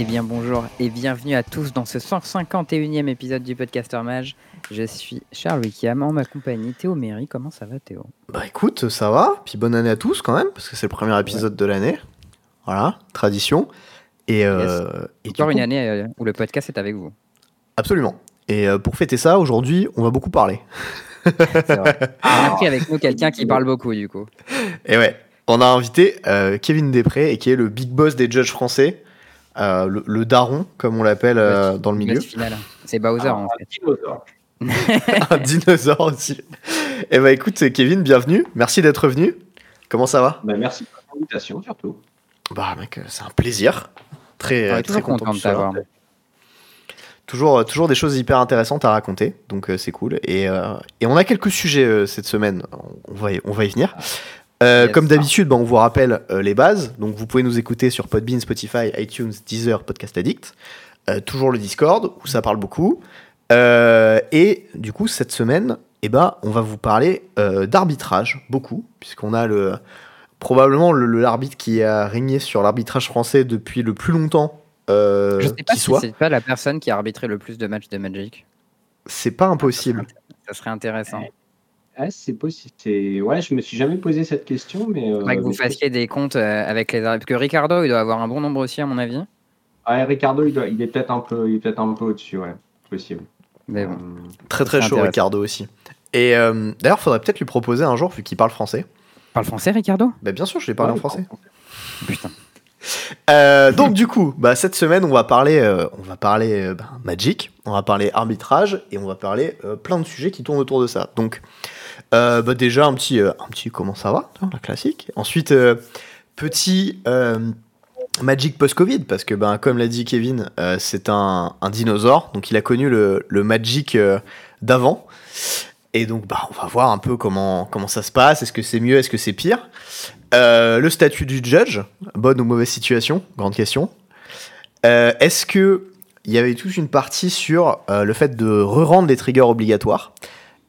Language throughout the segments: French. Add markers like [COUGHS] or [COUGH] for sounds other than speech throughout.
Eh bien bonjour et bienvenue à tous dans ce 151e épisode du Podcaster Mage. Je suis Charles Wickham en ma compagnie Théo Méry. Comment ça va Théo? Bah écoute, ça va, puis bonne année à tous quand même, parce que c'est le premier épisode de l'année. Voilà, tradition. Et, euh, et Encore une année euh, où le podcast est avec vous. Absolument. Et euh, pour fêter ça, aujourd'hui, on va beaucoup parler. C'est vrai. [LAUGHS] On a pris avec nous quelqu'un qui parle beaucoup du coup. Et ouais, on a invité euh, Kevin Després, et qui est le big boss des judges français, euh, le, le daron, comme on l'appelle euh, dans le milieu. C'est Bowser en fait. dinosaure. [LAUGHS] Un dinosaure aussi. Et bah écoute, Kevin, bienvenue. Merci d'être venu. Comment ça va? Bah, merci pour l'invitation surtout. Bah mec, euh, c'est un plaisir. Très, très toujours content de t'avoir. Toujours, toujours des choses hyper intéressantes à raconter, donc euh, c'est cool. Et, euh, et on a quelques sujets euh, cette semaine, on va y, on va y venir. Euh, Yes. Comme d'habitude, bah, on vous rappelle euh, les bases. Donc vous pouvez nous écouter sur Podbean, Spotify, iTunes, Deezer, Podcast Addict. Euh, toujours le Discord, où ça parle beaucoup. Euh, et du coup, cette semaine, eh ben, on va vous parler euh, d'arbitrage, beaucoup, puisqu'on a le, probablement le- le- l'arbitre qui a régné sur l'arbitrage français depuis le plus longtemps euh, Je sais pas qui si soit. c'est pas la personne qui a arbitré le plus de matchs de Magic. C'est pas impossible. Ça serait intéressant. Ah, c'est possible. c'est- Ouais, je me suis jamais posé cette question, mais. euh, Faudrait que vous fassiez des comptes euh, avec les arbitres. Parce que Ricardo, il doit avoir un bon nombre aussi, à mon avis. Ah, Ricardo, il, doit- il est peut-être un peu, il est peut-être un peu au-dessus, ouais, possible. Mais bon. Euh, Très très chaud. Ricardo aussi. Et euh, d'ailleurs, faudrait peut-être lui proposer un jour, vu qu'il parle français. Parle français, Ricardo? Bah, bien sûr, je l'ai parlé en ouais, français. Putain. Euh, donc du coup, bah, cette semaine, on va parler, euh, on va parler euh, bah, Magic, on va parler arbitrage et on va parler euh, plein de sujets qui tournent autour de ça. Donc euh, bah, déjà un petit, euh, un petit comment ça va, hein, la classique. Ensuite, euh, petit euh, Magic post-Covid parce que ben comme l'a dit Kevin, euh, c'est un, un dinosaure, donc il a connu le, Magic euh, d'avant. Et donc, bah, on va voir un peu comment, comment ça se passe. Est-ce que c'est mieux Est-ce que c'est pire? Euh, Le statut du judge, bonne ou mauvaise situation? Grande question. Euh, Est-ce que il y avait toute une partie sur euh, le fait de re-rendre les triggers obligatoires?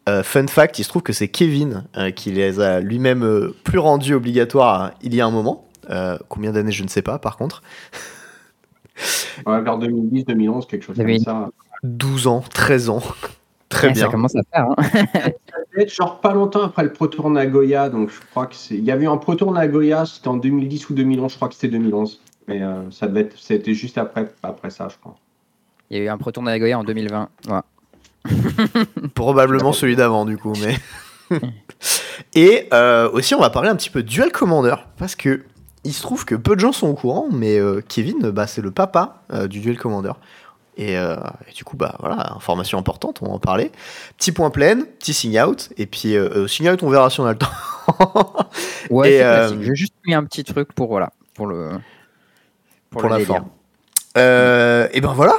Euh, Fun fact, il se trouve que c'est Kevin euh, qui les a lui-même euh, plus rendus obligatoires euh, il y a un moment. Euh, combien d'années, je ne sais pas, par contre. [LAUGHS] ouais, vers 2010, 2011, quelque chose comme 2010. ça. 12 ans, 13 ans. [LAUGHS] Très Ouais, bien. Ça commence à faire. hein. Genre pas longtemps après le Pro Tour Nagoya, donc je crois que c'est. Il y avait eu un Pro Tour Nagoya, c'était en 2010 ou 2011, je crois que c'était 2011. Mais euh, ça devait être, c'était juste après, après ça, je crois. Il y a eu un Pro Tour Nagoya en 2020. Voilà. [LAUGHS] Probablement celui d'avant, du coup. Mais... [LAUGHS] Et euh, aussi, on va parler un petit peu de Duel Commander, parce que il se trouve que peu de gens sont au courant, mais euh, Kevin, bah, c'est le papa euh, du Duel Commander. Et, et du coup, bah voilà, information importante, on va en parler. Petit point plein, petit sign out, et puis sign out, on verra si on a le [LAUGHS] temps. Ouais. J'ai juste mis un petit truc pour, voilà, pour le. pour, le la délire. forme. Et ben voilà.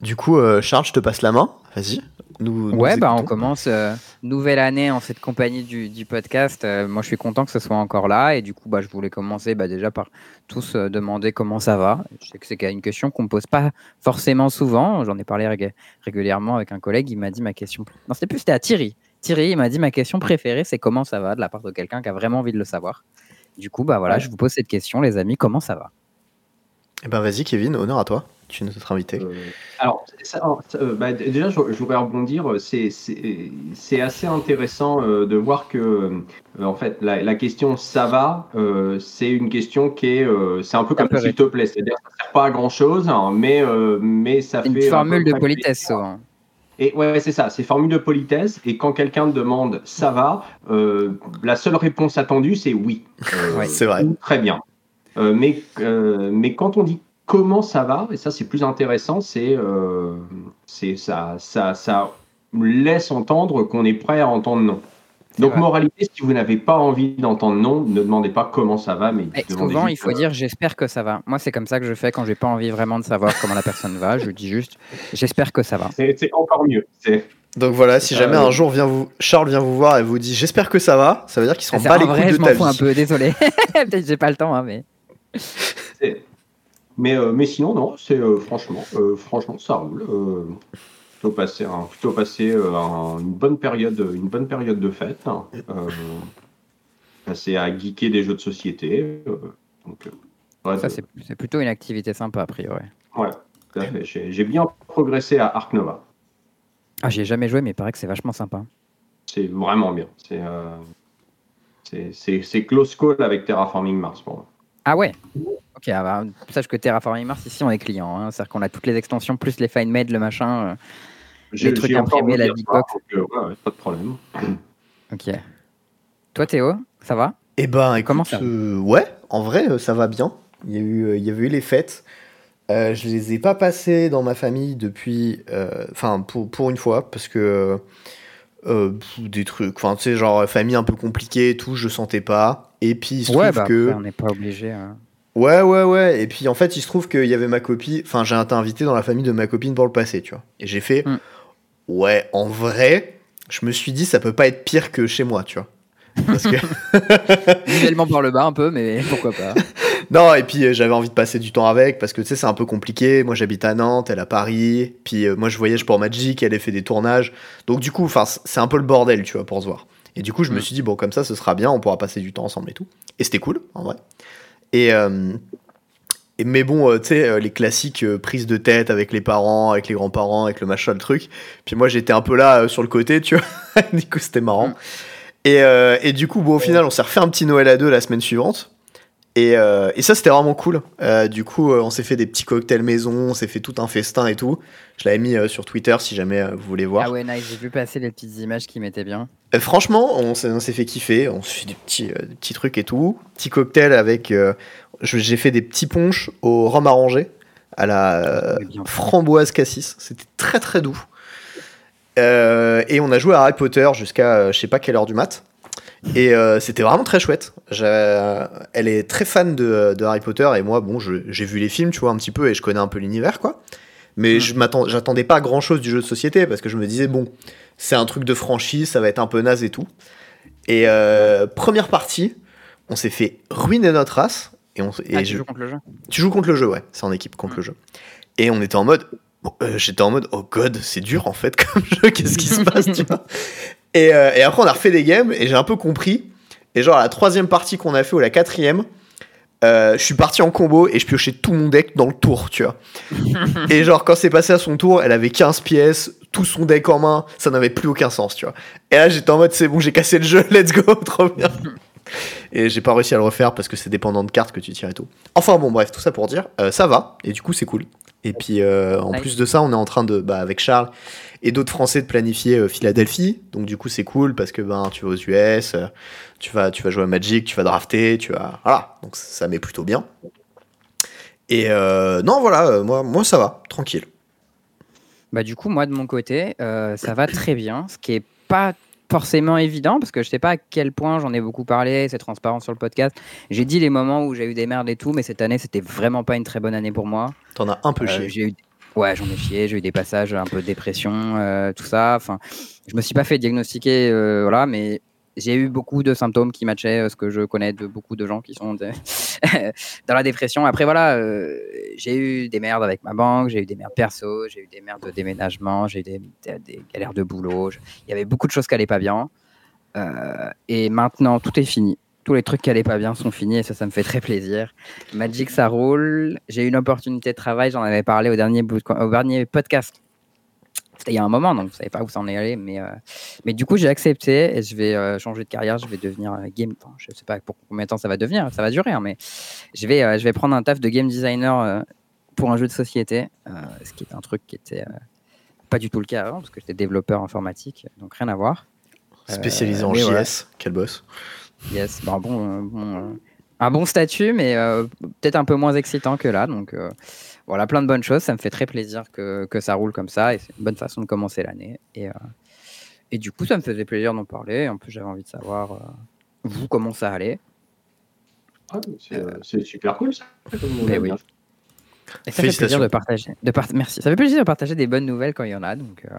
Du coup, Charles, je te passe la main. Vas-y. Nous, nous Ouais, bah on commence euh, nouvelle année en cette compagnie du, du podcast. Euh, moi, je suis content que ce soit encore là et du coup, bah, je voulais commencer bah, déjà par tous euh, demander comment ça va. Je sais que c'est une question qu'on me pose pas forcément souvent. J'en ai parlé rég- régulièrement avec un collègue. Il m'a dit ma question. Non, c'était plus c'était à Thierry. Thierry, il m'a dit ma question préférée, c'est comment ça va de la part de quelqu'un qui a vraiment envie de le savoir. Du coup, bah voilà, Ouais. je vous pose cette question, les amis, comment ça va? Eh ben vas-y, Kevin, honneur à toi. Tu es notre invité. Euh, alors, ça- alors, ça, euh, bah, déjà, je, je voudrais rebondir. euh, C'est assez intéressant euh, de voir que, euh, en fait, la, la question ça va, euh, c'est une question qui est, euh, c'est un peu comme s'il te plaît. C'est-à-dire, que ça sert pas à grand chose, mais euh, mais ça C'est fait une formule de politesse, souvent. Et ouais, ouais, c'est ça, c'est formule de politesse. Et quand quelqu'un te demande ça va, euh, la seule réponse attendue, c'est oui. Euh, [LAUGHS] Ouais. C'est vrai. Très bien. Euh, mais, euh, mais quand on dit comment ça va, et ça c'est plus intéressant, c'est euh, c'est ça, ça, ça laisse entendre qu'on est prêt à entendre non. Donc vrai. moralité, si vous n'avez pas envie d'entendre non, ne demandez pas comment ça va, mais Et demandez souvent, juste, il faut euh, dire j'espère que ça va. Moi, c'est comme ça que je fais quand j'ai pas envie vraiment de savoir comment la personne va. Je dis juste j'espère que ça va. c'est encore mieux. C'est Donc voilà, si Euh, jamais un jour vient vous, Charles vient vous voir et vous dit j'espère que ça va, ça veut dire qu'il se rend Ah, c'est- pas en les vrai, coups je de m'en ta fous un vie. peu, désolé. [LAUGHS] Peut-être que j'ai pas le temps, hein, mais. Mais, euh, mais sinon, non, c'est euh, franchement, euh, franchement, ça roule. Plutôt un- une bonne période, une bonne période de fête. hein. Passé à geeker des jeux de société. donc, ouais, Ça, de- c'est c'est plutôt une activité sympa, a priori. tout à fait. J'ai bien progressé à Ark Nova. Ah, j'y ai jamais joué, mais il paraît que c'est vachement sympa. C'est vraiment bien. C'est euh, c'est- c'est c'est close call avec Terraforming Mars pour moi. Ah ouais? Ah bah, sache que Terraforming Mars, ici, on est client. hein. C'est-à-dire qu'on a toutes les extensions, plus les FineMade, le machin. euh, J'ai trucs imprimés, la big box. euh, ouais, ouais, pas de problème. [CLEARS THROAT] Ok. Toi, Théo, ça va? Eh ben, écoute, Comment ça euh, ouais, en vrai, euh, ça va bien. Il y, a eu, euh, il y avait eu les fêtes. Euh, je les ai pas passées dans ma famille depuis. euh, Enfin, pour, pour une fois, parce que. euh, des trucs. Enfin, tu sais, genre famille un peu compliquée et tout, je sentais pas. Et puis, il se Ouais, trouve bah, que. on n'est pas obligé. hein. Ouais, ouais, ouais. Et puis, en fait, il se trouve qu'il y avait ma copine. Enfin, j'ai été invité dans la famille de ma copine pour le passer, tu vois. Et j'ai fait. Hmm. Ouais, en vrai, je me suis dit, ça peut pas être pire que chez moi, tu vois. Parce que. [LAUGHS] Visuellement par le bas un peu, mais pourquoi pas. [LAUGHS] Non, et puis euh, j'avais envie de passer du temps avec parce que tu sais, c'est un peu compliqué. Moi, j'habite à Nantes, elle à Paris. Puis euh, moi, je voyage pour Magic, elle a fait des tournages. Donc, du coup, c'est un peu le bordel, tu vois, pour se voir. Et du coup, je me Mm. suis dit, bon, comme ça, ce sera bien, on pourra passer du temps ensemble et tout. Et c'était cool, en vrai. Et. euh, et- mais bon, euh, tu sais, euh, les classiques prises de tête avec les parents, avec les grands-parents, avec le machin, le truc. Puis moi, j'étais un peu là sur le côté, tu vois. [LAUGHS] du coup, c'était marrant. Mm. Et, et du coup, bon, au final, on s'est refait un petit Noël à deux la semaine suivante. Et, euh, et ça, c'était vraiment cool. Euh, du coup, euh, on s'est fait des petits cocktails maison, on s'est fait tout un festin et tout. Je l'avais mis sur Twitter si jamais vous voulez voir. Ah ouais, nice, j'ai vu passer les petites images qui mettaient bien. Franchement, on s'est on s'est fait kiffer. On s'est fait des petits, des petits trucs et tout. Petit cocktail avec. J'ai fait des petits punch au rhum arrangé à la framboise cassis. C'était très très doux. Et on a joué à Harry Potter jusqu'à je sais pas quelle heure du mat. Et euh, c'était vraiment très chouette. J'ai- Elle est très fan de, de Harry Potter et moi, bon, j'ai vu les films, tu vois, un petit peu et je connais un peu l'univers, quoi. Mais Mm. je j'attendais pas grand chose du jeu de société parce que je me disais, bon, c'est un truc de franchise, ça va être un peu naze et tout. Et euh, première partie, on s'est fait ruiner notre race. Et, on, s- et ah, tu je- joues contre le jeu tu joues contre le jeu, ouais, c'est en équipe contre le jeu. Et on était en mode, bon, euh, j'étais en mode, oh god, c'est dur en fait [LAUGHS] comme jeu, qu'est-ce qui se passe, tu vois. Et, euh, et après, on a refait des games et j'ai un peu compris. Et genre, à la troisième partie qu'on a fait ou la quatrième, euh, je suis parti en combo et je piochais tout mon deck dans le tour, tu vois. [LAUGHS] et genre, quand c'est passé à son tour, elle avait 15 pièces, tout son deck en main, ça n'avait plus aucun sens, tu vois. Et là, j'étais en mode, c'est bon, j'ai cassé le jeu, [LAUGHS] let's go, trop bien. Et j'ai pas réussi à le refaire parce que c'est dépendant de cartes que tu tires et tout. Enfin bon, bref, tout ça pour dire, euh, ça va, et du coup c'est cool. Et puis euh, en plus de ça, on est en train de, bah, avec Charles et d'autres Français, de planifier euh, Philadelphie. Donc du coup c'est cool parce que ben tu vas aux US, euh, tu vas, tu vas jouer à Magic, tu vas drafter, tu vas, voilà. Donc ça met plutôt bien. Et non, voilà, moi, moi ça va, tranquille. Bah du coup, moi de mon côté, ça va très bien, ce qui est pas forcément évident parce que je sais pas à quel point j'en ai beaucoup parlé, c'est transparent sur le podcast. J'ai dit les moments où j'ai eu des merdes et tout, mais cette année c'était vraiment pas une très bonne année pour moi. T'en as un peu Euh, chié. j'ai eu ouais, j'en ai chié, j'ai eu des passages un peu de dépression, euh, tout ça. Enfin, je me suis pas fait diagnostiquer, euh, voilà, mais j'ai eu beaucoup de symptômes qui matchaient euh, ce que je connais de beaucoup de gens qui sont [LAUGHS] dans la dépression. Après, voilà, euh, j'ai eu des merdes avec ma banque, j'ai eu des merdes perso, j'ai eu des merdes de déménagement, j'ai eu des, galères de boulot. Il y avait beaucoup de choses qui allaient pas bien. Euh, et maintenant, tout est fini. Tous les trucs qui allaient pas bien sont finis et ça, ça me fait très plaisir. Magic, ça roule. J'ai eu une opportunité de travail, j'en avais parlé au dernier podcast. C'était il y a un moment, donc vous savez pas où ça en est allé. Mais, euh, mais du coup, j'ai accepté et je vais euh, changer de carrière. Je vais devenir euh, game. Enfin, je sais pas pour combien de temps ça va devenir, ça va durer, hein, mais je vais, je vais prendre un taf de game designer pour un jeu de société, ce qui est un truc qui était pas du tout le cas avant, parce que j'étais développeur informatique, donc rien à voir. Spécialisé en JS, voilà. quel boss. Yes, bon, bon, bon, un bon statut, mais euh, peut-être un peu moins excitant que là. Donc euh, voilà, plein de bonnes choses. Ça me fait très plaisir que, que ça roule comme ça et c'est une bonne façon de commencer l'année. Et, euh, et du coup, ça me faisait plaisir d'en parler. En plus, j'avais envie de savoir, euh, vous, comment ça allait. Ah, c'est euh, c'est super cool ça. Mais oui. Et ça fait plaisir de partager. De part- Merci. Ça fait plaisir de partager des bonnes nouvelles quand il y en a. Donc, euh,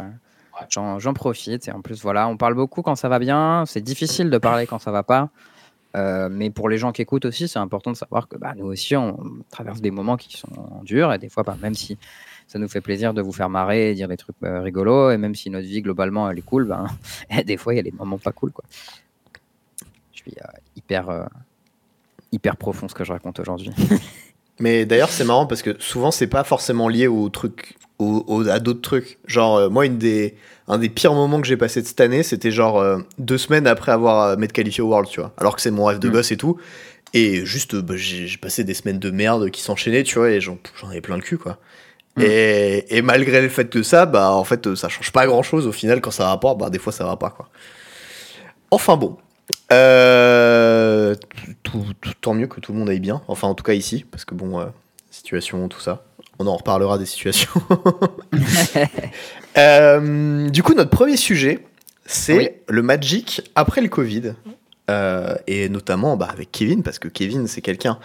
Ouais. j'en j'en profite. Et en plus, voilà, on parle beaucoup quand ça va bien. C'est difficile de parler quand ça va pas. Euh, mais pour les gens qui écoutent aussi, c'est important de savoir que bah, nous aussi, on traverse des moments qui sont durs. Et des fois, bah, même si ça nous fait plaisir de vous faire marrer et dire des trucs euh, rigolos, et même si notre vie, globalement, elle est cool, ben, [LAUGHS] des fois, il y a des moments pas cool. Je suis euh, hyper, hyper profond ce que je raconte aujourd'hui. [LAUGHS] Mais d'ailleurs, c'est marrant parce que souvent, c'est pas forcément lié au truc, au, au- à d'autres trucs. Genre, euh, moi, une des, un des pires moments que j'ai passé de cette année, c'était genre euh, deux semaines après avoir euh, m'être qualifié au World, tu vois. Alors que c'est mon rêve de Mm. gosse et tout. Et juste, euh, bah, j'ai passé des semaines de merde qui s'enchaînaient, tu vois, et j'en j'en avais plein le cul, quoi. Mm. Et, et malgré le fait que ça, bah, en fait, ça change pas grand chose. Au final, quand ça va pas, bah, des fois, ça va pas, quoi. Enfin bon. Euh, tout, tout- tant mieux que tout le monde aille bien. Enfin, en tout cas ici, parce que bon, euh, situation, tout ça. On en reparlera des situations. [LAUGHS] Euh, du coup, notre premier sujet, c'est Oui. le Magic après le Covid. Et notamment bah, avec Kevin, parce que Kevin, c'est quelqu'un,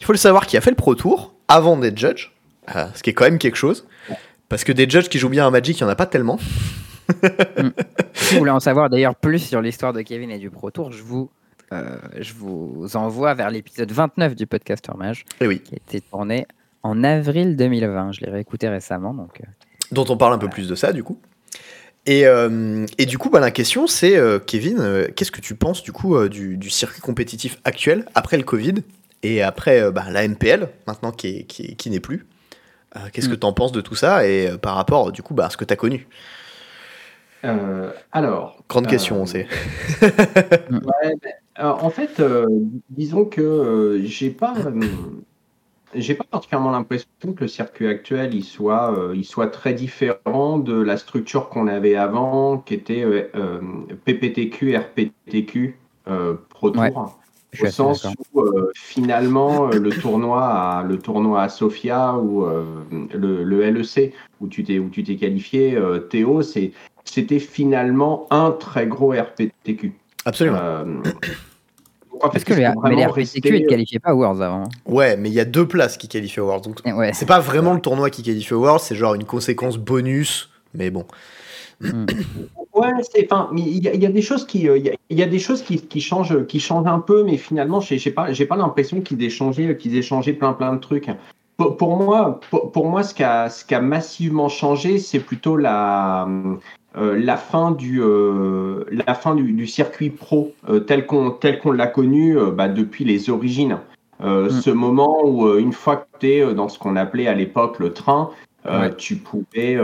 il faut le savoir, qui a fait le Pro Tour avant d'être judge, ce qui est quand même quelque chose. Parce que des judges qui jouent bien à Magic, il n'y en a pas tellement. [LAUGHS] Si vous voulez en savoir d'ailleurs plus sur l'histoire de Kevin et du Pro Tour, je vous, euh, je vous envoie vers l'épisode 29 du Podcaster Mage, Et oui, qui a été tourné en avril 2020. Je l'ai réécouté récemment, donc euh, dont on parle un peu plus de ça, du coup. Et, euh, et du coup, bah, la question, c'est, Kevin, qu'est-ce que tu penses du coup du, du circuit compétitif actuel, après le Covid, et après bah, la MPL, maintenant qui, est- qui, est- qui n'est plus? Qu'est-ce que Mm. tu en penses de tout ça, et par rapport, du coup, bah, à ce que tu as connu? Euh, alors. Grande euh, question, on sait. [LAUGHS] Ouais, alors, en fait, euh, disons que euh, j'ai pas, euh, j'ai pas particulièrement l'impression que le circuit actuel il soit, euh, il soit très différent de la structure qu'on avait avant, qui était euh, euh, PPTQ, RPTQ, euh, Pro Tour. Ouais, Au sens où euh, finalement euh, le tournoi à, le tournoi à Sofia ou euh, le, le LEC où tu t'es où tu t'es qualifié euh, Théo c'est c'était finalement un très gros RPTQ. Absolument. Euh, Parce que faut mais les RPTQ, ils ne qualifiaient pas aux Worlds avant. Ouais, mais il y a deux places qui qualifient World. Donc, Ouais. c'est pas vraiment le tournoi qui qualifie World, c'est genre une conséquence bonus, mais bon. Mm. Ouais, c'est, enfin, mais il y, a- il y a des choses qui, euh, il y a, il y a des choses qui, qui changent, qui changent un peu, mais finalement, j'ai j'ai pas, j'ai pas l'impression qu'ils aient changé, qu'ils aient changé plein, plein de trucs. Pour, pour moi, pour, pour moi, ce qui a, ce qui a massivement changé, c'est plutôt la, euh, la fin du, euh, la fin du, du circuit pro euh, tel qu'on, tel qu'on l'a connu bah, depuis les origines. Mm. Ce moment où une fois que tu es dans ce qu'on appelait à l'époque le train, Ouais. tu pouvais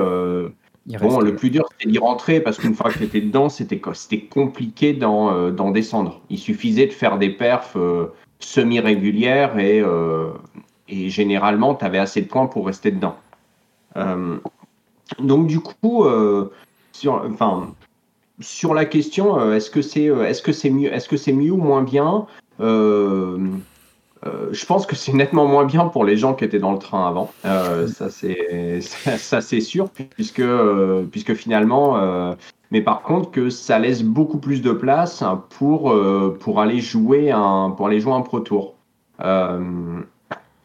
Bon, le plus dur, c'était d'y rentrer parce qu'une fois que tu étais dedans, c'était c'était compliqué d'en d'en descendre. Il suffisait de faire des perfs euh, semi-régulières et, et généralement, tu avais assez de points pour rester dedans. Donc, du coup, sur, enfin, sur la question, euh, est-ce que c'est euh, est-ce que c'est mieux, est-ce que c'est mieux ou moins bien Euh, je pense que c'est nettement moins bien pour les gens qui étaient dans le train avant. Ça c'est sûr puisque finalement. mais par contre que ça laisse beaucoup plus de place pour aller jouer pour aller jouer un pro tour.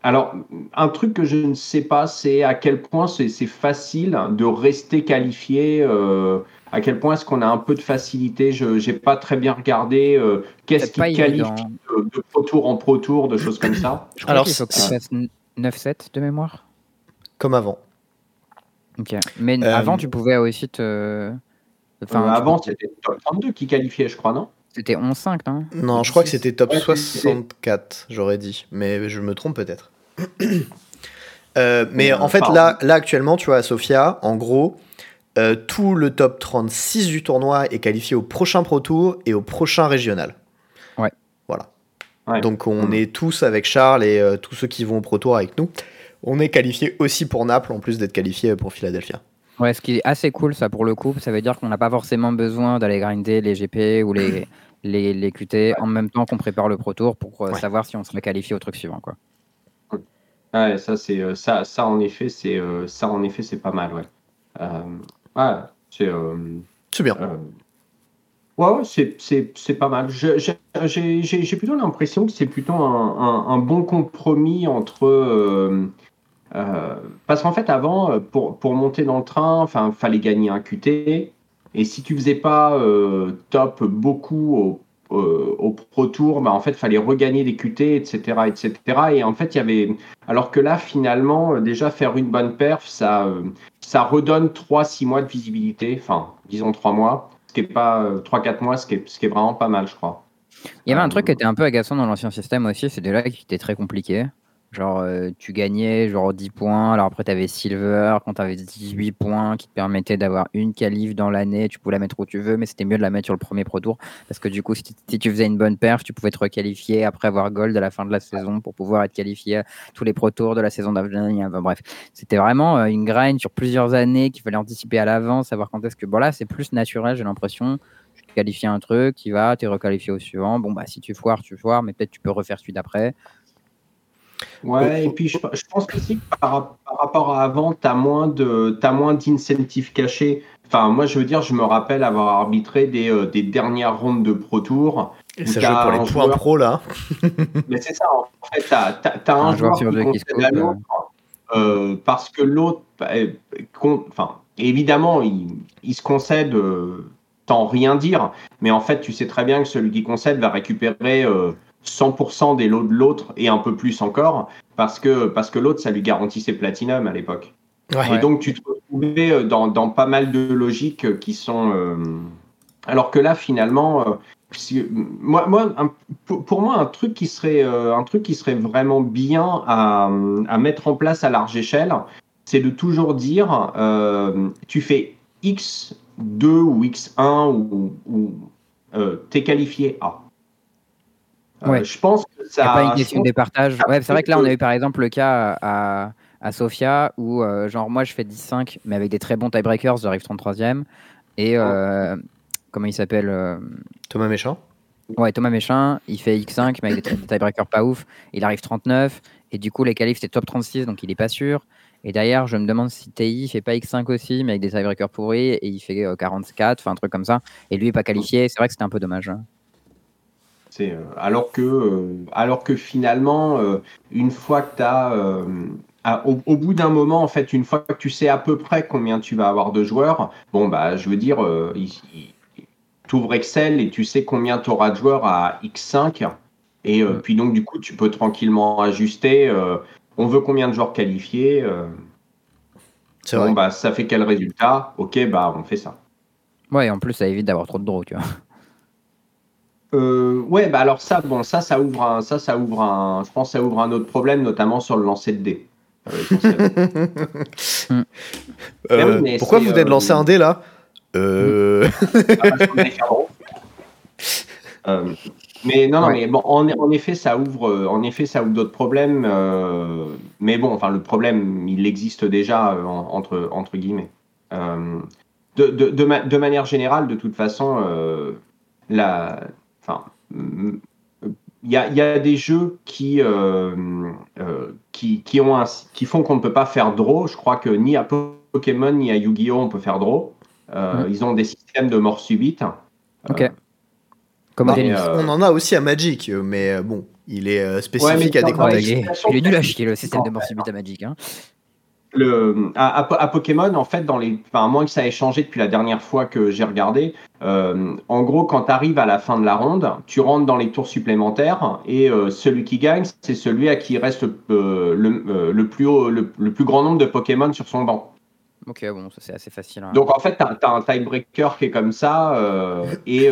Alors un truc que je ne sais pas c'est à quel point c'est facile de rester qualifié. euh, à quel point est-ce qu'on a un peu de facilité Je n'ai pas très bien regardé euh, qu'est-ce qui qualifie de, de pro tour en pro tour, de choses comme ça. Je crois Alors, qu'il faut que tu c'est- fasses 9-7 de mémoire. Comme avant. Ok. Mais Euh, avant, tu pouvais aussi te. Enfin, Euh, avant, c'était top 32 qui qualifiait, je crois, non? C'était 11-5, non? Non, je crois que c'était top Ouais, 64, j'aurais dit. Mais je me trompe peut-être. Euh, mais Euh, en fait, pardon. là, là, actuellement, tu vois, à Sofia, en gros, euh, tout le top 36 du tournoi est qualifié au prochain Pro Tour et au prochain régional. Ouais. Voilà. Ouais. Donc, on est tous avec Charles et euh, tous ceux qui vont au Pro Tour avec nous. On est qualifiés aussi pour Naples, en plus d'être qualifiés pour Philadelphia. Ouais, ce qui est assez cool, ça pour le coup, ça veut dire qu'on n'a pas forcément besoin d'aller grinder les GP ou les, [COUGHS] les, les QT en même temps qu'on prépare le Pro Tour pour euh, Ouais. savoir si on sera qualifié au truc suivant. Quoi. Ouais, ça, c'est, euh, ça, ça, en effet, c'est, euh, ça, en effet, c'est pas mal, ouais. Euh, ouais, c'est. C'est bien. ouais, c'est, c'est, c'est pas mal. Je- j'ai, j'ai, j'ai- plutôt l'impression que c'est plutôt un, un- un bon compromis entre. euh, euh, parce qu'en fait, avant, pour, pour monter dans le train, enfin, fallait gagner un QT. Et si tu faisais pas euh, top beaucoup au, au Pro Tour, bah, en fait, fallait regagner des QT, etc., etc. Et en fait, il y avait. Alors que là, finalement, euh, déjà faire une bonne perf, ça, euh, ça redonne 3-6 mois de visibilité. Enfin, disons 3 mois, ce qui est pas 3-4 mois, ce qui, est, ce qui est vraiment pas mal, je crois. Il y avait un Euh, truc qui était un peu agaçant dans l'ancien système aussi, c'était là qui était très compliqué. Genre, euh, tu gagnais genre 10 points, alors après tu avais Silver, quand tu avais 18 points qui te permettaient d'avoir une qualif dans l'année, tu pouvais la mettre où tu veux, mais c'était mieux de la mettre sur le premier Pro Tour, parce que du coup, si, tu faisais une bonne perf, tu pouvais te requalifier après avoir Gold à la fin de la saison pour pouvoir être qualifié à tous les Pro Tours de la saison d'avenir. Bref, c'était vraiment euh, une grind sur plusieurs années qu'il fallait anticiper à l'avance, savoir quand est-ce que. Bon, là, c'est plus naturel, j'ai l'impression. Tu qualifies un truc, tu vas, tu es requalifié au suivant. Bon, bah, si tu foires, tu foires, mais peut-être tu peux refaire celui d'après. Ouais, et puis je, pense aussi que par, rapport à avant, tu as moins d'incentives cachés. Enfin, moi, je veux dire, je me rappelle avoir arbitré des, euh, des dernières rondes de Pro Tour. Et ça joue pour les points pro, là. [LAUGHS] Mais c'est ça, en fait, tu as, un, joueur, qui concède à l'autre euh, parce que l'autre, bah, enfin, évidemment, il, il, se concède euh, sans rien dire, mais en fait, tu sais très bien que celui qui concède va récupérer 100% des lots de l'autre et un peu plus encore, parce que, parce que l'autre, ça lui garantissait Platinum à l'époque. Et donc, tu te retrouvais euh, dans, dans, pas mal de logiques qui sont. Euh, alors que là, finalement, euh, moi, moi pour, moi, un truc, qui serait, un truc qui serait vraiment bien à, à mettre en place à large échelle, c'est de toujours dire tu fais X2 ou X1 ou, ou t'es qualifié A. Euh, ouais. je pense que ça. a pas une question des partages. Ouais, c'est vrai que là, on a eu par exemple le cas à, à Sofia où, euh, genre, moi, je fais 10-5, mais avec des très bons tiebreakers, j'arrive 33e. Et euh, comment il s'appelle Thomas Méchant Ouais, Thomas Méchant, il fait X5, mais avec des tiebreakers pas ouf. Il arrive 39. Et du coup, les qualifs, c'est top 36, donc il est pas sûr. Et derrière, je me demande si TI fait pas X5 aussi, mais avec des tiebreakers pourris, et il fait 44, enfin un truc comme ça. Et lui est pas qualifié. C'est vrai que c'était un peu dommage. Hein. Euh, alors, que, euh, alors que finalement, euh, une fois que tu as. Au, bout d'un moment, en fait, une fois que tu sais à peu près combien tu vas avoir de joueurs, bon, bah, je veux dire, tu ouvres Excel et tu sais combien tu auras de joueurs à X5. Et puis donc, du coup, tu peux tranquillement ajuster. on veut combien de joueurs qualifiés Bon, bah, ça fait quel résultat? Ok, bah, on fait ça. Ouais, en plus, ça évite d'avoir trop de draws, tu vois. Euh, ouais, bah alors ça, bon, ça, ça ouvre un, ça, ça ouvre un, je pense, ça ouvre un autre problème, notamment sur le lancer de dés. Euh, [LAUGHS] euh, pourquoi vous venez de lancer un dé là? [LAUGHS] Mais non, non, mais bon, en, en, effet, ça ouvre, en effet, ça ouvre d'autres problèmes. mais bon, enfin, le problème, il existe déjà entre entre guillemets. de, de, de, de, manière générale, de toute façon, la Enfin, il y a, des jeux qui, euh, euh, qui, qui, ont qui font qu'on ne peut pas faire draw. Je crois que ni à Pokémon ni à Yu-Gi-Oh! on peut faire draw. Euh, ils ont des systèmes de mort subite. Ok. Comme on en a aussi à Magic, mais bon, il est spécifique à des contextes. il, est, nul à chier le système de mort subite à Magic. Hein le, à, Pokémon, en fait, dans les, enfin, à moins que ça ait changé depuis la dernière fois que j'ai regardé, euh, en gros, quand tu arrives à la fin de la ronde, tu rentres dans les tours supplémentaires et euh, celui qui gagne, c'est celui à qui reste euh, le, le, plus haut, le, plus grand nombre de Pokémon sur son banc. Ok, bon, ça c'est assez facile. Hein. Donc en fait, tu as, un tiebreaker qui est comme ça et, et,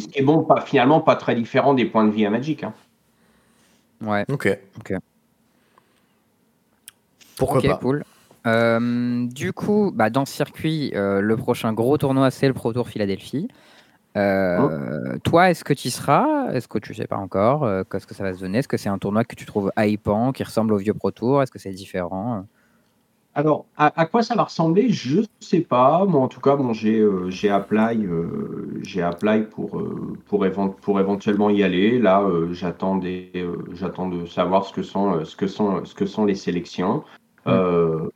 ce qui est bon, pas, finalement pas très différent des points de vie à Magic. Hein. Ouais. Ok. Ok. Pourquoi pas cool. Euh, du coup, bah, dans ce circuit, euh, le prochain gros tournoi, c'est le Pro Tour Philadelphie. Euh, oh. Toi, est-ce que tu y seras? Est-ce que tu sais pas encore? Qu'est-ce que ça va se donner? Est-ce que c'est un tournoi que tu trouves hypant, qui ressemble au vieux Pro Tour? Est-ce que c'est différent? Alors, à, quoi ça va ressembler? Je ne sais pas. Moi, en tout cas, bon, j'ai j'ai apply, j'ai apply pour pour, pour éventuellement y aller. Là, j'attends de savoir ce que sont ce que sont ce que sont les sélections. Mmh.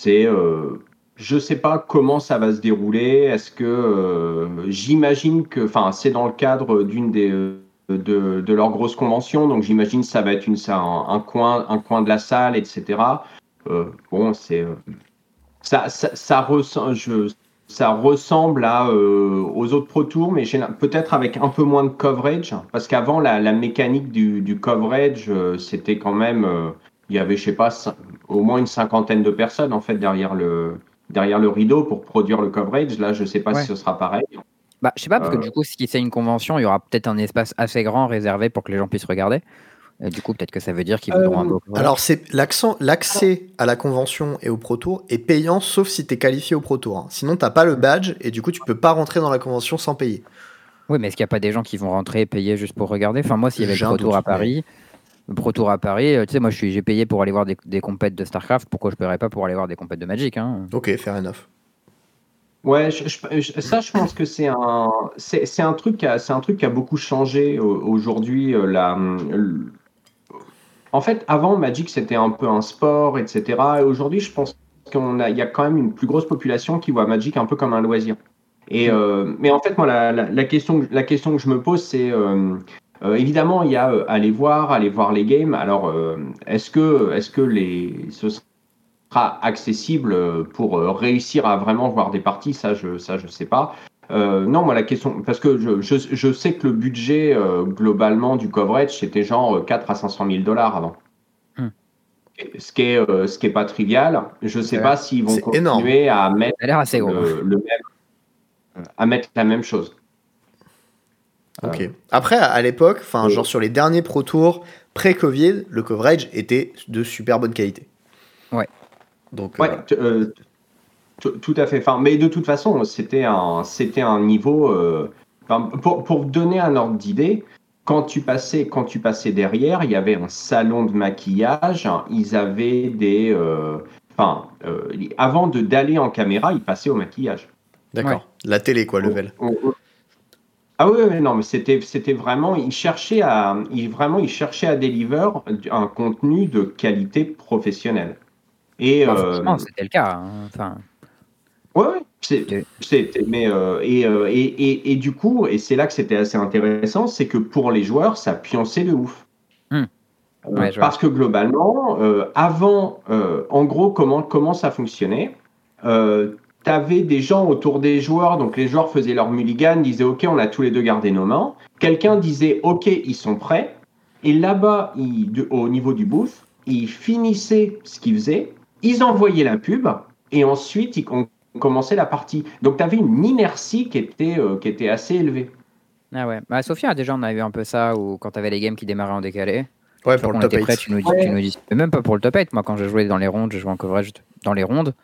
C'est, euh, je sais pas comment ça va se dérouler. Est-ce que euh, j'imagine que, enfin, c'est dans le cadre d'une des euh, de, de leur grosse convention, donc j'imagine ça va être une, un, un, coin, un coin de la salle, etc. bon, c'est ça, ça, ça, je, ça ressemble à, aux autres Pro Tours, mais peut-être avec un peu moins de coverage, parce qu'avant, la, la, mécanique du, du coverage, c'était quand même, il y avait, je sais pas, au moins une cinquantaine de personnes en fait derrière le, derrière le rideau pour produire le coverage. Là, je sais pas si ce sera pareil. Bah, je sais pas, parce que euh. du coup, si c'est une convention, il y aura peut-être un espace assez grand réservé pour que les gens puissent regarder. Et du coup, peut-être que ça veut dire qu'ils voudront un Euh, beau. Alors, c'est l'accent, l'accès à la convention et au Pro Tour est payant sauf si tu es qualifié au Pro Tour. hein. Sinon, t'as pas le badge et du coup, tu peux pas rentrer dans la convention sans payer. Oui, mais est-ce qu'il n'y a pas des gens qui vont rentrer et payer juste pour regarder? Enfin, moi, s'il y avait le un Pro Tour à Paris, Pro Tour à Paris, euh, tu sais, moi, je suis, j'ai payé pour aller voir des, des compètes de StarCraft. Pourquoi je ne paierais pas pour aller voir des compètes de Magic hein? Ok, fair enough. Ouais, je- je- je- ça, je pense que c'est un, c'est, c'est un truc, qui a- c'est un truc qui a beaucoup changé au- aujourd'hui. euh, la, le- en fait, avant Magic, c'était un peu un sport, etc. Et aujourd'hui, je pense qu'on a, il y a quand même une plus grosse population qui voit Magic un peu comme un loisir. Et euh, mais en fait, moi, la, la, la question, la question que je me pose, c'est euh, euh, évidemment, il y a euh, aller voir, aller voir les games. Alors, euh, est-ce que, est-ce que les, ce sera accessible pour euh, réussir à vraiment voir des parties, ça je ça je sais pas. Euh, non, moi la question, parce que je, je, je sais que le budget euh, globalement du coverage c'était genre euh, 4 à 500 000 dollars avant. Hmm. Ce qui est euh, ce qui est pas trivial. Je sais Ouais. pas s'ils vont continuer à mettre assez gros. le, le même à mettre la même chose. Ok. Après, à- l'époque, enfin, genre sur les derniers Pro Tours pré-Covid, le coverage était de super bonne qualité. Ouais. Donc, Ouais, euh, euh, tout à fait. Enfin, mais de toute façon, c'était un, c'était un niveau. euh, enfin, pour, pour donner un ordre d'idée, quand tu passais, quand tu passais derrière, il y avait un salon de maquillage. hein, Ils avaient des. Enfin, euh, avant de d'aller en caméra, ils passaient au maquillage. d'accord. La télé, quoi, level. On- on- Ah oui, oui, non, mais c'était, c'était vraiment, ils cherchaient à, ils, vraiment, ils cherchaient à deliver un contenu de qualité professionnelle. Et Enfin, euh, c'était le cas. hein. Enfin, Ouais, ouais, c'est, Ok. c'est- mais euh, et, euh, et, et, et du coup, et c'est là que c'était assez intéressant, c'est que pour les joueurs, ça pionçait de ouf. Hmm. Euh, Ouais, parce que globalement, avant, en gros, comment, comment ça fonctionnait Tu avais des gens autour des joueurs, donc les joueurs faisaient leur mulligan, disaient OK, on a tous les deux gardé nos mains. Quelqu'un disait OK, ils sont prêts. Et là-bas, au niveau du booth, ils finissaient ce qu'ils faisaient, ils envoyaient la pub, et ensuite, ils, on commençait la partie. Donc, tu avais une inertie qui était, euh, qui était assez élevée. ah ouais. Bah, Sophia, déjà, on a eu un peu ça où quand tu avais les games qui démarraient en décalé. Ouais, pour le top était prêt, 8. tu nous dis, Ouais. tu nous dis- mais même pas pour le top 8. Moi, quand je jouais dans les rondes, je jouais en coverage dans les rondes.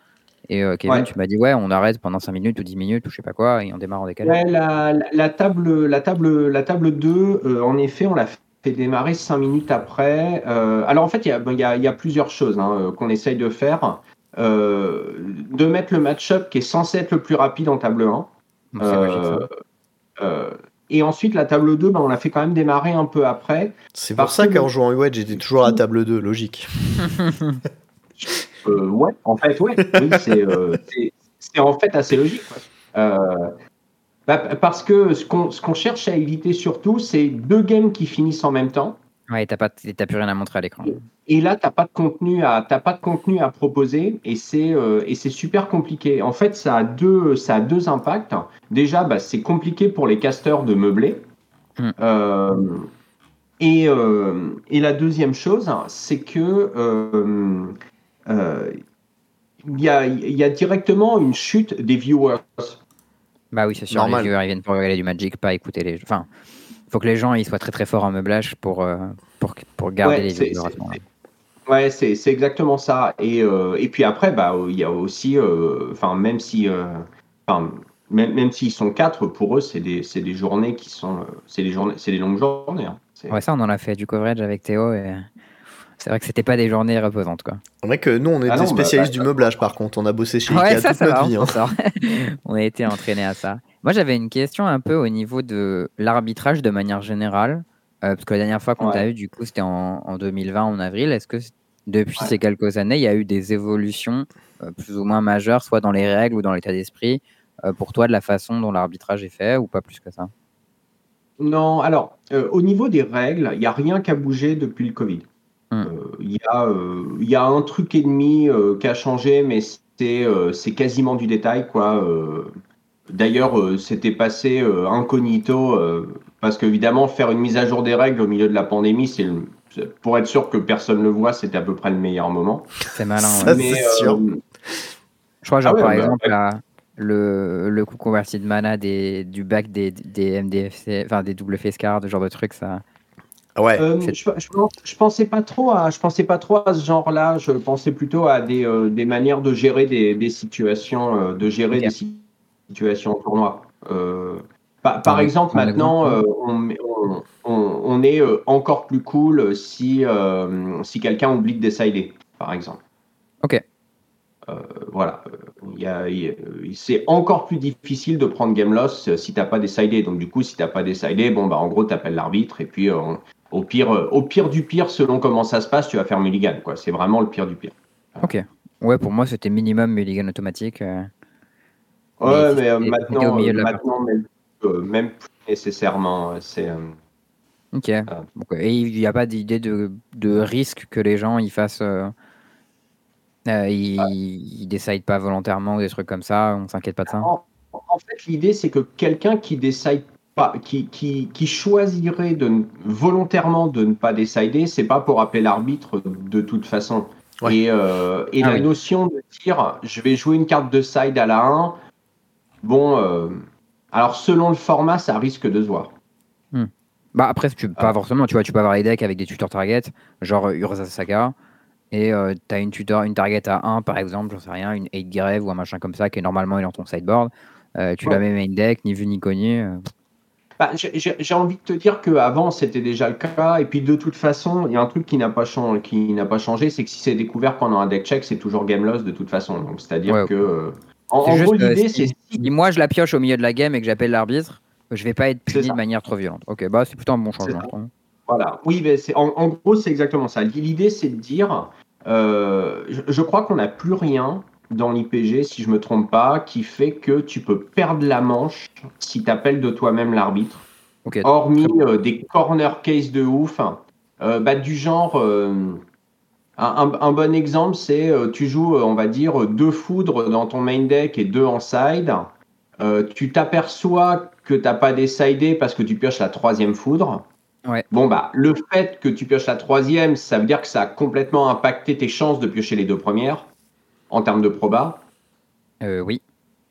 Et euh, Kevin, Ouais. tu m'as dit, ouais, on arrête pendant 5 minutes ou 10 minutes ou je sais pas quoi, et on démarre en décalé. Ouais, la, la- la table, la, table, la table 2, euh, en effet, on l'a fait démarrer 5 minutes après. Euh, alors, en fait, il y a, il y a- il y a plusieurs choses hein, qu'on essaye de faire. Euh, de mettre le match-up qui est censé être le plus rapide en table 1. Donc, c'est logique, et ensuite, la table 2, ben, on l'a fait quand même démarrer un peu après. C'est pour ça que- qu'en jouant Wedge, j'étais toujours à table 2, logique. [LAUGHS] Euh, ouais, en fait, ouais. [LAUGHS] Oui, c'est euh, c'est- en fait assez logique. Euh, bah, parce que ce qu'on cherche à éviter surtout, c'est deux games qui finissent en même temps. Ouais, t'as pas, plus rien à montrer à l'écran. Et là, t'as pas de contenu à t'as pas de contenu à proposer et c'est et c'est super compliqué. En fait, ça a deux ça a deux impacts. Déjà, bah, c'est compliqué pour les casteurs de meubler. Mm. Euh, et, euh, et la deuxième chose, c'est que euh, il y, a, il y a directement une chute des viewers. Bah oui, c'est sûr. Normal. Les viewers, ils viennent pour regarder du Magic, pas écouter les. Enfin, faut que les gens ils soient très très forts en meublage pour, euh, pour, pour garder Ouais, les viewers. Ouais, c'est c'est exactement ça. Et, euh, et puis après, bah, il y a aussi, euh, enfin, même si, euh, enfin, même, même s'ils sont quatre, pour eux, c'est des, c'est des journées qui sont, euh, c'est des journées, c'est des longues journées. hein. C'est- Ouais, ça, on en a fait du coverage avec Théo et c'est vrai que c'était pas des journées reposantes quoi. C'est vrai que nous, on était Ah non, bah, spécialistes bah, du meublage, par contre. On a bossé chez Ouais, Ikea ça, toute ça notre va, vie. on hein. [LAUGHS] on a été entraîné à ça. Moi, j'avais une question un peu au niveau de l'arbitrage de manière générale. euh, parce que la dernière fois qu'on Ouais. t'a eu, du coup, c'était en, en 2020, en avril. Est-ce que depuis Ouais. ces quelques années, il y a eu des évolutions euh, plus ou moins majeures, soit dans les règles ou dans l'état d'esprit, euh, pour toi, de la façon dont l'arbitrage est fait, ou pas plus que ça? Non, alors, euh, au niveau des règles, il n'y a rien qui a bougé depuis le Covid. Euh, Il y, a, euh, il y a un truc et demi euh, qui a changé, mais c'est euh, quasiment du détail, quoi. Euh, D'ailleurs, euh, c'était passé euh, incognito, euh, parce qu'évidemment, faire une mise à jour des règles au milieu de la pandémie, c'est le- c'est- pour être sûr que personne ne le voit, c'était à peu près le meilleur moment. C'est malin. Ça, ouais. c'est sûr. euh, Je crois, genre, Ah ouais, par bah, exemple, ouais. la- le, le coup converti de mana des, du bac des, des MDFC, enfin des WFSCAR, ce genre de trucs, ça. Ouais. Euh, je, je, je pensais pas trop à, je pensais pas trop à ce genre-là. Je pensais plutôt à des, euh, des manières de gérer des, des situations, euh, de gérer des si- situations en tournoi. Euh, par, par Un- exemple, maintenant, on, on, on- on est encore plus cool si, si quelqu'un oublie de décider, par exemple. Ok. Voilà. C'est encore plus difficile de prendre game loss si t'as pas décidé. Donc du coup, si t'as pas décidé, bon bah en gros t'appelles l'arbitre et puis on- au pire, euh, au pire du pire, selon comment ça se passe, tu vas faire mulligan. Quoi. C'est vraiment le pire du pire. Ok. Ouais, pour moi, c'était minimum mulligan automatique. euh. Mais Ouais, mais euh, maintenant, euh, maintenant même, euh, même plus nécessairement. C'est Ok. Donc, et il n'y a pas d'idée de, de risque que les gens ils fassent. ils, ils décident pas volontairement ou des trucs comme ça. On s'inquiète pas de ça? En, en fait, l'idée, c'est que quelqu'un qui décide pas, qui, qui, qui choisirait de, volontairement de ne pas décider, c'est pas pour appeler l'arbitre de toute façon. Ouais. Et, euh, et Ah la oui. notion de dire je vais jouer une carte de side à la 1, bon, euh, alors selon le format, ça risque de se voir. Bah après, tu, pas Ah. forcément. Tu vois, tu peux avoir les decks avec des tutors target, genre euh, Urza Saga, et euh, t'as une tutor, une target à 1 par exemple, j'en sais rien, une 8 grève ou un machin comme ça qui est normalement est dans ton sideboard. Tu Ouais. la mets main deck, ni vu ni connu. Bah, j'ai- envie de te dire qu'avant, c'était déjà le cas. Et puis, de toute façon, il y a un truc qui n'a pas, changé, qui n'a pas changé, c'est que si c'est découvert pendant un deck check, c'est toujours game loss de toute façon. Donc, c'est-à-dire Ouais. que. euh, en, gros, l'idée, si- c'est. Si moi je la pioche au milieu de la game et que j'appelle l'arbitre, je vais pas être puni de manière trop violente. Ok, bah c'est plutôt un bon changement. Voilà. Oui, mais c'est, en, en gros, c'est exactement ça. L'idée, c'est de dire. euh, je, je crois qu'on n'a plus rien dans l'IPG, si je me trompe pas, qui fait que tu peux perdre la manche si tu appelles de toi-même l'arbitre. Hormis euh, des corner cases de ouf, euh, bah, du genre, euh, un, bon exemple, c'est tu joues, on va dire, deux foudres dans ton main deck et deux en side. Tu t'aperçois que t'as pas décidé parce que tu pioches la troisième foudre. Ouais. Bon bah le fait que tu pioches la troisième, ça veut dire que ça a complètement impacté tes chances de piocher les deux premières en termes de proba. Euh, oui.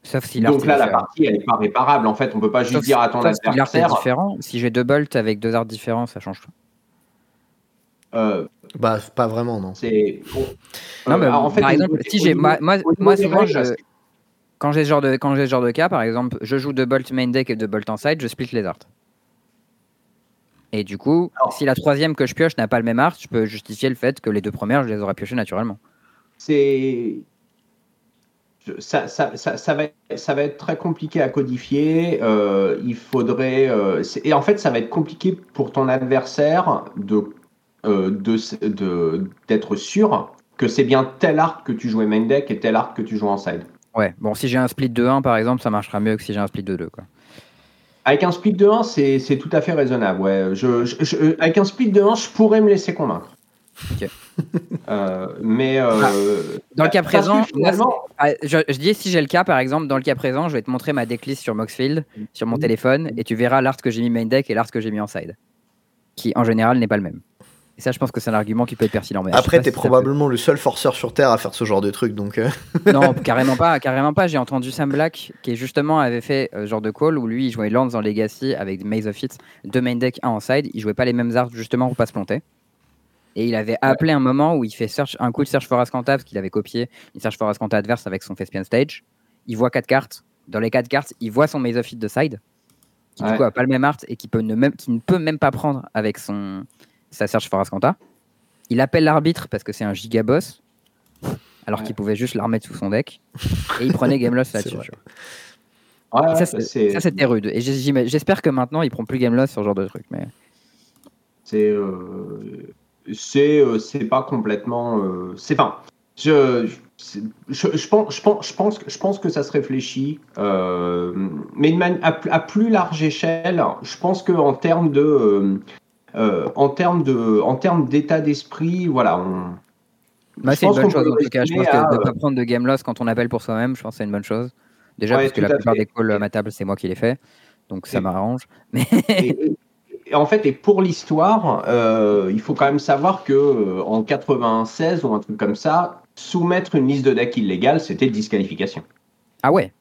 Sauf si Donc là la partie elle est pas réparable. En fait, on peut pas juste Sauf, dire à ton sauf si l'art est adversaire. différent. Si j'ai deux bolts avec deux arts différents, ça change tout. euh, Bah, pas vraiment, non. C'est. Non, Euh, mais en fait, par exemple, si j'ai moi, moi, souvent, je- quand j'ai ce genre de quand j'ai ce genre de cas, par exemple, je joue deux bolts main deck et deux bolts en side, je split les arts. Et du coup, Alors- si la troisième que je pioche n'a pas le même art, je peux justifier le fait que les deux premières, je les aurais piochées naturellement. C'est. Ça, ça, ça, ça, va être, ça va être très compliqué à codifier. euh, il faudrait. euh, et en fait, ça va être compliqué pour ton adversaire de euh, de de- d'être sûr que c'est bien tel art que tu jouais main deck et tel art que tu joues en side. Ouais, bon, si j'ai un split de 1 par exemple, ça marchera mieux que si j'ai un split de 2. Quoi. Avec un split de 1, c'est c'est tout à fait raisonnable. Ouais. Je, je- je- avec un split de 1, je pourrais me laisser convaincre. Ok. Euh, mais. euh, Dans le cas présent, finalement, Ah, je, je dis si j'ai le cas, par exemple, dans le cas présent, je vais te montrer ma decklist sur Moxfield, sur mon téléphone, et tu verras l'art que j'ai mis main deck et l'art que j'ai mis en side, qui en général n'est pas le même. Et ça, je pense que c'est un argument qui peut être pertinent. mais Après, t'es si peut- probablement le seul forceur sur Terre à faire ce genre de truc, donc. euh, [LAUGHS] Non, carrément pas, carrément pas. J'ai entendu Sam Black qui justement avait fait euh, ce genre de call où lui il jouait Lands en Legacy avec Maze of Hits, deux main deck, un en side. Il jouait pas les mêmes arts justement pour pas se planter. Et il avait appelé un moment où il fait search, un coup de Search for Ascanta parce qu'il avait copié une Search for Ascanta adverse avec son Thespian Stage. Il voit quatre cartes. Dans les quatre cartes, il voit son Maze of Hits de side, qui du Ouais. coup a pas le même art et qui, peut ne même, qui ne peut même pas prendre avec son, sa Search for Ascanta. Il appelle l'arbitre parce que c'est un giga boss, alors Ouais. qu'il pouvait juste la remettre sous son deck. Et il prenait Game Loss [LAUGHS] là-dessus. ça, c'était rude. Et j'espère que maintenant, ils prendront plus Game Loss sur ce genre de truc. Mais... C'est euh, c'est euh, c'est pas complètement euh, c'est pas je je, pense je pense je pense que je pense que ça se réfléchit euh, mais à, plus- à plus large échelle je pense que en termes de euh, en termes de en termes d'état d'esprit voilà on Bah, c'est une bonne chose en tout cas. Je pense que à, de ne pas prendre de Game Loss quand on appelle pour soi-même, je pense que c'est une bonne chose. Déjà Ouais, parce que la plupart fait. des calls à ma table, c'est moi qui les fais. Donc ça m'arrange. Mais et en fait, et pour l'histoire, euh, il faut quand même savoir que euh, en 96 ou un truc comme ça, soumettre une liste de decks illégale, c'était disqualification. ah ouais,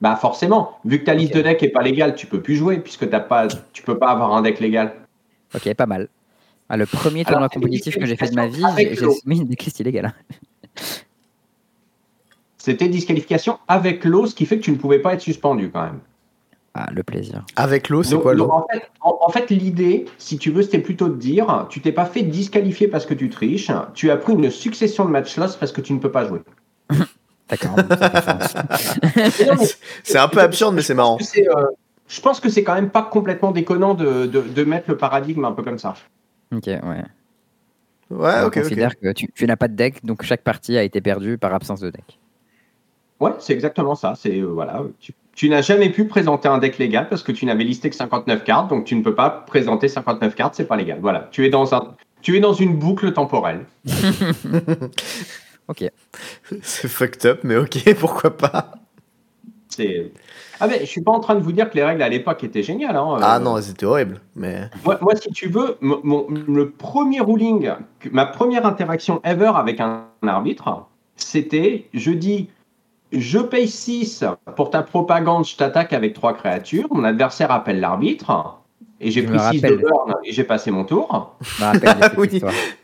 Bah forcément, vu que ta liste de deck est pas légale, tu peux plus jouer puisque t'as pas, tu peux pas avoir un deck légal. Ok, pas mal. Ah, le premier tournoi compétitif que j'ai fait de ma vie, j'ai soumis une décliste illégale. C'était disqualification avec l'eau, ce qui fait que tu ne pouvais pas être suspendu quand même. Ah, le plaisir. Avec l'eau, c'est quoi l'eau en fait, en- en fait, l'idée, si tu veux, c'était plutôt de dire, tu t'es pas fait disqualifier parce que tu triches, tu as pris une succession de match loss parce que tu ne peux pas jouer. [LAUGHS] D'accord. [LAUGHS] [LAUGHS] C'est un peu absurde, mais c'est marrant. euh, je pense que c'est quand même pas complètement déconnant de, de- de mettre le paradigme un peu comme ça. ok, ouais. Ouais, On ok, considère que tu, tu n'as pas de deck, donc chaque partie a été perdue par absence de deck. Ouais, c'est exactement ça. C'est euh, voilà, tu, tu n'as jamais pu présenter un deck légal parce que tu n'avais listé que 59 cartes, donc tu ne peux pas présenter 59 cartes, c'est pas légal. Voilà, tu es dans un, tu es dans une boucle temporelle. [LAUGHS] Ok. C'est fucked up, mais ok, [LAUGHS] pourquoi pas? C'est ah mais je suis pas en train de vous dire que les règles à l'époque étaient géniales. hein. Ah Euh, non, c'était horrible. Mais Moi, moi, si tu veux, mon, mon- le premier ruling, que- ma première interaction ever avec un, arbitre, c'était je dis je paye 6 pour ta propagande, je t'attaque avec 3 créatures, mon adversaire appelle l'arbitre, et j'ai pris 6 de burn et j'ai passé mon tour. [LAUGHS]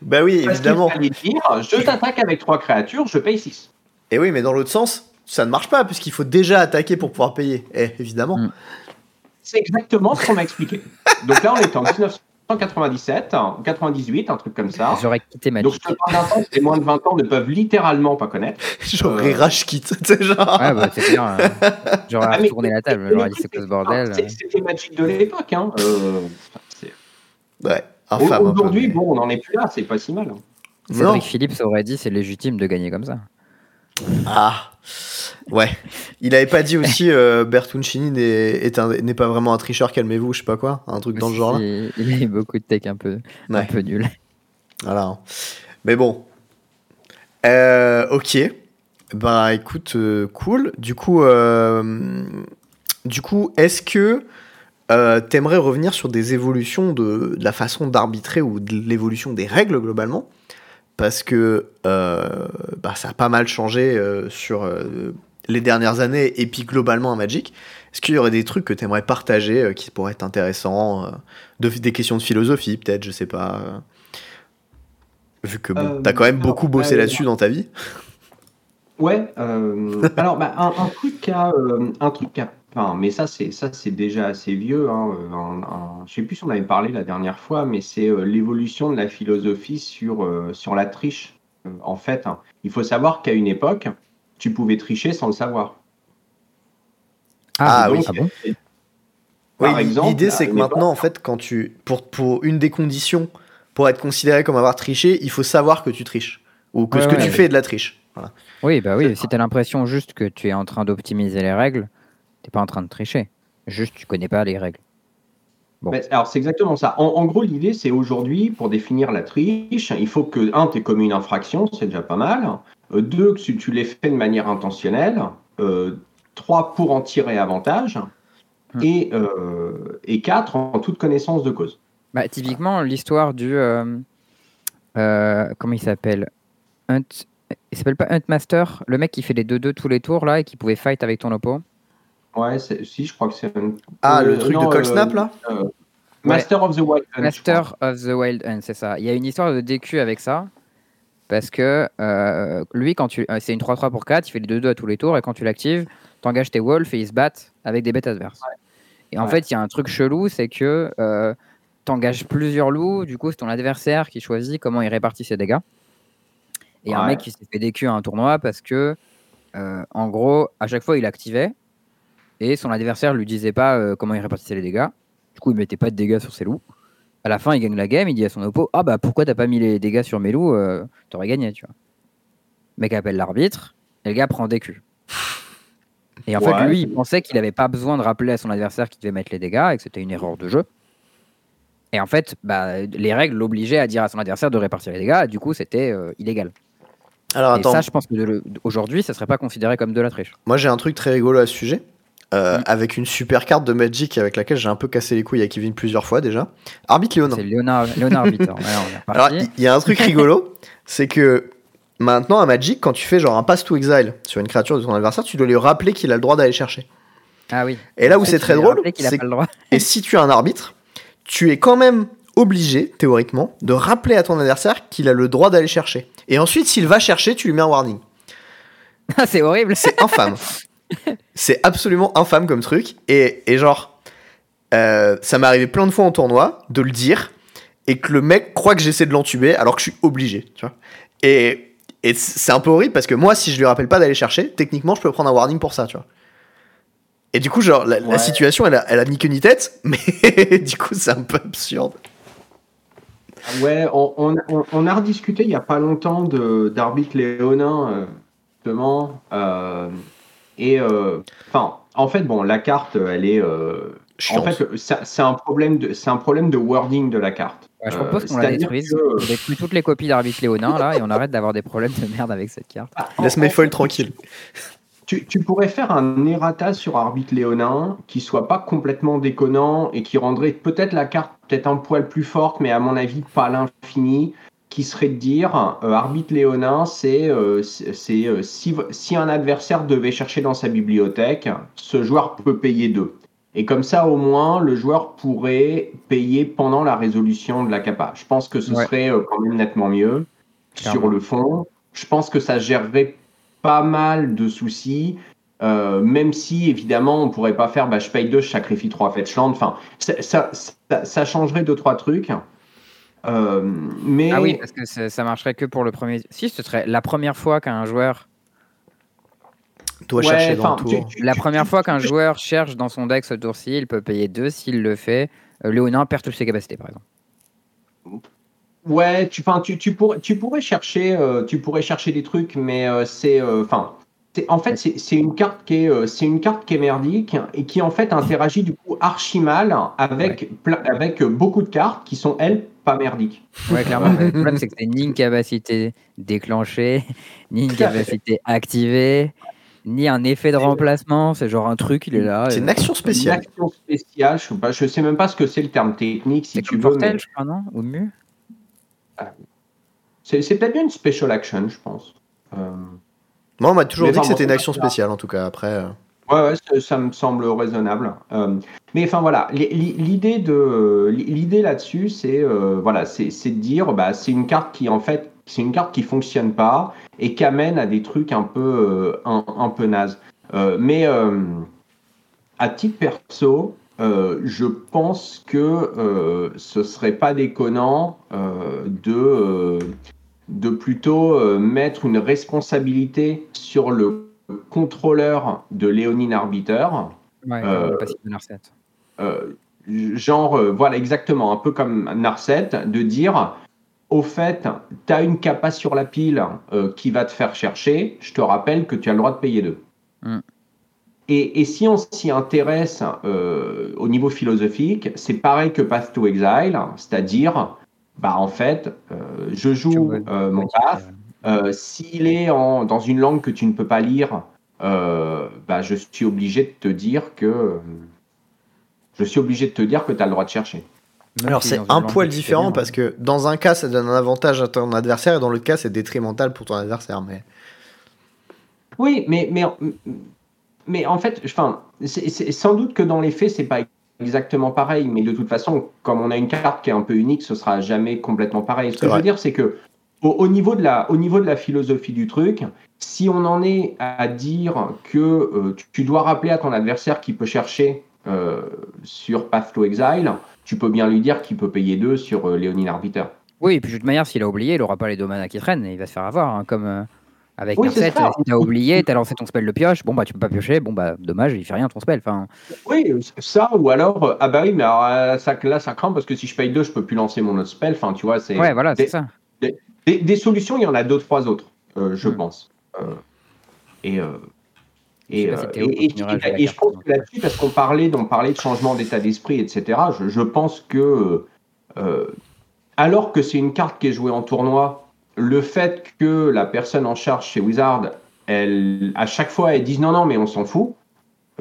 Bah, oui. évidemment. Je t'attaque avec 3 créatures, je paye 6. Et oui, mais dans l'autre sens, ça ne marche pas, puisqu'il faut déjà attaquer pour pouvoir payer, eh, évidemment. C'est exactement ce qu'on m'a expliqué. Donc là, on est en 1900. [LAUGHS] 97, 98, un truc comme ça. J'aurais quitté ma Donc, ce les moins de 20 ans ne peuvent littéralement pas connaître. [LAUGHS] J'aurais euh... rage quitte. Ouais, bah, c'est bien. Hein. J'aurais ah, retourné la table, j'aurais dit c'est quoi ce bordel. C'était euh. Magic de l'époque, hein. Euh... Aujourd'hui, bon, on n'en est plus là, c'est pas si mal. Hein. Cédric. Phillips aurait dit c'est légitime de gagner comme ça. Ah, ouais. Il avait pas dit aussi euh, Bertuncini n'est pas vraiment un tricheur, calmez-vous, je sais pas quoi, un truc dans le genre là. Il, a eu beaucoup de tech un peu, un peu nul. Voilà. hein. Mais bon. Euh, ok. Bah écoute, euh, cool. Du coup, euh, du coup, est-ce que t'aimerais revenir sur des évolutions de, de la façon d'arbitrer ou de l'évolution des règles globalement? Parce que euh, bah, ça a pas mal changé euh, sur euh, les dernières années et puis globalement à Magic. Est-ce qu'il y aurait des trucs que t'aimerais partager euh, qui pourraient être intéressants de, Des questions de philosophie peut-être, je sais pas. Vu que bon, Euh, t'as quand même alors, beaucoup bossé là-dessus dans ta vie. Ouais. [LAUGHS] alors, bah, un, un truc euh, un truc à, enfin, mais ça c'est ça c'est déjà assez vieux. Hein, euh, un- un- je sais plus si on avait parlé la dernière fois, mais c'est euh, l'évolution de la philosophie sur euh, sur la triche. Euh, en fait, hein. il faut savoir qu'à une époque, tu pouvais tricher sans le savoir. Ah oui. Ah bon? Par Oui, exemple, l'idée à c'est que une maintenant, en fait, quand tu, pour, pour une des conditions pour être considéré comme avoir triché, il faut savoir que tu triches ou que Ouais, ce que ouais. tu fais est de la triche. Voilà. Oui, bah oui, si t'as l'impression juste que tu es en train d'optimiser les règles, t'es pas en train de tricher. Juste, tu connais pas les règles. Bon. Mais alors, c'est exactement ça. En, en gros, l'idée, c'est aujourd'hui, pour définir la triche, il faut que, un, tu aies commis une infraction, c'est déjà pas mal. Euh, deux, que tu, tu l'aies fait de manière intentionnelle. Euh, trois, pour en tirer avantage. Hmm. Et, euh, et quatre, en toute connaissance de cause. Bah, typiquement, l'histoire du. comment il s'appelle? Hunt. Il s'appelle pas Huntmaster? Le mec qui fait les 2-2 tous les tours là et qui pouvait fight avec ton oppo? Ouais, si, je crois que c'est un. Ah, le truc non, de Cold euh, Snap là euh, Master of the Wild Hunt. Master of the Wild Hunt, c'est ça. Il y a une histoire de DQ avec ça. Parce que euh, lui, quand tu, c'est une 3-3 pour 4, il fait les 2-2 à tous les tours et quand tu l'actives, t'engages tes wolves et ils se battent avec des bêtes adverses. Et en Ouais. fait, il y a un truc chelou, c'est que euh, t'engages plusieurs loups, du coup, c'est ton adversaire qui choisit comment il répartit ses dégâts. Et un mec qui s'est fait DQ à un tournoi parce que, euh, en gros, à chaque fois, il activait et son adversaire lui disait pas euh, comment il répartissait les dégâts. Du coup, il mettait pas de dégâts sur ses loups. À la fin, il gagne la game, il dit à son oppo Ah bah pourquoi t'as pas mis les dégâts sur mes loups euh, T'aurais gagné, tu vois. Le mec appelle l'arbitre, et le gars prend DQ. Et en fait, lui, il pensait qu'il avait pas besoin de rappeler à son adversaire qu'il devait mettre les dégâts et que c'était une erreur de jeu. Et en fait, bah, les règles l'obligeaient à dire à son adversaire de répartir les dégâts, du coup, c'était euh, illégal. Alors et attends, ça, je pense que de le- aujourd'hui, ça serait pas considéré comme de la triche. moi j'ai un truc très rigolo à ce sujet. Euh, Mm. Avec une super carte de Magic avec laquelle j'ai un peu cassé les couilles à Kevin plusieurs fois déjà. Arbitre Léonin. C'est Léonard, Léonard est [LAUGHS] Alors, il y a un truc rigolo, c'est que maintenant à Magic, quand tu fais genre un pass to exile sur une créature de ton adversaire, tu dois lui rappeler qu'il a le droit d'aller chercher. Ah oui. Et là où En c'est très drôle, c'est. Et si tu es un arbitre, tu es quand même obligé, théoriquement, de rappeler à ton adversaire qu'il a le droit d'aller chercher. Et ensuite, s'il va chercher, tu lui mets un warning. [LAUGHS] Ah, c'est horrible. C'est infâme. [LAUGHS] c'est absolument infâme comme truc. Et, et genre, euh, ça m'est arrivé plein de fois en tournoi de le dire et que le mec croit que j'essaie de l'entuber alors que je suis obligé. Tu vois et, et c'est un peu horrible parce que moi, si je lui rappelle pas d'aller chercher, techniquement, je peux prendre un warning pour ça. Tu vois et du coup, genre, la, situation, elle a, elle a ni queue ni tête, [LAUGHS] mais [LAUGHS] du coup, c'est un peu absurde. Ouais, on, on, on- on a rediscuté il n'y a pas longtemps d'arbitre léonin, euh, justement. euh, et euh, enfin, en fait, bon, la carte, elle est. euh, en fait, c'est un problème de, c'est un problème de wording de la carte. Ouais, je Euh, propose qu'on la détruise. que- On détruit toutes les copies d'arbitre Léonin là et on arrête d'avoir des problèmes de merde avec cette carte. Laisse mes foils tranquilles. Tu, tu pourrais faire un errata sur arbitre léonin qui soit pas complètement déconnant et qui rendrait peut-être la carte peut-être un poil plus forte, mais à mon avis pas à l'infini, qui serait de dire euh, arbitre léonin, c'est euh, euh, si, si un adversaire devait chercher dans sa bibliothèque, ce joueur peut payer deux. Et comme ça, au moins, le joueur pourrait payer pendant la résolution de la capa. Je pense que ce Ouais. serait euh, quand même nettement mieux Clairement. sur le fond. Je pense que ça gérerait pas mal de soucis. euh, même si évidemment on pourrait pas faire bah, je paye 2, je sacrifie 3 Fetchland. Enfin, ça, ça, ça, ça changerait deux trois trucs. Euh, mais Ah oui, parce que ça, marcherait que pour le premier. Si, ce serait la première fois qu'un joueur. Ouais, chercher dans le tu- tour. tu- La première tu- fois qu'un tu- joueur cherche dans son deck ce tour-ci, il peut payer 2 s'il le fait. Euh, Léonin perd toutes ses capacités, par exemple. Ouais, tu, tu, tu, pourrais, tu, pourrais chercher, euh, tu pourrais chercher des trucs, mais euh, c'est. euh, Enfin. en fait, c'est c'est une carte qui est, euh, c'est une carte qui est merdique et qui en fait interagit du coup archi mal avec, avec beaucoup de cartes qui sont elles pas merdiques. Ouais, [LAUGHS] clairement. le problème, c'est que c'est ni une capacité déclenchée, [LAUGHS] ni une capacité activée, ni un effet de remplacement. C'est genre un truc, il est là. C'est euh, une action Une spéciale. action spéciale, je sais, pas, je sais même pas ce que c'est le terme technique si tu veux. Portel, mais je crois, non? Ou mieux C'est c'est peut-être bien une special action, je pense. Euh, Moi, on m'a toujours Mais dit que c'était une action spéciale, en tout cas. Après, euh, Ouais, ça, me semble raisonnable. Euh, mais enfin voilà, li- li- l'idée de l'idée là-dessus, c'est euh, voilà, c'est de dire, bah, c'est une carte qui en fait, c'est une carte qui fonctionne pas et qui amène à des trucs un peu euh, un, un peu nazes. Euh, mais à titre perso, je pense que ce serait pas déconnant de de plutôt mettre une responsabilité sur le contrôleur de Léonine Arbiter, Ouais, Euh, euh, genre, euh, voilà, exactement, un peu comme Narset, de dire, au fait, tu as une capa sur la pile euh, qui va te faire chercher, je te rappelle que tu as le droit de payer deux. Mm. Et, et si on s'y intéresse euh, au niveau philosophique, c'est pareil que Path to Exile, c'est-à-dire, bah, en fait, je joue mon path, euh, S'il est en, dans une langue que tu ne peux pas lire, euh, bah, je suis obligé de te dire que je suis obligé de te dire que tu as le droit de chercher. Alors c'est un poil différent parce que dans un cas ça donne un avantage à ton adversaire et dans l'autre cas c'est détrimental pour ton adversaire. Mais Oui, mais, mais, mais en fait, enfin, c'est sans doute que dans les faits, c'est pas exactement pareil, mais de toute façon, comme on a une carte qui est un peu unique, ce sera jamais complètement pareil. Ce que C'est je veux dire, c'est que au, au niveau de la, au niveau de la philosophie du truc, si on en est à dire que euh, tu, tu dois rappeler à ton adversaire qu'il peut chercher euh, sur Path to Exile, tu peux bien lui dire qu'il peut payer deux sur euh, Léonine Arbiter. Oui, et puis de toute manière, s'il a oublié, il aura pas les deux manas qui traînent et il va se faire avoir. hein, comme euh, avec Oui, si t'as oublié, t'as lancé ton spell de pioche, bon bah tu peux pas piocher, bon bah dommage, il fait rien ton spell. Enfin, Oui, ça, ou alors, ah bah oui, mais alors, ça, là, ça craint parce que si je paye deux, je peux plus lancer mon autre spell. Enfin, tu vois, c'est. ouais, voilà, c'est ça. Des, des solutions, il y en a deux, trois autres, euh, je Mm. pense. Euh, et, euh, et, et- et- je pense que là-dessus, parce qu'on parlait, on parlait de changement d'état d'esprit, etc., je, je pense que, alors que c'est une carte qui est jouée en tournoi, le fait que la personne en charge chez Wizard, elle, à chaque fois, elle dise non, non, mais on s'en fout.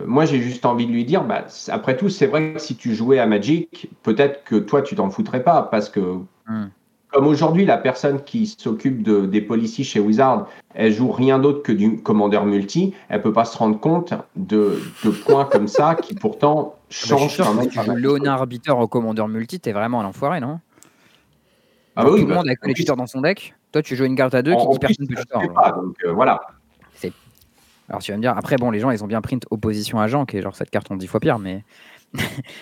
Moi, j'ai juste envie de lui dire, bah, après tout, c'est vrai que si tu jouais à Magic, peut-être que toi, tu t'en foutrais pas, parce que Hmm. Comme aujourd'hui, la personne qui s'occupe de, des policiers chez Wizard, elle joue rien d'autre que du commandeur multi, elle peut pas se rendre compte de, de points comme ça qui pourtant change sûr quand que même si tu joues. Léonard Arbiter au commandeur multi, t'es vraiment un enfoiré, non? Ah oui, Tout le bah, monde a que les tuteurs dans son deck. Toi, tu joues une carte à deux en- qui dit personne peut se fait genre. pas, donc euh, voilà. Alors tu vas me dire, après, bon, les gens, ils ont bien print opposition à Jean, qui est genre cette carte en 10 fois pire, mais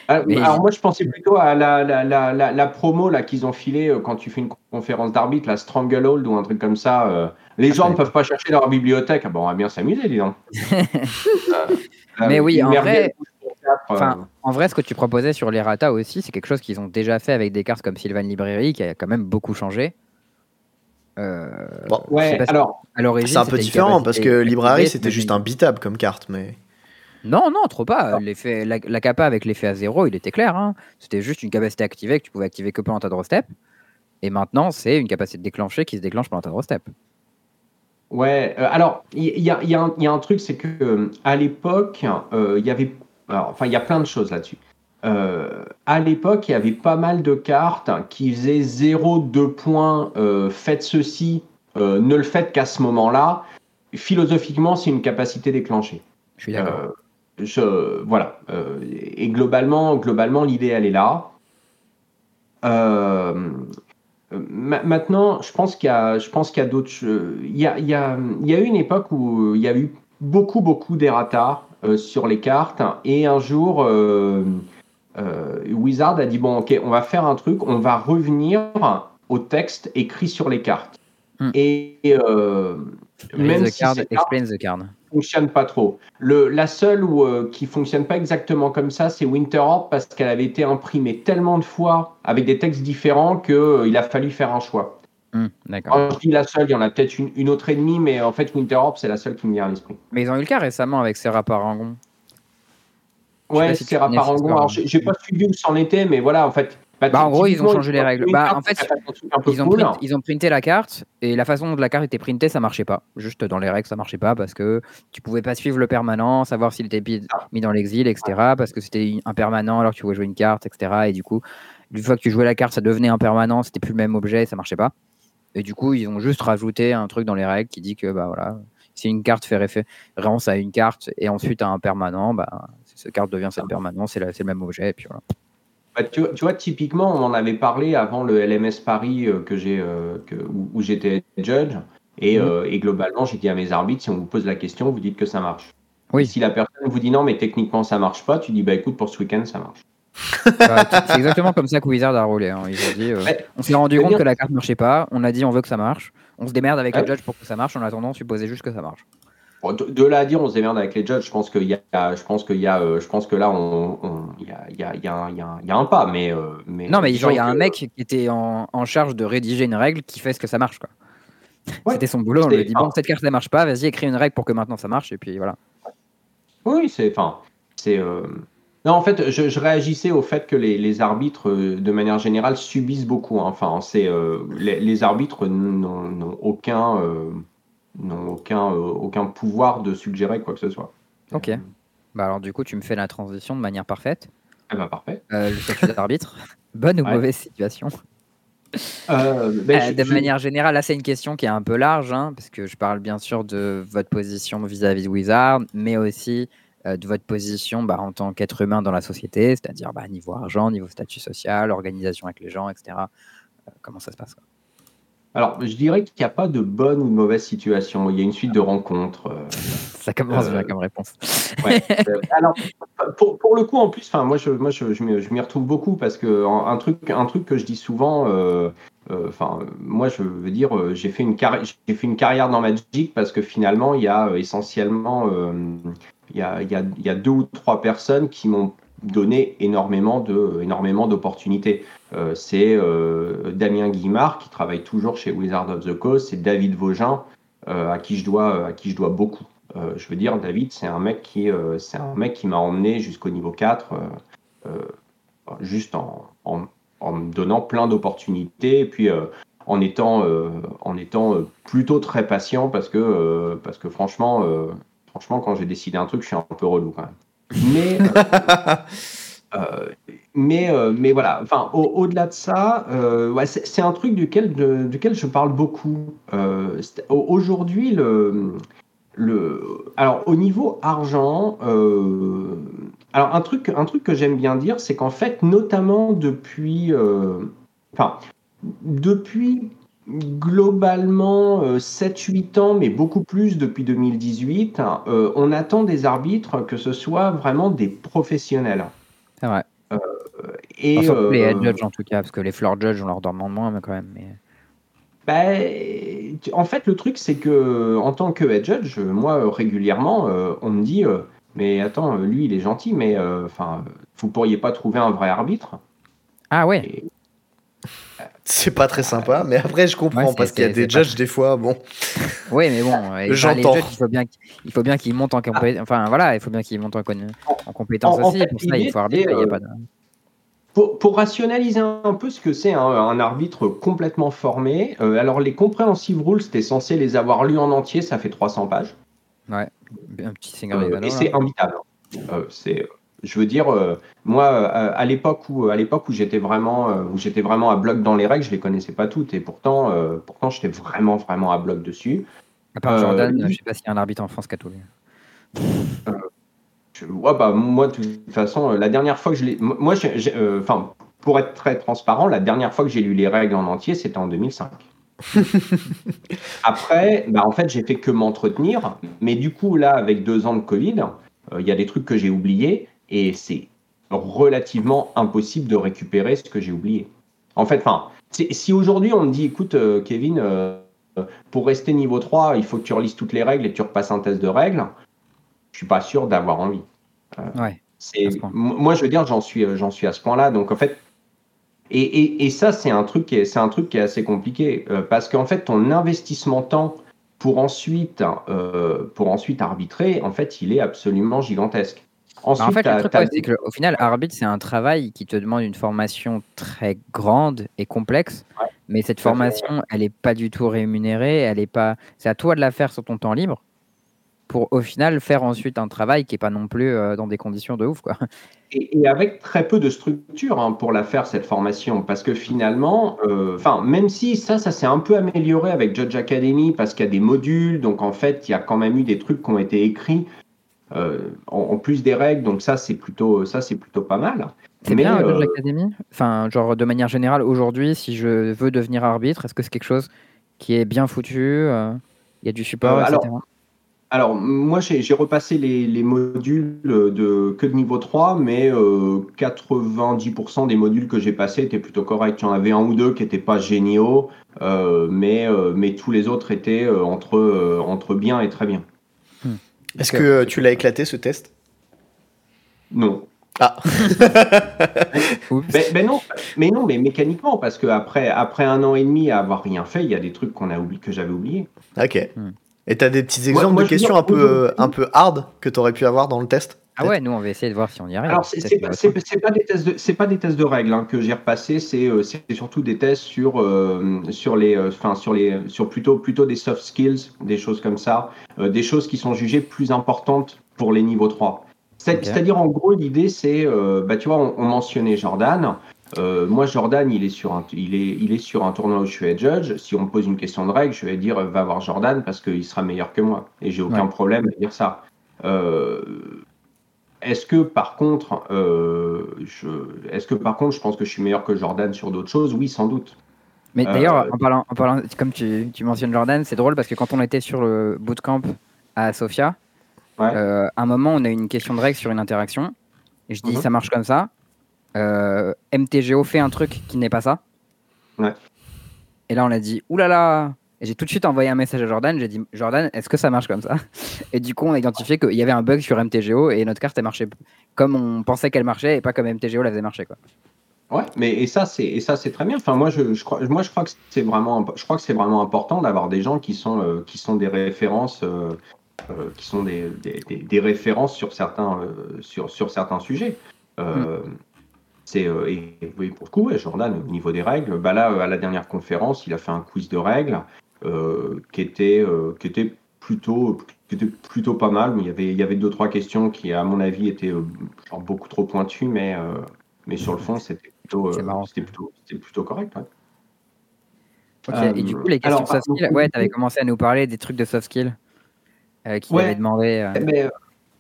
Ah, Mais- Alors moi je pensais plutôt à la, la, la, la, la promo là qu'ils ont filé euh, quand tu fais une conférence d'arbitre, la Stranglehold ou un truc comme ça. euh, les gens Ah, ne peuvent pas chercher dans leur bibliothèque. Ah bon, on va bien s'amuser, dis donc. [LAUGHS] Euh, Mais oui, en vrai- Enfin, en vrai, ce que tu proposais sur les Rata aussi, c'est quelque chose qu'ils ont déjà fait avec des cartes comme Sylvan Librairie, qui a quand même beaucoup changé. Euh, Bon, ouais, si- alors à l'origine, c'est un peu différent parce que Library c'était juste un beatable comme carte, mais. Non, non, trop pas. L'effet, la, la capa avec l'effet à zéro, il était clair. hein. C'était juste une capacité activée que tu pouvais activer que pendant ta draw step. Et maintenant, c'est une capacité déclenchée qui se déclenche pendant ta draw step. Ouais, euh, alors il y, y a, y un- il y a un truc, c'est que euh, à l'époque, euh, il y avait, alors, enfin il y a plein de choses là-dessus. À l'époque, il y avait pas mal de cartes qui faisaient 0-2 points, euh, faites ceci, ne le faites qu'à ce moment-là. Philosophiquement, c'est une capacité déclenchée. Je suis d'accord. Je, voilà. Euh, et globalement, globalement l'idée, elle est là. Euh, ma- maintenant, je pense qu'il y a, je pense qu'il y a d'autres. Il y a, il y, a, il y a eu une époque où il y a eu beaucoup, beaucoup d'errata euh, sur les cartes. Et un jour, euh, euh, Wizard a dit bon, ok, on va faire un truc, on va revenir au texte écrit sur les cartes. Hmm. Et euh, même the si card, explain the card. Fonctionne pas trop. Le, la seule où, euh, qui fonctionne pas exactement comme ça, c'est Winter Orb parce qu'elle avait été imprimée tellement de fois avec des textes différents que euh, il a fallu faire un choix. Hmm, d'accord. Quand je dis la seule, il y en a peut-être une, une autre et demie, mais en fait Winter Orb c'est la seule qui me vient à l'esprit. Mais ils ont eu le cas récemment avec Serra Parangon. Ouais, si Parangon. Alors j'ai j'ai pas suivi où c'en était, mais voilà, en fait. Bah, en gros, ils ont changé les règles. Bah, en fait, Ils ont, cool, print- ils ont printé la carte et la façon dont la carte était printée, ça marchait pas. Juste dans les règles, ça marchait pas parce que tu pouvais pas suivre le permanent, savoir s'il était pi- mis dans l'exil, etc. Parce que c'était un permanent alors que tu pouvais jouer une carte, etc. Et du coup, une fois que tu jouais la carte, ça devenait un permanent, c'était plus le même objet, ça marchait pas. Et du coup, ils ont juste rajouté un truc dans les règles qui dit que bah voilà, si une carte fait référence à une carte et ensuite à un permanent, bah cette carte devient cette permanent, c'est la- c'est le même objet. Et puis voilà. Bah, tu, vois- tu vois, typiquement, on en avait parlé avant le LMS Paris euh, que j'ai, euh, où, où j'étais judge. Et, Mhm. euh, et globalement, j'ai dit à mes arbitres, si on vous pose la question, vous dites que ça marche. Oui. Et si la personne vous dit non, mais techniquement ça marche pas, tu dis bah écoute, pour ce week-end, ça marche. [LAUGHS] Bah, c'est exactement comme ça que Wizard a roulé. hein. Ils ont dit, euh, Ouais. on s'est rendu compte que la carte marchait pas. On a dit, on veut que ça marche. On se démerde avec Ouais. le judge pour que ça marche. En attendant, supposez juste que ça marche. Bon, de, de là à dire, on se démerde avec les judges. Je pense qu'il y a, je pense qu'il y a, euh, je pense que là, on, il y a, il y a, il y a, un- y a pas, mais, euh, mais Non, mais genre, il y a un mec qui était en, en charge de rédiger une règle qui fait ce que ça marche. quoi. Ouais. C'était son boulot. On lui a dit, bon, cette carte, elle marche pas. Vas-y, écris une règle pour que maintenant ça marche. Et puis voilà. Oui, c'est, enfin, c'est. euh, Non, en fait, je, je réagissais au fait que les, les arbitres, de manière générale, subissent beaucoup. hein. Enfin, c'est les, les arbitres n'ont aucun, n'ont aucun, euh, aucun pouvoir de suggérer quoi que ce soit. Ok. Bah, alors, du coup, tu me fais la transition de manière parfaite. Ah bah, parfait. Euh, le statut d'arbitre. [LAUGHS] Bonne ou Ouais. mauvaise situation? Euh, ben, Euh, je- de je- manière générale, là, c'est une question qui est un peu large, hein, parce que je parle bien sûr de votre position vis-à-vis de Wizard, mais aussi euh, de votre position bah, en tant qu'être humain dans la société, c'est-à-dire bah, niveau argent, niveau statut social, organisation avec les gens, etc. Euh, comment ça se passe quoi? Alors, je dirais qu'il n'y a pas de bonne ou de mauvaise situation. Il y a une suite de rencontres. euh, Ça commence Euh, bien comme réponse. Ouais. [LAUGHS] Euh, alors, pour, pour le coup, en plus, moi, je, moi, je, je m'y retrouve beaucoup parce que un truc, un truc que je dis souvent, euh, euh, enfin, moi, je veux dire, euh, j'ai fait une carrière, j'ai fait une carrière dans Magic parce que finalement, il y a euh, essentiellement, euh, il y a, il y a, il y a deux ou trois personnes qui m'ont donné énormément de, énormément d'opportunités. Euh, c'est euh, Damien Guimard qui travaille toujours chez Wizard of the Coast, c'est David Vaugin euh, à qui je dois, à qui je dois beaucoup. Je veux dire, David, c'est un mec qui, c'est un mec qui m'a emmené jusqu'au niveau 4, euh, euh, juste en, en, me donnant plein d'opportunités, et puis en étant, en étant plutôt très patient, parce que, parce que franchement, franchement, quand j'ai décidé un truc, je suis un peu relou quand même. Mais, [LAUGHS] euh, mais, euh, mais voilà, enfin, au- au-delà de ça, euh, c'est un truc duquel, duquel je parle beaucoup. Aujourd'hui, le, le, alors au niveau argent, alors un truc, un truc que j'aime bien dire, c'est qu'en fait, notamment depuis, enfin, depuis globalement 7-8 ans, mais beaucoup plus depuis 2018, on attend des arbitres que ce soit vraiment des professionnels. Vrai. et les head judges en tout cas, parce que les floor judges, on leur demande moins, mais quand même. Mais... Ben, en fait, le truc, c'est que en tant que head judge, moi, régulièrement, euh, on me dit euh, Mais attends, lui, il est gentil, mais euh, enfin, vous pourriez pas trouver un vrai arbitre Ah ouais [LAUGHS] C'est pas très sympa, mais après, je comprends, parce qu'il y a des judges, des fois, bon. [LAUGHS] Oui, mais bon, j'entends. il faut bien, il faut bien qu'ils montent en compétence. Enfin, voilà, il faut bien qu'ils montent en, en compétence aussi. pour ça, il faut arbitrer. Il y a pas de... Pour, rationaliser un peu ce que c'est un, arbitre complètement formé, euh, alors les comprehensive rules, c'était censé les avoir lus en entier, ça fait 300 pages. Ouais, un petit Seigneur euh, Et c'est imbitable. Euh, c'est, je veux dire, moi, à l'époque où, à l'époque où j'étais vraiment, où j'étais vraiment à bloc dans les règles, je les connaissais pas toutes, et pourtant, pourtant, j'étais vraiment, vraiment à bloc dessus. À part Jordan, je sais pas s'il y a un arbitre en France qui tout lu bah, moi, de toute façon, euh, la dernière fois que je l'ai. Moi, euh, pour être très transparent, la dernière fois que j'ai lu les règles en entier, c'était en 2005. [LAUGHS] Après, bah, en fait, j'ai fait que m'entretenir. Mais du coup, là, avec deux ans de Covid, euh, il y a des trucs que j'ai oubliés et c'est relativement impossible de récupérer ce que j'ai oublié. En fait, enfin, si aujourd'hui on me dit, écoute, Kevin, pour rester niveau 3, il faut que tu relises toutes les règles et que tu repasses un test de règles je suis pas sûr d'avoir envie. Euh, ouais, moi, je veux dire, j'en suis, j'en suis à ce point-là. Donc, en fait, et, et, et ça, c'est un truc qui est, c'est un truc qui est assez compliqué euh, parce qu'en fait, ton investissement temps pour ensuite, euh, pour ensuite arbitrer, en fait, il est absolument gigantesque. Ensuite, en fait, le truc, c'est qu'au final, arbitre, c'est un travail qui te demande une formation très grande et complexe. mais cette formation, elle n'est pas du tout rémunérée. Elle est pas. C'est à toi de la faire sur ton temps libre pour au final faire ensuite un travail qui n'est pas non plus euh, dans des conditions de ouf. Quoi. Et, avec très peu de structure hein, pour la faire, cette formation, parce que finalement, euh, enfin même si ça, ça s'est un peu amélioré avec Judge Academy, parce qu'il y a des modules, donc en fait, il y a quand même eu des trucs qui ont été écrits euh, en, plus des règles, donc ça, c'est plutôt, ça, c'est plutôt pas mal. C'est bien Judge Academy? Enfin, genre de manière générale, aujourd'hui, si je veux devenir arbitre, est-ce que c'est quelque chose qui est bien foutu Il y a du support, etc. Alors, moi, j'ai repassé les, modules de, que de niveau 3, mais 90% euh, des modules que j'ai passés étaient plutôt corrects. Il y en avait un ou deux qui n'étaient pas géniaux, euh, mais, euh, mais tous les autres étaient entre, entre bien et très bien. Hmm. Est-ce que tu l'as éclaté, ce test? Non. Ah [LAUGHS] mais, mais, non, mais non, mais mécaniquement, parce qu'après après un an et demi à avoir rien fait, il y a des trucs qu'on a oublié, que j'avais oubliés. Ok. Hmm. Et tu as des petits exemples de questions un peu, un peu hard que tu aurais pu avoir dans le test ah ouais, nous on va essayer de voir si on y arrive. Alors c'est pas, pas, des tests de, pas des tests de règles hein, que j'ai repassé, c'est euh, surtout des tests sur euh, sur les, euh, enfin sur les, sur plutôt plutôt des soft skills, des choses comme ça, des choses qui sont jugées plus importantes pour les niveaux 3. C'est-à-dire en gros l'idée c'est, bah tu vois, on mentionnait Jordan. Euh, moi, Jordan, il est, sur un, il, est, il est sur un tournoi où je suis head judge. Si on me pose une question de règle, je vais dire va voir Jordan parce qu'il sera meilleur que moi. Et j'ai aucun problème à dire ça. Euh, est-ce que par contre, euh, je, est-ce que par contre, je pense que je suis meilleur que Jordan sur d'autres choses? Oui, sans doute. Mais d'ailleurs, en, parlant, en parlant, comme tu, tu mentionnes Jordan, c'est drôle parce que quand on était sur le bootcamp à Sofia, à un moment, on a eu une question de règle sur une interaction. Et je dis, mhm. ça marche comme ça. Euh, MTGO fait un truc qui n'est pas ça. Ouais. Et là, on a dit, oulala Et j'ai tout de suite envoyé un message à Jordan. J'ai dit, Jordan, est-ce que ça marche comme ça? [LAUGHS] Et du coup, on a identifié qu'il y avait un bug sur MTGO et notre carte, elle marchait comme on pensait qu'elle marchait et pas comme MTGO la faisait marcher. Quoi. Ouais, mais et ça c'est et ça c'est très bien. Enfin moi je, je, crois moi je crois que c'est vraiment je crois que c'est vraiment important d'avoir des gens qui sont euh, qui sont des références euh, qui sont des, des, des, références sur certains sur sur certains sujets. Mm. C'est euh, et, oui, pour le coup, Jordan, au niveau des règles, bah là, à la dernière conférence, il a fait un quiz de règles euh, qui était euh, qui était plutôt qui était plutôt pas mal. Mais il y avait il y avait deux trois questions qui, à mon avis, étaient genre beaucoup trop pointues, mais mais sur le fond, c'était plutôt c'était plutôt c'était plutôt correct. et du coup, les questions soft skills, ouais, tu avais commencé à nous parler des trucs de soft skills qu'il avait demandé. Eh ben,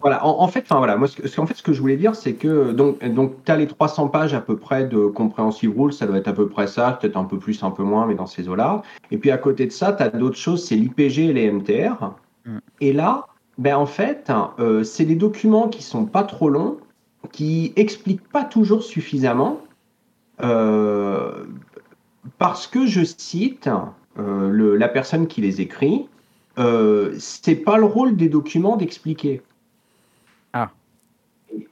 Voilà, en, fait, enfin voilà, moi, ce que, en fait, ce que je voulais dire, c'est que donc, donc tu as les 300 pages à peu près de comprehensive rules, ça doit être à peu près ça, peut-être un peu plus, un peu moins, mais dans ces eaux-là. Et puis à côté de ça, tu as d'autres choses, c'est l'IPG et les MTR. Mm. Et là, ben en fait, euh, c'est des documents qui sont pas trop longs, qui expliquent pas toujours suffisamment, euh, parce que je cite euh, le, la personne qui les écrit, euh, c'est pas le rôle des documents d'expliquer.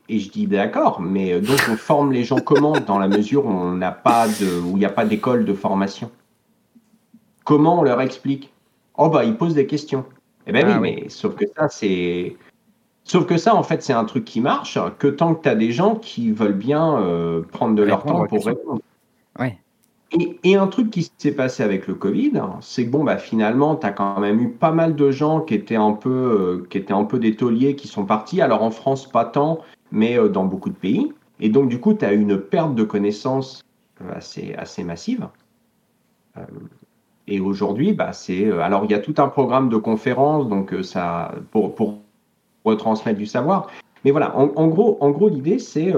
Et, je dis d'accord, mais euh, donc on forme les gens comment dans la mesure où on n'a pas de, où il n'y a pas d'école de formation? Comment on leur explique? Oh bah ils posent des questions. Eh ben ah oui, mais sauf que ça c'est, sauf que ça en fait c'est un truc qui marche que tant que tu as des gens qui veulent bien euh, prendre de leur temps pour répondre. Ouais. Et, un truc qui s'est passé avec le Covid, c'est que bon, bah, finalement, tu as quand même eu pas mal de gens qui étaient un peu, euh, qui étaient un peu des tauliers qui sont partis. Alors en France, pas tant, mais euh, dans beaucoup de pays. Et donc, du coup, tu as une perte de connaissances euh, assez, assez massive. et aujourd'hui, bah, c'est. alors, il y a tout un programme de conférences donc, ça, pour, pour retransmettre du savoir. Mais voilà, en, gros, en gros l'idée, c'est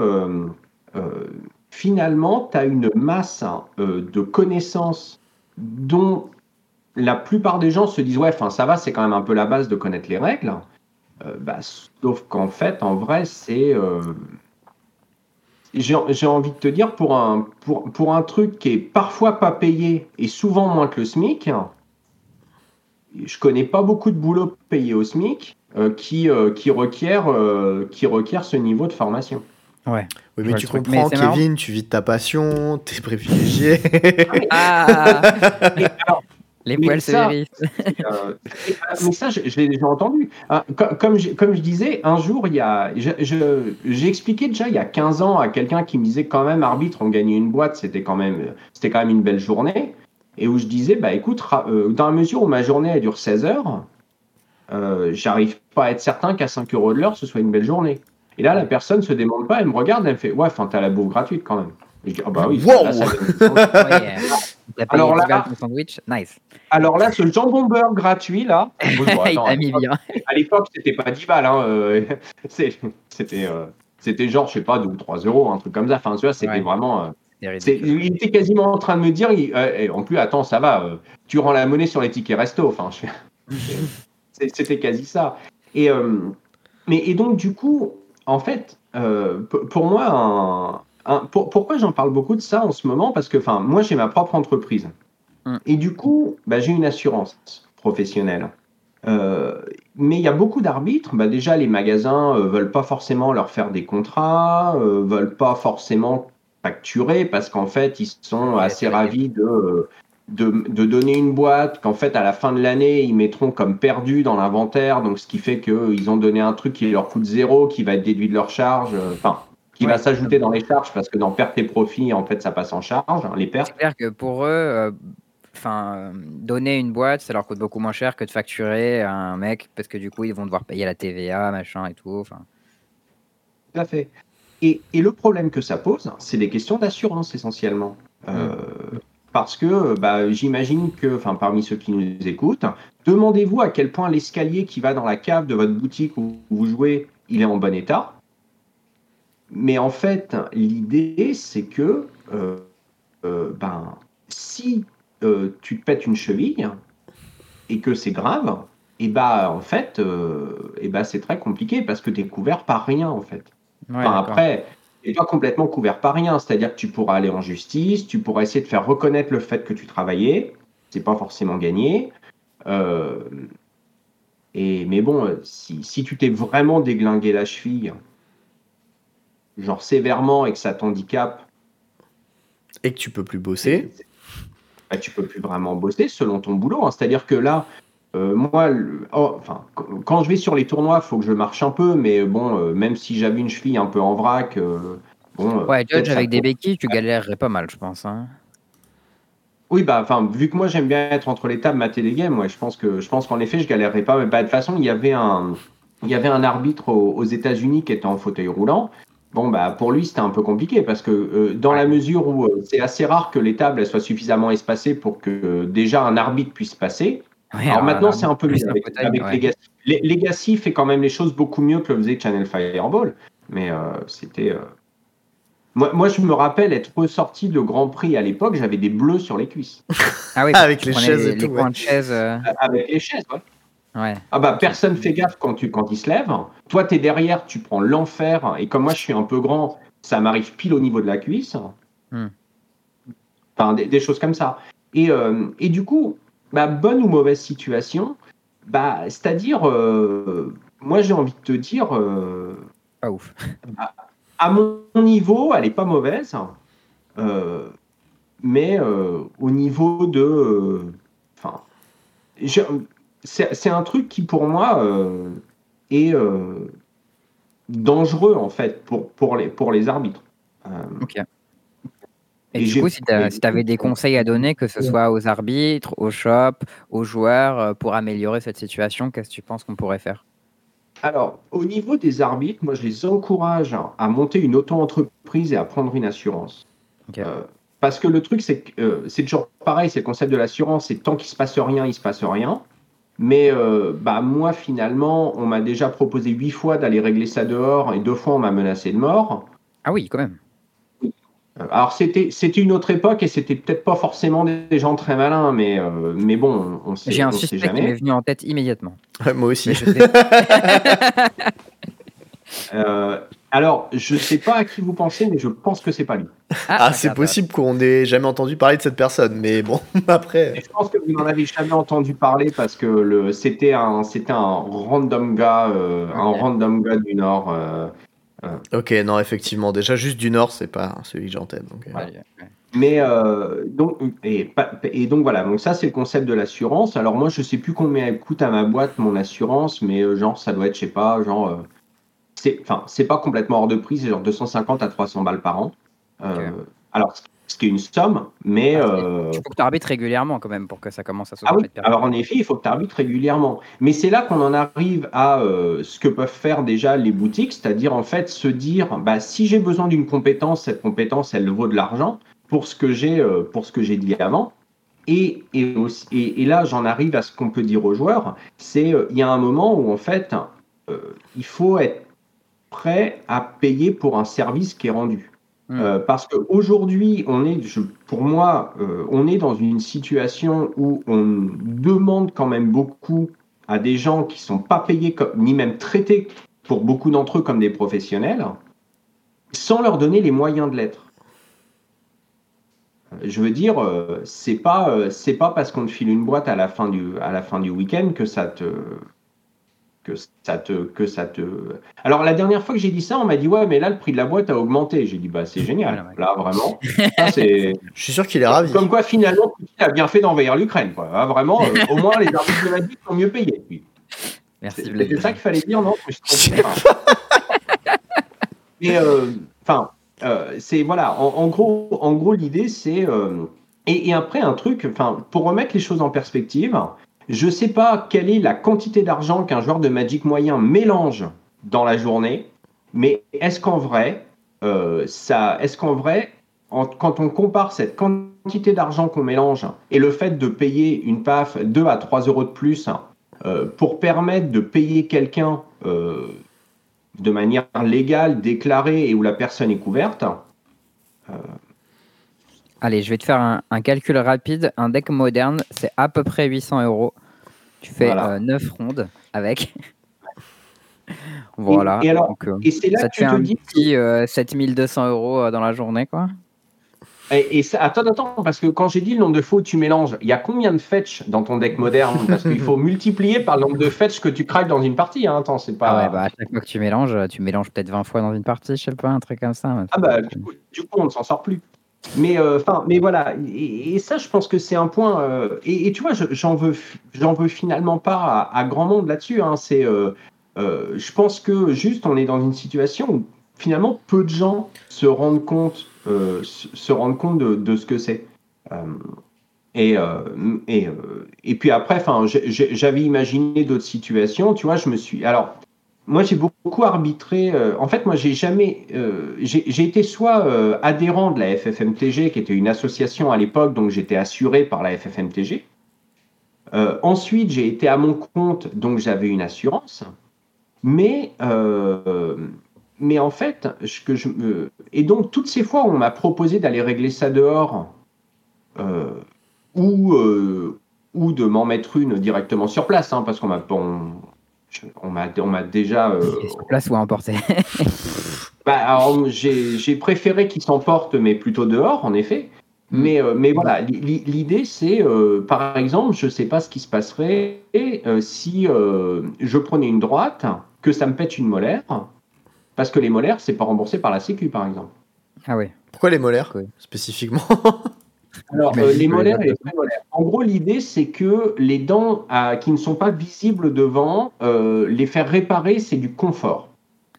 finalement, tu as une masse euh, de connaissances dont la plupart des gens se disent ouais, enfin ça va, c'est quand même un peu la base de connaître les règles. Euh, bah, sauf qu'en fait, en vrai, c'est euh, j'ai envie de te dire pour un pour, pour un truc qui est parfois pas payé et souvent moins que le SMIC. Je connais pas beaucoup de boulot payé au SMIC qui, qui, requiert, qui requiert ce niveau de formation. Ouais. Oui, mais tu comprends, Kevin, tu vis de ta passion, t'es privilégié. ah [LAUGHS] Les poils se vérifient. Euh, [LAUGHS] mais ça, je, l'ai déjà entendu. Ah, comme, je, comme je disais, un jour, il y a, j'ai expliqué déjà il y a 15 ans à quelqu'un qui me disait quand même, arbitre, on gagnait une boîte, c'était quand, même, quand même une belle journée. Et où je disais, bah écoute, euh, dans la mesure où ma journée elle dure 16 heures, euh, j'arrive pas à être certain qu'à 5 euros de l'heure, ce soit une belle journée. Et là, la personne se demande pas, elle me regarde, elle me fait Ouais, enfin, t'as la bouffe gratuite quand même. Et je dis Ah bah oui, wow [LAUGHS] alors, là, sandwich. Nice. alors là, ce jambon beurre gratuit, là, [LAUGHS] mis bien. à l'époque, c'était pas 10 balles. Hein, euh, [LAUGHS] c'était, euh, c'était genre, je sais pas, 2 ou 3 euros, un truc comme ça. Enfin, tu vois, c'était vraiment. Euh, il était quasiment en train de me dire, en plus, attends, ça va, tu rends la monnaie sur les tickets resto. Enfin, [LAUGHS] c'était quasi ça. Et, mais, et donc, du coup, en fait, euh, pour moi, pourquoi j'en parle beaucoup de ça en ce moment? Parce que moi, j'ai ma propre entreprise. Mm. Et du coup, bah, j'ai une assurance professionnelle. Euh, mais il y a beaucoup d'arbitres. Bah, déjà, les magasins ne euh, veulent pas forcément leur faire des contrats, ne veulent pas forcément facturer parce qu'en fait, ils sont assez ravis de de, donner une boîte qu'en fait à la fin de l'année ils mettront comme perdu dans l'inventaire, donc ce qui fait qu'ils ont donné un truc qui leur coûte zéro, qui va être déduit de leur charge, euh, enfin qui va s'ajouter dans les charges parce que dans perte et profit en fait ça passe en charge hein, les pertes. C'est clair que pour eux, euh, enfin donner une boîte ça leur coûte beaucoup moins cher que de facturer un mec parce que du coup ils vont devoir payer la TVA machin et tout. Tout à fait. Et, et, le problème que ça pose, c'est des questions d'assurance essentiellement. Euh, mm parce que bah, j'imagine que, enfin, parmi ceux qui nous écoutent, demandez-vous à quel point l'escalier qui va dans la cave de votre boutique où vous jouez, il est en bon état. Mais en fait, l'idée, c'est que euh, euh, ben, si euh, tu te pètes une cheville et que c'est grave, et bah en fait, et bah, c'est très compliqué parce que tu es couvert par rien en fait. après, et pas complètement couvert par rien. C'est-à-dire que tu pourras aller en justice, tu pourras essayer de faire reconnaître le fait que tu travaillais. C'est pas forcément gagné. Et, mais bon, si, si tu t'es vraiment déglingué la cheville, genre sévèrement et que ça t'handicape. Et que tu peux plus bosser. Bah, tu peux plus vraiment bosser selon ton boulot. Hein. C'est-à-dire que là, euh, moi, oh, enfin, quand je vais sur les tournois, il faut que je marche un peu, mais bon, euh, même si j'avais une cheville un peu en vrac, euh, bon. Ouais, Judge avec des béquilles, tu galérerais pas mal, je pense. Hein. Oui, bah, enfin, vu que moi j'aime bien être entre les tables, mater des games, ouais, je pense que, je pense qu'en effet, je galérerais pas. Mais bah, de toute façon, il y avait un, il y avait un arbitre aux, États-Unis qui était en fauteuil roulant. Bon, bah, pour lui, c'était un peu compliqué parce que dans la mesure où c'est assez rare que les tables soient suffisamment espacées pour que déjà un arbitre puisse passer. alors, maintenant, c'est un peu mieux avec, Legacy. Legacy fait quand même les choses beaucoup mieux que le faisait Channel Fireball. Mais c'était. Moi, moi, je me rappelle être ressorti de Grand Prix à l'époque, j'avais des bleus sur les cuisses. Ah oui, [LAUGHS] avec les chaises et tout. de chaises, Avec les chaises, ouais. Ah bah personne fait gaffe quand, tu, quand il se lève. Toi, tu es derrière, tu prends l'enfer. Et comme moi, je suis un peu grand, ça m'arrive pile au niveau de la cuisse. Hmm. Enfin, des, choses comme ça. Et, euh, et du coup, bah, bonne ou mauvaise situation, bah, c'est-à-dire, euh, moi j'ai envie de te dire. Euh, pas ouf. Bah, à mon niveau, elle est pas mauvaise. mais au niveau de. Enfin c'est un truc qui, pour moi, euh, est euh, dangereux, en fait, pour, pour, les, pour les arbitres. Euh, ok. Et, du coup, si tu avais des conseils à donner, que ce soit aux arbitres, aux shops, aux joueurs, pour améliorer cette situation, qu'est-ce que tu penses qu'on pourrait faire? Alors, au niveau des arbitres, moi, je les encourage à monter une auto-entreprise et à prendre une assurance. parce que le truc, c'est que c'est toujours pareil, c'est le concept de l'assurance, c'est tant qu'il ne se passe rien, il ne se passe rien. Mais euh, bah, moi, finalement, on m'a déjà proposé huit fois d'aller régler ça dehors et deux fois, on m'a menacé de mort. Ah oui, quand même. Euh, alors, c'était, c'était une autre époque et c'était peut-être pas forcément des gens très malins, mais, euh, mais bon, on sait J'ai un suspect qui m'est venu en tête immédiatement. moi aussi. [LAUGHS] [LAUGHS] Alors, je ne sais pas à qui vous pensez, mais je pense que c'est pas lui. Ah, ah c'est possible qu'on n'ait jamais entendu parler de cette personne, mais bon, [LAUGHS] après. je pense que vous n'en avez jamais entendu parler parce que le, c'était un, c'était un random gars, euh, un random gars du Nord. Euh, euh. Ok, non, effectivement, déjà juste du Nord, c'est pas celui que tête. Donc, Mais donc, et, et, donc voilà, donc ça c'est le concept de l'assurance. Alors moi je sais plus combien coûte à ma boîte mon assurance, mais genre ça doit être, je sais pas, genre c'est enfin c'est pas complètement hors de prix, c'est genre 250 à 300 balles par an. Euh, alors ce qui est une somme, mais ah, euh, il faut que tu arbitres régulièrement quand même pour que ça commence à se. Ah oui. Alors en effet, il faut que tu arbitres régulièrement, mais c'est là qu'on en arrive à euh, ce que peuvent faire déjà les boutiques, c'est-à-dire en fait se dire, bah si j'ai besoin d'une compétence, cette compétence elle vaut de l'argent pour ce que j'ai pour ce que j'ai dit avant. Et, et, aussi, et, et là, j'en arrive à ce qu'on peut dire aux joueurs, c'est il y a un moment où en fait, il faut être prêt à payer pour un service qui est rendu. Hmm. Euh, parce qu'aujourd'hui, on est, pour moi, euh, on est dans une situation où on demande quand même beaucoup à des gens qui ne sont pas payés ni même traités pour beaucoup d'entre eux comme des professionnels, sans leur donner les moyens de l'être. Euh, je veux dire, c'est pas c'est pas parce qu'on te file une boîte à la fin du à la fin du week-end que ça te que ça te que ça te. Alors la dernière fois que j'ai dit ça on m'a dit ouais mais là le prix de la boîte a augmenté. J'ai dit bah c'est génial. Là vraiment. [LAUGHS] Je suis sûr qu'il est ravi. Comme quoi finalement il a bien fait d'envahir l'Ukraine quoi. Ah, vraiment euh, au moins les arbitres de la vie sont mieux payés Merci c'est ça qu'il fallait dire non? Mais euh, enfin euh, c'est voilà en, gros en gros l'idée c'est et, et, après un truc enfin pour remettre les choses en perspective je ne sais pas quelle est la quantité d'argent qu'un joueur de Magic moyen mélange dans la journée, mais est-ce qu'en vrai, euh, est-ce qu'en vrai, quand on compare cette quantité d'argent qu'on mélange et le fait de payer une PAF 2 à 3 euros de plus euh, pour permettre de payer quelqu'un euh, de manière légale, déclarée et où la personne est couverte, Allez, je vais te faire un, calcul rapide. Un deck moderne, c'est à peu près 800 euros. Tu fais 9 euh, rondes avec. [LAUGHS] voilà. Et, alors, euh, et c'est là ça te un dis. petit 7200 euh, euros dans la journée, quoi. Et, ça, attends, attends, parce que quand j'ai dit le nombre de fois où tu mélanges, il y a combien de fetch dans ton deck moderne? Parce qu'il faut [LAUGHS] multiplier par le nombre de fetch que tu craques dans une partie. Hein. Attends, c'est pas. Ah ouais, bah, à chaque fois que tu mélanges, tu mélanges peut-être 20 fois dans une partie, je sais pas, un truc comme ça. Ah bah, du coup, du coup on ne s'en sort plus. Mais euh, enfin, mais voilà. Et, ça, je pense que c'est un point. Euh, et, tu vois, j'en veux, j'en veux finalement pas à, grand monde là-dessus. Hein. c'est, euh, je pense que juste, on est dans une situation où finalement peu de gens se rendent compte, se rendent compte de, ce que c'est. et, et, et puis après, enfin, j'avais imaginé d'autres situations. Tu vois, je me suis. Alors, moi, j'ai beaucoup arbitré. Euh, en fait, moi, j'ai jamais. Euh, j'ai été soit euh, adhérent de la FFMTG, qui était une association à l'époque, donc j'étais assuré par la FFMTG. Ensuite, j'ai été à mon compte, donc j'avais une assurance. Mais, mais en fait, que je me... et donc toutes ces fois, on m'a proposé d'aller régler ça dehors ou, ou de m'en mettre une directement sur place, hein, parce qu'on m'a on, on m'a on m'a déjà. euh, sur place ou à emporter. [LAUGHS] bah, j'ai j'ai préféré qu'ils s'emportent, mais plutôt dehors, en effet. Mm. Mais, euh, mais voilà, li- li- l'idée, c'est, euh, par exemple, je ne sais pas ce qui se passerait euh, si euh, je prenais une droite, que ça me pète une molaire, parce que les molaires, c'est pas remboursé par la Sécu, par exemple. ah oui. Pourquoi les molaires Oui. spécifiquement? Alors, euh, les molaires et les prémolaires. En gros, l'idée, c'est que les dents euh, qui ne sont pas visibles devant, euh, les faire réparer, c'est du confort.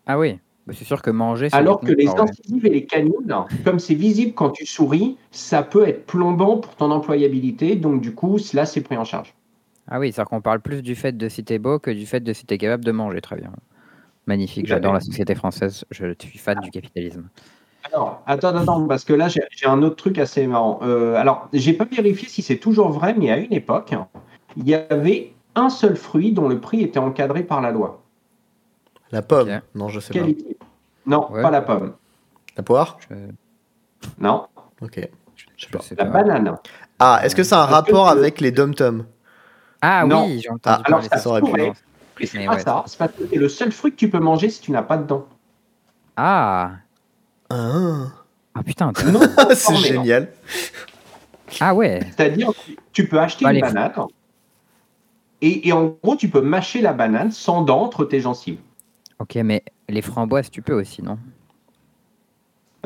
Ah oui. Bah, c'est sûr que manger. c'est Alors que les incisives et les canines, comme c'est visible quand tu souris, ça peut être plombant pour ton employabilité. Donc, du coup, là, c'est pris en charge. Ah oui, c'est-à-dire qu'on parle plus du fait de si t'es beau que du fait de si t'es capable de manger. Très bien. Magnifique. J'adore la société française. Je suis fan du capitalisme. Alors, attends, attends, parce que là, j'ai un autre truc assez marrant. Euh, alors, j'ai pas vérifié si c'est toujours vrai, mais à une époque, il y avait un seul fruit dont le prix était encadré par la loi. La pomme. Non, je sais Quel pas. Non, Ouais. pas la pomme. La poire? Je, Non, Ok. je pas. sais la pas. banane. Ah, est-ce que ça a un rapport avec les dom-toms Ah Non. oui, j'ai entendu Ah, alors ça pu. pourrait. Et c'est Mais pas ouais, ça. C'est parce que c'est le seul fruit que tu peux manger si tu n'as pas de dents. Ah, Ah, ah putain. [LAUGHS] C'est hein. génial. Ah ouais. C'est-à-dire, tu peux acheter une banane et, et en gros, tu peux mâcher la banane sans dents entre tes gencives. Ok, mais les framboises, tu peux aussi, non?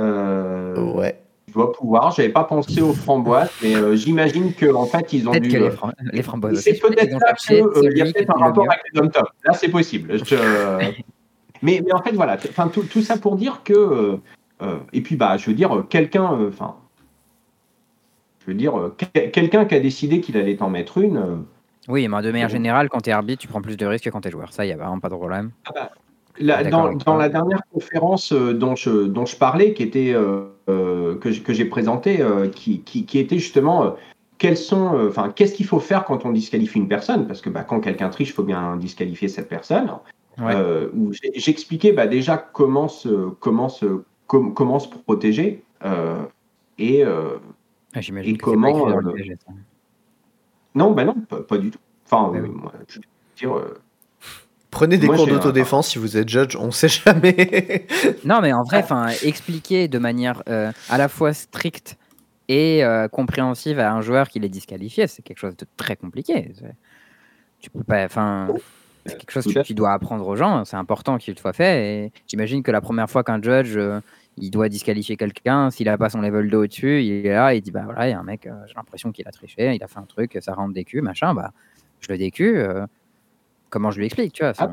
Euh, Ouais. Tu dois pouvoir. J'avais pas pensé aux framboises, mais euh, j'imagine qu'en fait, ils ont dû. que les, euh, fram- les framboises C'est je peut-être cherché qu'il y a peut-être un rapport avec les dom tom Là, c'est possible. Je- [LAUGHS] mais, mais en fait, voilà. Enfin, tout, tout ça pour dire que. Euh, et puis, bah, je veux dire, euh, quelqu'un. euh, Enfin. je veux dire, que- quelqu'un qui a décidé qu'il allait t'en mettre une. Oui, mais de manière générale, quand tu es arbitre, tu prends plus de risques que quand tu es joueur. Ça, il n'y a vraiment pas de problème. Ah, d'accord dans, la dernière conférence dont je, dont je parlais, qui était, euh, que, que j'ai présentée, euh, qui, qui, qui était justement euh, quels sont, enfin, qu'est-ce qu'il faut faire quand on disqualifie une personne? Parce que bah, quand quelqu'un triche, il faut bien disqualifier cette personne. Ouais. J'expliquais bah, déjà comment se, comment se, com- comment se protéger. euh, et euh, Ah, J'imagine et que c'est pas écrit comment, euh, ça. non, bah non, pas, pas du tout. Enfin, Ah euh, oui. moi, je veux dire, euh, Prenez des Moi, cours d'autodéfense si vous êtes judge, on sait jamais. [LAUGHS] Non, mais en vrai, enfin, expliquer de manière euh, à la fois stricte et euh, compréhensive à un joueur qu'il est disqualifié, c'est quelque chose de très compliqué. Tu peux pas, enfin, c'est quelque chose que tu dois apprendre aux gens. C'est important qu'il soit fait. Et j'imagine que la première fois qu'un judge euh, il doit disqualifier quelqu'un, s'il a pas son level 2 au-dessus, il est là, il dit bah voilà, il y a un mec, euh, j'ai l'impression qu'il a triché, il a fait un truc, ça rentre des culs, machin, bah je le décu. euh, comment je lui explique, tu vois Ah,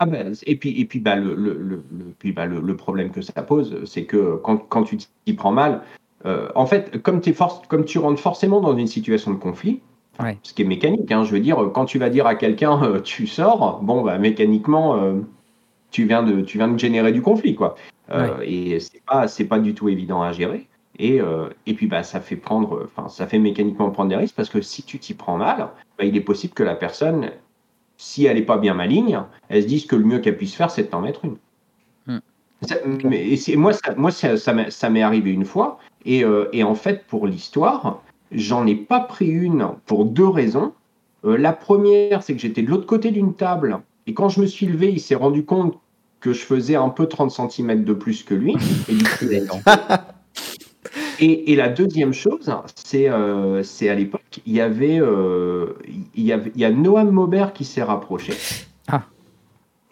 Ah ben, et puis, et puis, bah, le, le, le, le- puis, bah, le, le problème que ça pose, c'est que quand, quand tu t'y prends mal, euh, en fait, comme, t'es force, comme tu rentres forcément dans une situation de conflit, Ouais. ce qui est mécanique, hein, je veux dire, quand tu vas dire à quelqu'un euh, tu sors, bon, bah, mécaniquement, euh, tu, viens de, tu viens de générer du conflit, quoi. Euh, Et c'est pas, c'est pas du tout évident à gérer. Et, et puis, bah, ça fait prendre, enfin, ça fait mécaniquement prendre des risques parce que si tu t'y prends mal, bah, il est possible que la personne, si elle n'est pas bien maligne, elle se dise que le mieux qu'elle puisse faire, c'est de t'en mettre une. Hmm. Ça- mais- et moi, ça, moi ça, ça m'est- arrivé une fois. Et, et en fait, pour l'histoire, j'en ai pas pris une pour deux raisons. Euh, la première, c'est que j'étais de l'autre côté d'une table. Et quand je me suis levé, il s'est rendu compte que je faisais un peu 30 cm de plus que lui. Et, du coup, [LAUGHS] et, et la deuxième chose, c'est euh, à l'époque, il y avait, euh, il y avait, il y a Noam Maubert qui s'est rapproché.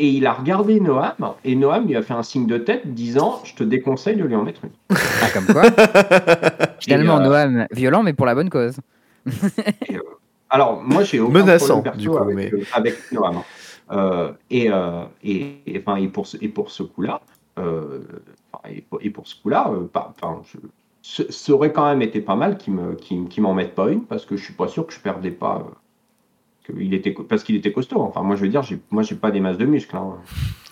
Et il a regardé Noam, et Noam lui a fait un signe de tête disant Je te déconseille de lui en mettre une. Ah, comme quoi [LAUGHS] Finalement, euh, Noam, violent, mais pour la bonne cause. [LAUGHS] Alors, moi, j'ai aucun Menaçant, problème du coup, avec, mais- euh, avec Noam. Euh, et, euh, et, et, enfin, et, pour ce, et pour ce coup-là, euh, et, pour, et pour ce coup-là, euh, ça aurait quand même été pas mal qu'ils me, qu'ils, qu'ils m'en mettent pas une, parce que je suis pas sûr que je perdais pas. Euh, que il était, parce qu'il était costaud. Enfin, moi, je veux dire, moi, j'ai pas des masses de muscles. hein. [LAUGHS]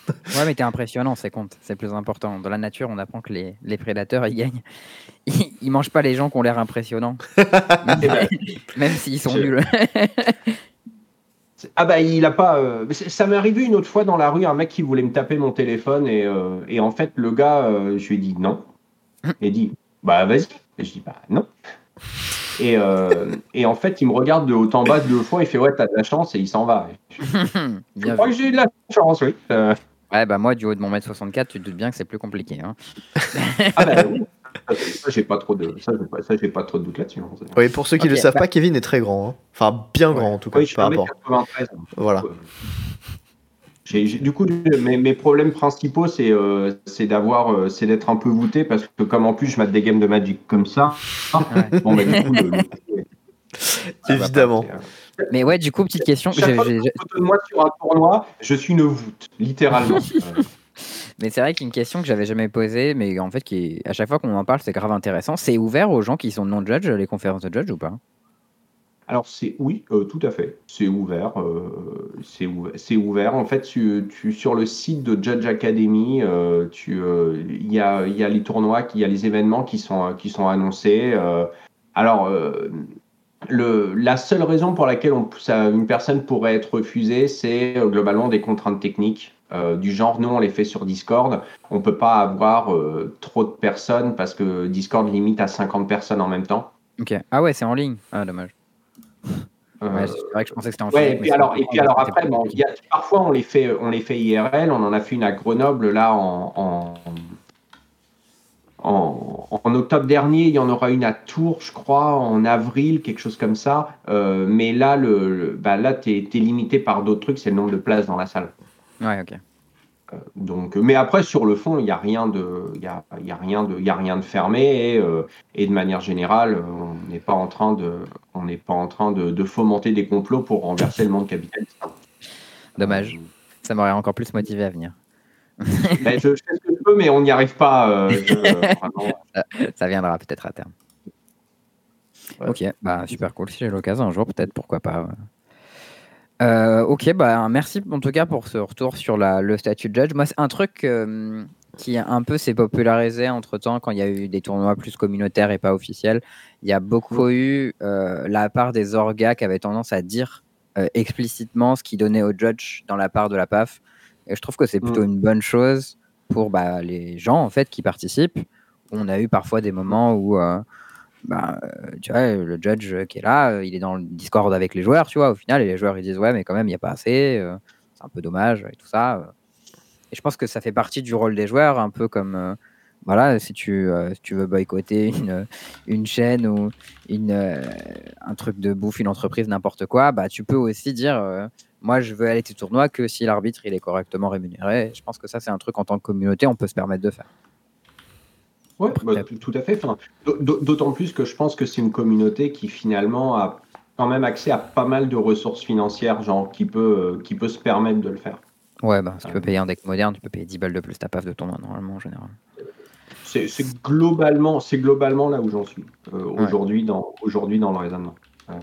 Ouais, mais t'es impressionnant, c'est compte, c'est plus important. Dans la nature, on apprend que les, les prédateurs, ils gagnent. [LAUGHS] Ils, ils mangent pas les gens qui ont l'air impressionnants, [LAUGHS] même, même s'ils sont nuls. Ah bah il a pas. euh, Ça m'est arrivé une autre fois dans la rue, un mec qui voulait me taper mon téléphone et, euh, et en fait le gars, euh, je lui ai dit non. Il dit bah vas-y. Et je dis bah non. Et, euh, et en fait il me regarde de haut en bas deux fois, il fait ouais t'as de la chance et il s'en va. [LAUGHS] Je crois vu. que j'ai eu de la chance, oui. Euh, Ouais, bah moi, du haut de mon mètre 64, tu te doutes bien que c'est plus compliqué. Hein. [LAUGHS] ah bah oui. Ça, j'ai pas trop de ça j'ai pas, ça, pas trop de doute là-dessus. hein. Oui, pour ceux qui ne le savent bah- pas, Kevin est très grand. hein. Enfin, bien grand en tout cas, Oui, je suis par rapport. 1m93. Voilà. Du coup, mes, mes problèmes principaux, c'est euh, d'avoir, euh, c'est d'être un peu voûté parce que comme en plus je mate des games de Magic comme ça, Ouais. bon bah du coup, le- le- [LAUGHS] ça va pas, Évidemment. euh, Mais ouais, du coup, petite question. Chaque j'ai- fois j'ai- que je moi sur un tournoi, je suis une voûte, littéralement. [LAUGHS] Mais c'est vrai qu'une question que j'avais jamais posée, mais en fait, qui est- à chaque fois qu'on en parle, c'est grave intéressant. C'est ouvert aux gens qui sont non-judge, les conférences de judge ou pas? Alors c'est oui, euh, tout à fait. C'est ouvert. euh, c'est ouvert. En fait, tu, sur le site de Judge Academy, euh, il y a, les tournois, il y a les événements qui sont, qui sont annoncés. alors, la seule raison pour laquelle on, une personne pourrait être refusée, c'est globalement des contraintes techniques. du genre, nous on les fait sur Discord, on peut pas avoir trop de personnes parce que Discord limite à 50 personnes en même temps. Ok. Ah ouais, c'est en ligne. Ah, dommage. Euh, Ouais, c'est vrai que je pensais que c'était en Ouais, et puis alors, et puis alors après, bon, y a- parfois on les fait, on les fait IRL. On en a fait une à Grenoble là en, en, en, en octobre dernier. Il y en aura une à Tours, je crois, en avril, quelque chose comme ça. Euh, mais là, le, le- bah là, t'es es limité par d'autres trucs. C'est le nombre de places dans la salle. Ouais, ok. Donc, mais après, sur le fond, il n'y a rien de, il y a, y a rien de, il y a rien de fermé et, euh, et de manière générale, euh, on n'est pas en train de, on pas en train de, de fomenter des complots pour renverser le monde capitaliste. Dommage. Ça m'aurait encore plus motivé à venir. [LAUGHS] Ben, je, je fais ce que je peux, mais on n'y arrive pas. euh, je- [LAUGHS] vraiment. Ça viendra peut-être à terme. Ouais. Ok, bah super cool. Si j'ai l'occasion un jour, peut-être, pourquoi pas. ouais. Euh, ok, bah merci en tout cas pour ce retour sur la, le statut de judge. Moi, c'est un truc euh, qui un peu s'est popularisé entre temps quand il y a eu des tournois plus communautaires et pas officiels. Il y a beaucoup eu euh, la part des orgas qui avaient tendance à dire euh, explicitement ce qu'ils donnaient aux judges dans la part de la PAF. Et je trouve que c'est plutôt une bonne chose pour bah, les gens en fait qui participent. On a eu parfois des moments où bah, tu vois, le judge qui est là, euh, il est dans le Discord avec les joueurs, tu vois, au final, et les joueurs ils disent ouais, mais quand même, il n'y a pas assez, euh, c'est un peu dommage et tout ça. Et je pense que ça fait partie du rôle des joueurs, un peu comme voilà, si tu, tu veux boycotter [LAUGHS] une, une chaîne ou une, un truc de bouffe, une entreprise, n'importe quoi, bah, tu peux aussi dire moi je veux aller tes tournois que si l'arbitre il est correctement rémunéré. Je pense que ça, c'est un truc en tant que communauté, on peut se permettre de faire. Ouais, Après, bah, tout, à fait. Enfin, D'autant plus que je pense que c'est une communauté qui finalement a quand même accès à pas mal de ressources financières, genre qui peut, euh, qui peut se permettre de le faire. Ouais, bah, si tu peux payer un deck moderne, tu peux payer 10 balles de plus ta PAF de tournoi, normalement, en général. C'est globalement, globalement là où j'en suis euh, Ouais. aujourd'hui dans dans le raisonnement. Euh,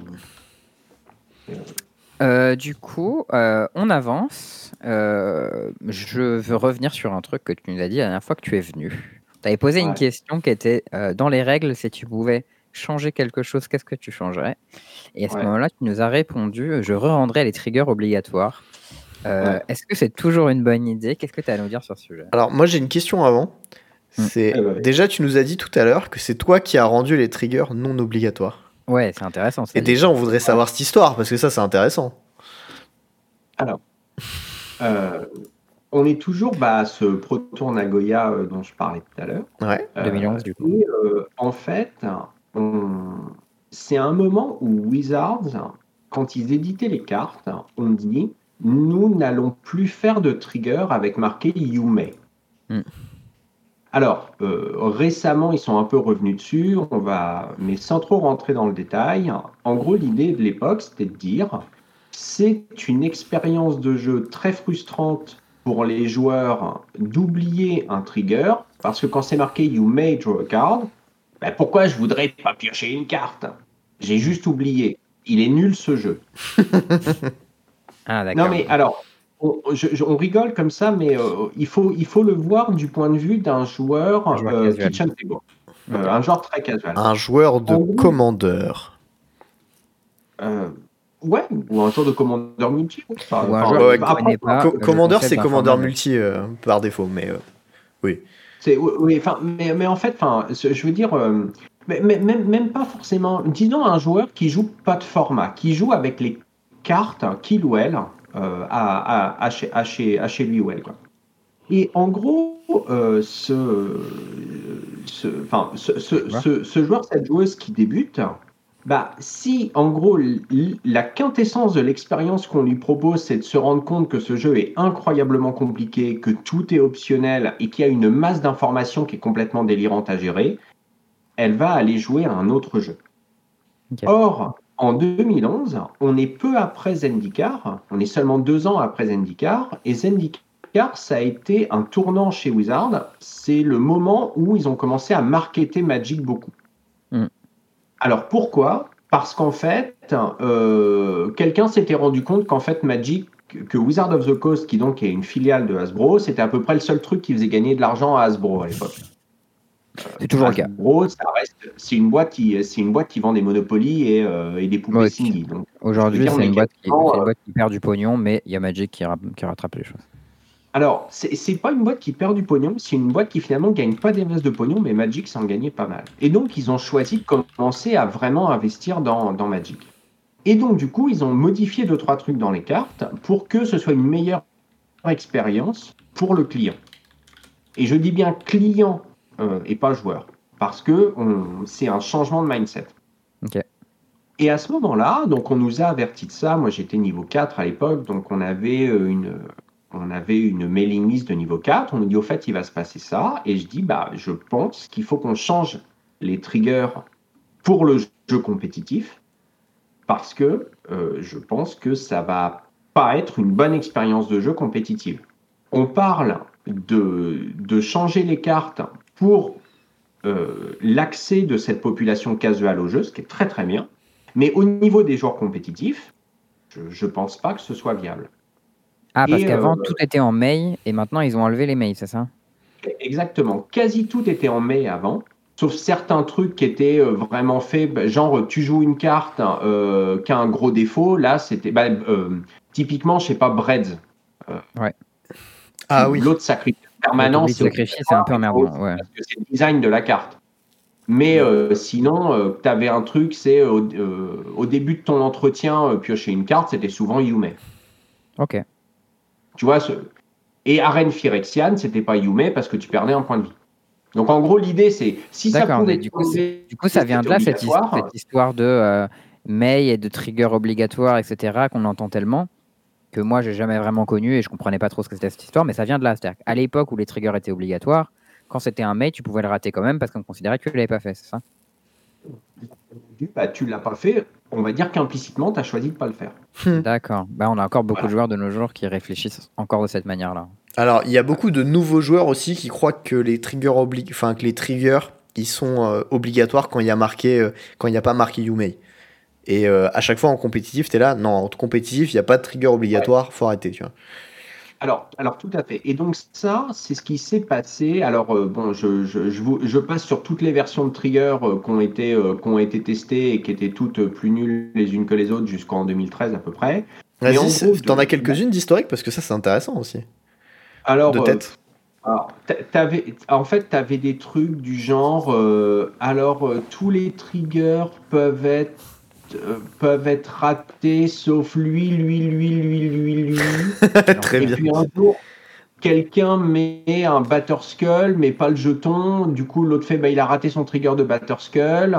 Euh, du coup, euh, on avance. Euh, je veux revenir sur un truc que tu nous as dit la dernière fois que tu es venu. Tu avais posé une question qui était euh, dans les règles, si tu pouvais changer quelque chose, qu'est-ce que tu changerais? Et à ce Ouais. moment-là, tu nous as répondu je re-rendrais les triggers obligatoires. Euh, Ouais. Est-ce que c'est toujours une bonne idée? Qu'est-ce que tu as à nous dire sur ce sujet? Alors, moi, j'ai une question avant. Hmm. C'est Eh ben, déjà, tu nous as dit tout à l'heure que c'est toi qui as rendu les triggers non obligatoires. Ouais, c'est intéressant. Et déjà, on voudrait savoir cette histoire parce que ça, c'est intéressant. euh, on est toujours bah, à ce Pro Tour Nagoya euh, dont je parlais tout à l'heure. Ouais. Euh, 2011, du coup. Et euh, en fait, c'est un moment où Wizards, quand ils éditaient les cartes, on dit nous n'allons plus faire de trigger avec marqué You May. Hmm. Alors, euh, récemment, ils sont un peu revenus dessus, on va, mais sans trop rentrer dans le détail. En gros, l'idée de l'époque, c'était de dire c'est une expérience de jeu très frustrante pour les joueurs d'oublier un trigger, parce que quand c'est marqué You may draw a card, ben pourquoi je voudrais pas piocher une carte? J'ai juste oublié. Il est nul ce jeu. [LAUGHS] Ah, d'accord. Non mais alors, on, je- je- on rigole comme ça, mais euh, il, faut, il faut le voir du point de vue d'un joueur, Un joueur euh, casual. kitchen table. Euh, un joueur très casual. Un joueur de En gros- commandeur. Euh, ouais, ou un joueur de commandeur multi. Enfin, enfin, ouais, après, pas Co- commandeur, c'est commandeur multi euh, par défaut, mais euh, oui, oui, enfin, mais, mais en fait, je veux dire, euh, mais, mais- même, même pas forcément. Disons un joueur qui joue pas de format, qui joue avec les cartes qu'il ou elle euh, à, à, à chez, à, chez, à chez lui ou elle. Quoi. Et en gros, euh, ce joueur, cette joueuse qui débute, bah, si en gros la quintessence de l'expérience qu'on lui propose, c'est de se rendre compte que ce jeu est incroyablement compliqué, que tout est optionnel et qu'il y a une masse d'informations qui est complètement délirante à gérer, elle va aller jouer à un autre jeu. Or, en 2011, on est peu après Zendikar, on est seulement deux ans après Zendikar, et Zendikar, ça a été un tournant chez Wizard. C'est le moment où ils ont commencé à marketer Magic beaucoup. Alors pourquoi? Parce qu'en fait, euh, quelqu'un s'était rendu compte qu'en fait Magic, que Wizard of the Coast, qui donc est une filiale de Hasbro, c'était à peu près le seul truc qui faisait gagner de l'argent à Hasbro à l'époque. C'est toujours le cas. Hasbro, ça reste, c'est une boîte qui, c'est une boîte qui vend des Monopoly et, euh, et des poupées Ouais, Aujourd'hui, c'est est une, boîte qui, quasiment, c'est une euh, boîte qui perd du pognon, mais il y a Magic qui, ra- qui rattrape les choses. Alors, c'est pas une boîte qui perd du pognon, c'est une boîte qui finalement gagne pas des masses de pognon, mais Magic s'en gagnait pas mal. Et donc, ils ont choisi de commencer à vraiment investir dans, dans Magic. Et donc, du coup, ils ont modifié deux, trois trucs dans les cartes pour que ce soit une meilleure expérience pour le client. Et je dis bien client euh, et pas joueur, parce que c'est un changement de mindset. Et à ce moment-là, donc on nous a averti de ça. Moi, j'étais niveau 4 à l'époque, donc on avait euh, une, on avait une mailing list de niveau 4. On nous dit au fait, il va se passer ça. Et je dis, bah, je pense qu'il faut qu'on change les triggers pour le jeu compétitif parce que euh, je pense que ça va pas être une bonne expérience de jeu compétitive. On parle de, changer les cartes pour euh, l'accès de cette population casual au jeu, ce qui est très très bien. Mais au niveau des joueurs compétitifs, je ne pense pas que ce soit viable. Ah, parce qu'avant, euh, tout était en mail, et maintenant, ils ont enlevé les mails, c'est ça? Exactement. Quasi tout était en mai avant, sauf certains trucs qui étaient euh, vraiment faits, bah, genre tu joues une carte euh, qui a un gros défaut. Là, c'était bah, euh, typiquement, je sais pas, Breads. ah oui. L'autre sacrifice permanent, c'est sacrifice, c'est un peu emmerdant. Ouais. parce que c'est le design de la carte. Mais euh, sinon, tu avais un truc, c'est euh, au, au début de ton entretien, euh, piocher une carte, c'était souvent Yume. Ok. Tu vois, ce... et Arène Phyrexian, c'était pas Yume parce que tu perdais un point de vie. Donc en gros, l'idée, c'est si ça pouvait du coup, Du coup, ça vient de là, cette, histoire de euh, mail et de trigger obligatoire, etc., qu'on entend tellement, que moi, j'ai jamais vraiment connu et je comprenais pas trop ce que c'était cette histoire, mais ça vient de là. C'est-à-dire qu'à l'époque où les triggers étaient obligatoires, quand c'était un mail, tu pouvais le rater quand même parce qu'on considérait que tu l'avais pas fait, c'est ça? Bah, tu l'as pas fait, on va dire qu'implicitement, tu as choisi de pas le faire. D'accord. Bah, on a encore beaucoup Voilà. de joueurs de nos jours qui réfléchissent encore de cette manière-là. Alors, il y a beaucoup de nouveaux joueurs aussi qui croient que les triggers, obli- enfin, que les triggers ils sont euh, obligatoires quand il y a marqué, euh, quand il n'y a pas marqué Yumei. Et euh, à chaque fois en compétitif, t'es là, non, en compétitif, il n'y a pas de trigger obligatoire, faut arrêter, tu vois. Alors, alors tout à fait. Et donc ça, c'est ce qui s'est passé. Alors euh, bon, je, je, je, vous- je passe sur toutes les versions de Trigger euh, qui ont été euh, qui ont été testées et qui étaient toutes plus nulles les unes que les autres jusqu'en 2013 à peu près. Vas-y, t'en as quelques-unes d'historiques parce que ça, c'est intéressant aussi. Alors De tête. alors, en fait, tu avais des trucs du genre. euh, alors, euh, tous les triggers peuvent être euh, peuvent être ratés, sauf lui, lui, lui, lui, lui, lui. [LAUGHS] Très Et bien. puis un jour, quelqu'un met un Batterskull, mais pas le jeton. Du coup, l'autre fait, bah, il a raté son trigger de Batterskull.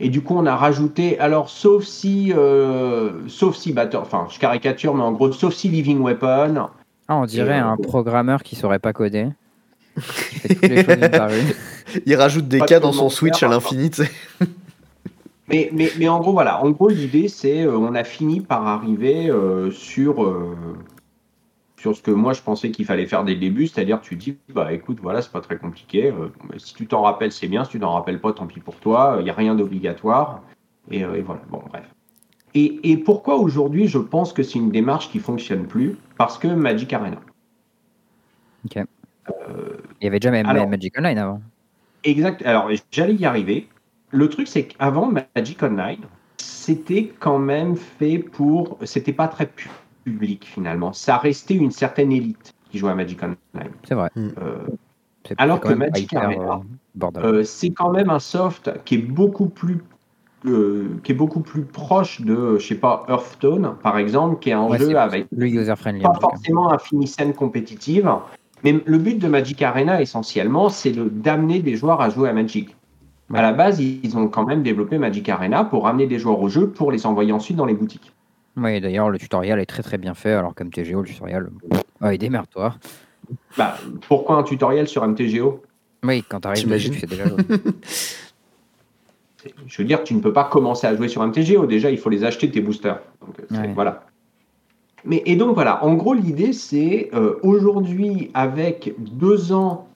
Et du coup, on a rajouté, alors, sauf si, euh, sauf si Batter, enfin, je caricature, mais en gros, sauf si Living Weapon. Ah, on dirait euh, un programmeur qui saurait pas coder. [LAUGHS] fait toutes les choses. Il rajoute des Pas cas dans son Switch à l'infini. Mais, mais, mais en gros, voilà. En gros, l'idée, c'est, euh, on a fini par arriver euh, sur, euh, sur ce que moi, je pensais qu'il fallait faire dès le début. C'est-à-dire, tu dis, bah écoute, voilà, c'est pas très compliqué. euh, si tu t'en rappelles, c'est bien. Si tu t'en rappelles pas, tant pis pour toi. Il n'y a rien d'obligatoire. Et, et voilà. Bon, bref. Et, et pourquoi aujourd'hui je pense que c'est une démarche qui fonctionne plus? Parce que Magic Arena. Ok. Il y avait déjà même Magic Online avant. Exact. Alors, j'allais y arriver. Le truc, c'est qu'avant Magic Online, c'était quand même fait pour. C'était pas très pu- public finalement. Ça restait une certaine élite qui jouait à Magic Online. C'est vrai. Mm. Euh, C'est- alors que Magic hyper, Arena, euh, euh, c'est quand même un soft qui est beaucoup plus. euh, qui est beaucoup plus proche de, je sais pas, Hearthstone, par exemple, qui est un Ouais, jeu avec le user friendly. pas forcément un fini scène compétitive. Mais le but de Magic Arena, essentiellement, c'est de- d'amener des joueurs à jouer à Magic. Ouais. À la base, ils ont quand même développé Magic Arena pour ramener des joueurs au jeu pour les envoyer ensuite dans les boutiques. Oui, d'ailleurs, le tutoriel est très très bien fait, alors comme TGO, le tutoriel. Ouais, démerde-toi. Bah, pourquoi un tutoriel sur MTGO Oui, quand t'arrives, tu sais déjà. jouer. [LAUGHS] Je veux dire, tu ne peux pas commencer à jouer sur MTGO. Déjà, il faut les acheter, tes boosters. Donc, euh, Ouais. Voilà. Mais, et donc, voilà. En gros, l'idée, c'est euh, aujourd'hui, avec deux ans,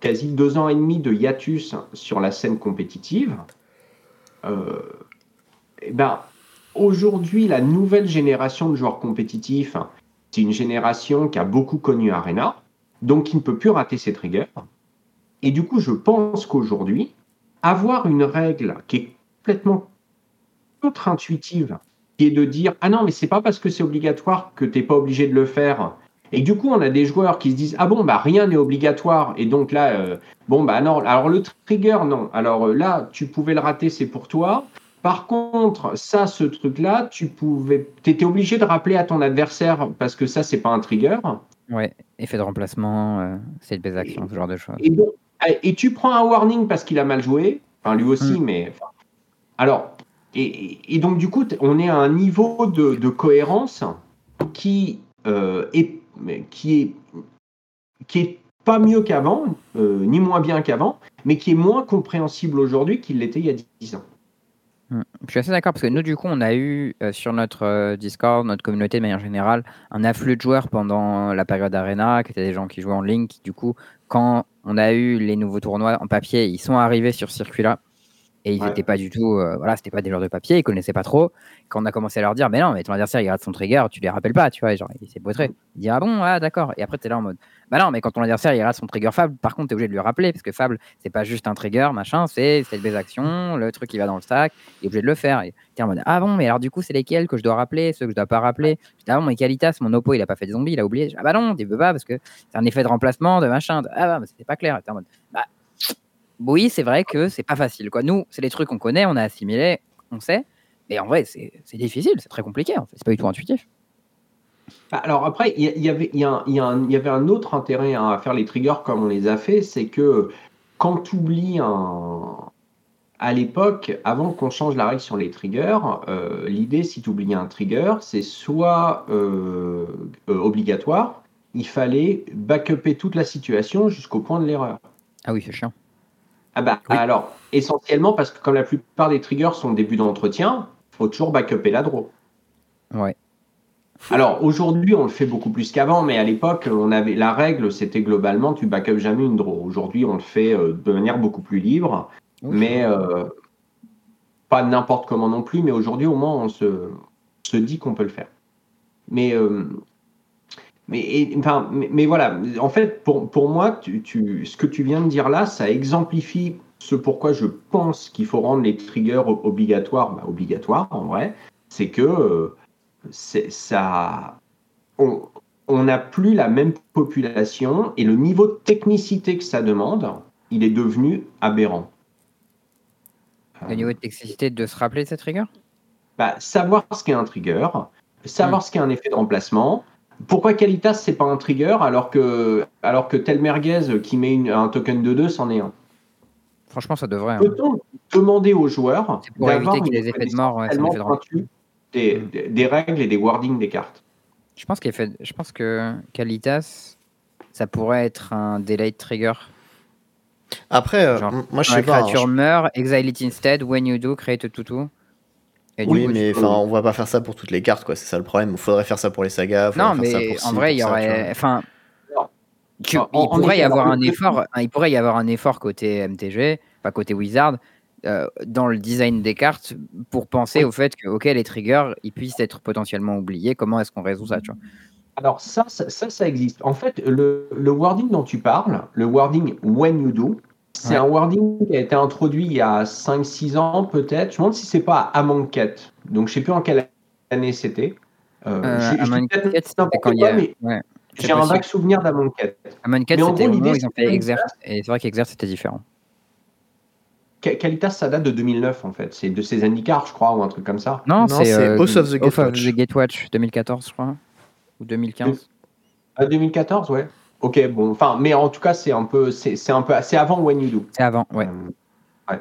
quasi deux ans et demi de hiatus sur la scène compétitive, euh, eh ben, aujourd'hui, la nouvelle génération de joueurs compétitifs, c'est une génération qui a beaucoup connu Arena, donc qui ne peut plus rater ses triggers. Et du coup, je pense qu'aujourd'hui, avoir une règle qui est complètement contre-intuitive, qui est de dire ah non mais c'est pas parce que c'est obligatoire que t'es pas obligé de le faire. Et du coup on a des joueurs qui se disent ah bon bah rien n'est obligatoire et donc là euh, bon bah non alors le trigger non alors euh, là tu pouvais le rater c'est pour toi. Par contre ça ce truc là tu pouvais t'étais obligé de rappeler à ton adversaire parce que ça c'est pas un trigger. ouais, effet de remplacement, euh, c'est de action, ce genre de choses. Et, donc, et tu prends un warning parce qu'il a mal joué, enfin lui aussi, mais. enfin, alors, et, et- donc du coup, on est à un niveau de, de cohérence qui, euh, est, mais qui, est, qui est pas mieux qu'avant, euh, ni moins bien qu'avant, mais qui est moins compréhensible aujourd'hui qu'il l'était il y a 10 ans. Mm. Je suis assez d'accord parce que nous, du coup, on a eu euh, sur notre euh, Discord, notre communauté de manière générale, un afflux de joueurs pendant la période Arena, qui étaient des gens qui jouaient en ligne, du coup, quand on a eu les nouveaux tournois en papier, ils sont arrivés sur circuit-là. Et ils Ouais. n'étaient pas du tout, euh, voilà, c'était pas des joueurs de papier, ils connaissaient pas trop. Quand on a commencé à leur dire, mais non, mais ton adversaire il rate son trigger, tu les rappelles pas, tu vois, genre il s'est potré. Il dit, ah bon, ah d'accord. Et après, tu es là en mode, bah non, mais quand ton adversaire il rate son trigger Fable, par contre, tu es obligé de lui rappeler, parce que Fable, c'est pas juste un trigger, machin, c'est cette base action, le truc qui va dans le stack, il est obligé de le faire. Et t'es en mode, ah bon, mais alors du coup, c'est lesquels que je dois rappeler, ceux que je dois pas rappeler? Je dis, ah bon, mais Kalitas, mon oppo, il a pas fait de zombie, il a oublié. Je dis, ah bah non, tu peux pas, parce que c'est un effet de remplacement, de machin. de- Ah bah, c'était pas clair. En mode, bah, oui, c'est vrai que c'est pas facile. Quoi. Nous, c'est des trucs qu'on connaît, on a assimilé, on sait. Mais en vrai, c'est difficile, c'est très compliqué. En fait. C'est pas du tout intuitif. Bah, Alors après, il y, avait, il y a un- il y a un- il y avait un autre intérêt hein, à faire les triggers comme on les a fait, c'est que quand tu oublies un... À l'époque, avant qu'on change la règle sur les triggers, euh, l'idée, si tu oubliais un trigger, c'est soit euh, euh, obligatoire, il fallait backuper toute la situation jusqu'au point de l'erreur. Ah oui, c'est chiant. Ah bah, Oui. alors, essentiellement, parce que comme la plupart des triggers sont début d'entretien, faut toujours backuper la draw. Ouais. Alors aujourd'hui, on le fait beaucoup plus qu'avant, mais à l'époque, on avait la règle, c'était globalement tu backup jamais une draw. Aujourd'hui, on le fait euh, de manière beaucoup plus libre, mais euh, pas n'importe comment non plus. Mais aujourd'hui, au moins, on se, se dit qu'on peut le faire. Mais euh, mais, et- enfin, mais, mais voilà, en fait, pour, pour moi, tu, tu- ce que tu viens de dire là, ça exemplifie ce pourquoi je pense qu'il faut rendre les triggers obligatoires, bah, obligatoires en vrai, c'est que euh, c'est ça, on n'a plus la même population et le niveau de technicité que ça demande, il est devenu aberrant. Au niveau de technicité de se rappeler de cette rigueur Bah, savoir ce qu'est un trigger, savoir ce qu'est un effet de remplacement. Pourquoi Qualitas c'est pas un trigger alors que alors que tel merguez qui met une- un token de 2 c'en est un? Franchement, ça devrait. hein. Peut-on demander aux joueurs pour d'avoir éviter qu'il y ait des effets de mort, ouais, tellement de des, des- des règles et des wordings des cartes Je pense, a fait... je pense que Kalitas, ça pourrait être un delayed trigger. Après, euh, Genre, moi je sais la pas. hein, créature meurt, exile it instead, when you do, create a tutu. Et Oui, coup, mais enfin, on va pas faire ça pour toutes les cartes, quoi. C'est ça le problème. Il faudrait faire ça pour les sagas. faudrait Non, faire ça mais ci, en vrai, il y aurait. Enfin. Il pourrait y avoir un effort, il pourrait y avoir un effort côté MTG, pas côté Wizard, euh, dans le design des cartes pour penser au fait que ok les triggers ils puissent être potentiellement oubliés. Comment est-ce qu'on résout ça, tu vois? Alors ça, ça, ça, ça existe. En fait, le, le wording dont tu parles, le wording when you do, c'est Ouais. un wording qui a été introduit il y a 5-6 ans peut-être. Je me demande si c'est pas à Amonkhet. Donc je sais plus en quelle année c'était. Euh, Euh, Amonkhet, c'était quand il y a. mais Ouais. c'est J'ai un vague souvenir d'Amonkhet. Amonkhet, Mais en c'était gros, au moment où l'idée, ils ont c'est fait que- Exert. Et c'est vrai qu'Exert c'était différent. Kalitas, ça date de 2009 en fait. C'est de ces handicaps, je crois, ou un truc comme ça. Non, Non, c'est euh, Oath of the Gatewatch. the Gatewatch 2014, je crois. Ou 2015. À 2014, ouais. Ok, bon, enfin, mais en tout cas, c'est un peu, c'est c'est un peu, c'est avant When You Do. C'est avant, ouais. Euh, ouais.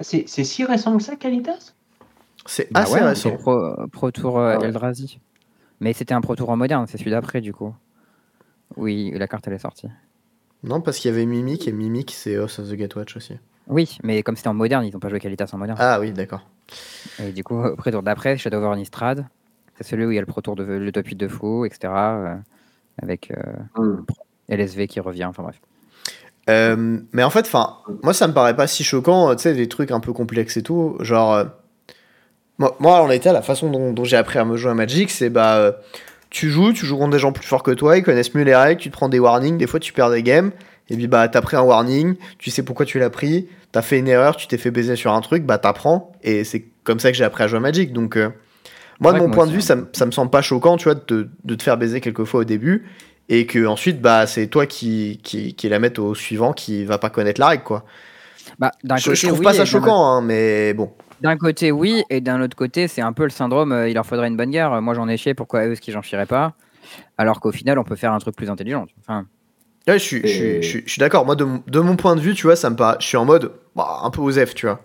C'est c'est si récent que ça, Kalitas? C'est Bah assez ouais, récent. c'est Pro, Pro Tour euh, Ah ouais. Eldrazi. Mais c'était un Pro Tour en moderne, c'est celui d'après du coup. Oui, la carte elle est sortie. Non, parce qu'il y avait Mimic et Mimic, c'est Oath of the Gatewatch aussi. Oui, mais comme c'était en moderne, ils n'ont pas joué Qualitas en moderne. Ah oui, d'accord. Et du coup, au Pro Tour d'après, Shadow of Ornistrad, c'est celui où il y a le Pro Tour de le top 8 de fou, etc. euh, avec euh, Hmm. LSV qui revient, enfin bref. Euh, mais en fait, enfin, moi ça me paraît pas si choquant, tu sais, des trucs un peu complexes et tout. Genre, euh, moi, moi, en été, la façon dont, dont j'ai appris à me jouer à Magic, c'est bah, euh, tu joues, tu joues contre des gens plus forts que toi, ils connaissent mieux les règles, tu te prends des warnings, des fois tu perds des games, et puis bah, t'as pris un warning, tu sais pourquoi tu l'as pris, t'as fait une erreur, tu t'es fait baiser sur un truc, bah t'apprends, et c'est comme ça que j'ai appris à jouer à Magic. Donc, moi, de mon point de vue, hein. ça, me- ça me semble pas choquant, tu vois, de te, de te faire baiser quelques fois au début, et que ensuite bah c'est toi qui, qui, qui la mette au suivant qui va pas connaître la règle quoi. Bah, d'un Je, côté, je trouve oui, pas ça choquant hein, mais bon. D'un côté, oui, et d'un autre côté, c'est un peu le syndrome euh, il leur faudrait une bonne guerre. Moi, j'en ai chié, pourquoi eux, est-ce qu'ils j'en chierais pas? Alors qu'au final, on peut faire un truc plus intelligent. Enfin, Ouais, je suis, je suis, Et- je suis, je suis d'accord. Moi de, mon- de mon point de vue, tu vois, ça me paraît, je suis en mode bah, un peu osef, tu vois.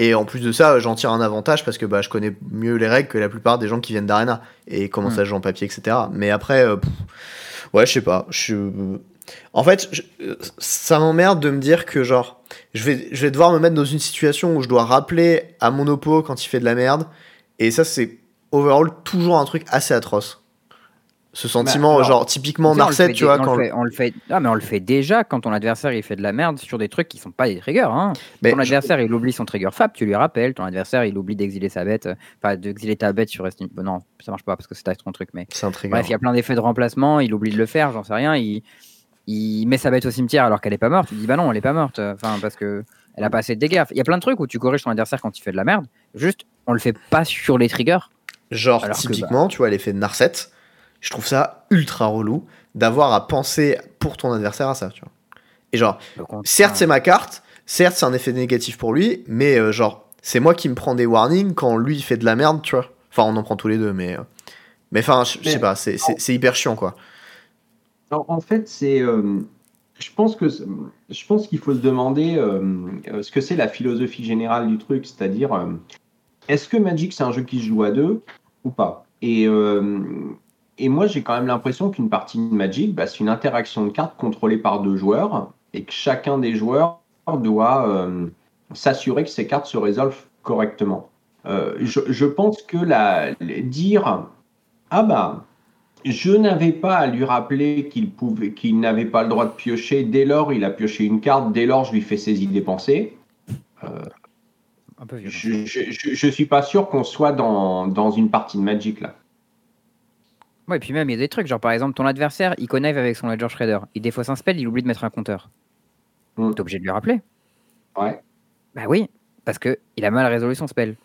Et en plus de ça, j'en tire un avantage parce que bah, je connais mieux les règles que la plupart des gens qui viennent d'Arena et comment Hmm. ça se joue en papier, etc. Mais après, euh, pff, ouais, je sais pas. Je... En fait, je- ça m'emmerde de me dire que genre, je vais, je vais devoir me mettre dans une situation où je dois rappeler à mon oppo quand il fait de la merde. Et ça, c'est overall toujours un truc assez atroce. Ce sentiment, alors, genre, typiquement Narset, tu vois, on quand. le fait, on le fait. Ah, mais on le fait déjà quand ton adversaire il fait de la merde sur des trucs qui sont pas des triggers. Hein. Mais ton je- adversaire il oublie son trigger fab, tu lui rappelles. Ton adversaire il oublie d'exiler sa bête, euh, enfin d'exiler ta bête sur Resting. bon, non, ça marche pas parce que c'est ton truc, mais C'est un trigger. bref, il y a plein d'effets de remplacement. Il oublie de le faire, j'en sais rien. Il, il met sa bête au cimetière alors qu'elle est pas morte. Tu dis bah non, elle est pas morte. Enfin parce que elle a pas assez de dégâts. Il y a plein de trucs où tu corriges ton adversaire quand il fait de la merde. Juste, on le fait pas sur les triggers. Genre, que, typiquement, tu vois, l'effet de Narset, je trouve ça ultra relou d'avoir à penser pour ton adversaire à ça, tu vois. Et genre, certes, c'est ma carte, certes, c'est un effet négatif pour lui, mais euh, genre, c'est moi qui me prends des warnings quand lui il fait de la merde, tu vois. Enfin, on en prend tous les deux, mais. euh, Mais enfin, je sais pas, c'est- hyper chiant, quoi. En, en fait, c'est. euh, je pense que je pense qu'il faut se demander ce que c'est la philosophie générale du truc, c'est-à-dire est-ce que Magic c'est un jeu qui se joue à deux ou pas? Et et moi j'ai quand même l'impression qu'une partie de Magic, bah, c'est une interaction de cartes contrôlée par deux joueurs et que chacun des joueurs doit euh, s'assurer que ces cartes se résolvent correctement. Euh, je, je pense que la, dire ah bah je n'avais pas à lui rappeler qu'il pouvait, qu'il n'avait pas le droit de piocher. Dès lors, il a pioché une carte. Dès lors, je lui fais ses idées pensées. violent. Je, je, je- je suis pas sûr qu'on soit dans, dans une partie de Magic là. Ouais, et puis même, il y a des trucs, genre par exemple, ton adversaire, il connive avec son Ledger Shredder. Il défausse un spell, il oublie de mettre un compteur. Mm. T'es obligé de lui rappeler. Ouais. Bah oui, parce que il a mal résolu son spell.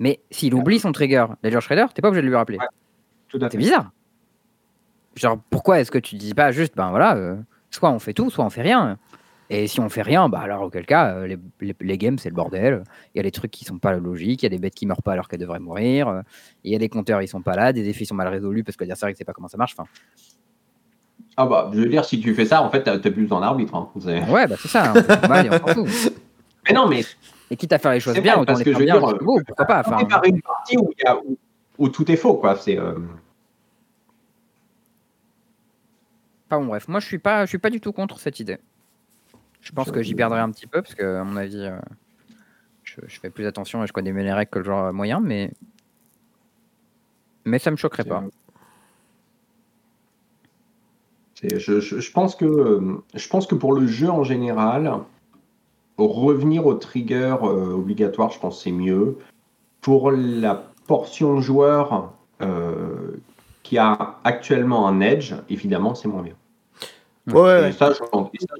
Mais s'il oublie son trigger Ledger Shredder, t'es pas obligé de lui rappeler. Ouais. Tout à C'est bizarre. Genre, pourquoi est-ce que tu dis pas juste, ben voilà, euh, soit on fait tout, soit on fait rien Et si on fait rien, bah alors auquel cas, euh, les, les- les games, c'est le bordel. Il y a des trucs qui sont pas logiques, il y a des bêtes qui meurent pas alors qu'elles devraient mourir, euh, il y a des compteurs, ils sont pas là, des effets sont mal résolus parce que l'adversaire, il sait pas comment ça marche. Enfin, Ah bah, je veux dire, si tu fais ça, en fait, t'as plus besoin d'arbitre. hein. Ouais, bah c'est ça, hein, on mal et on. Mais non, mais Et quitte à faire les choses bien, parce les que faire je veux bien dire, bout, pourquoi pas enfin, préparer une partie où, il y a- où- où tout est faux, quoi. C'est. euh, Enfin bon, bref, moi je suis pas, je suis pas du tout contre cette idée. Je pense que j'y perdrai un petit peu parce que à mon avis, euh, je, fais plus attention et je connais mieux les règles que le joueur moyen, mais mais ça me choquerait pas. Je, pense que, euh, je pense que pour le jeu en général, revenir au trigger euh, obligatoire, je pense c'est mieux. Pour la portion joueur qui a actuellement un edge, évidemment, c'est moins bien. Ouais, Et ça, je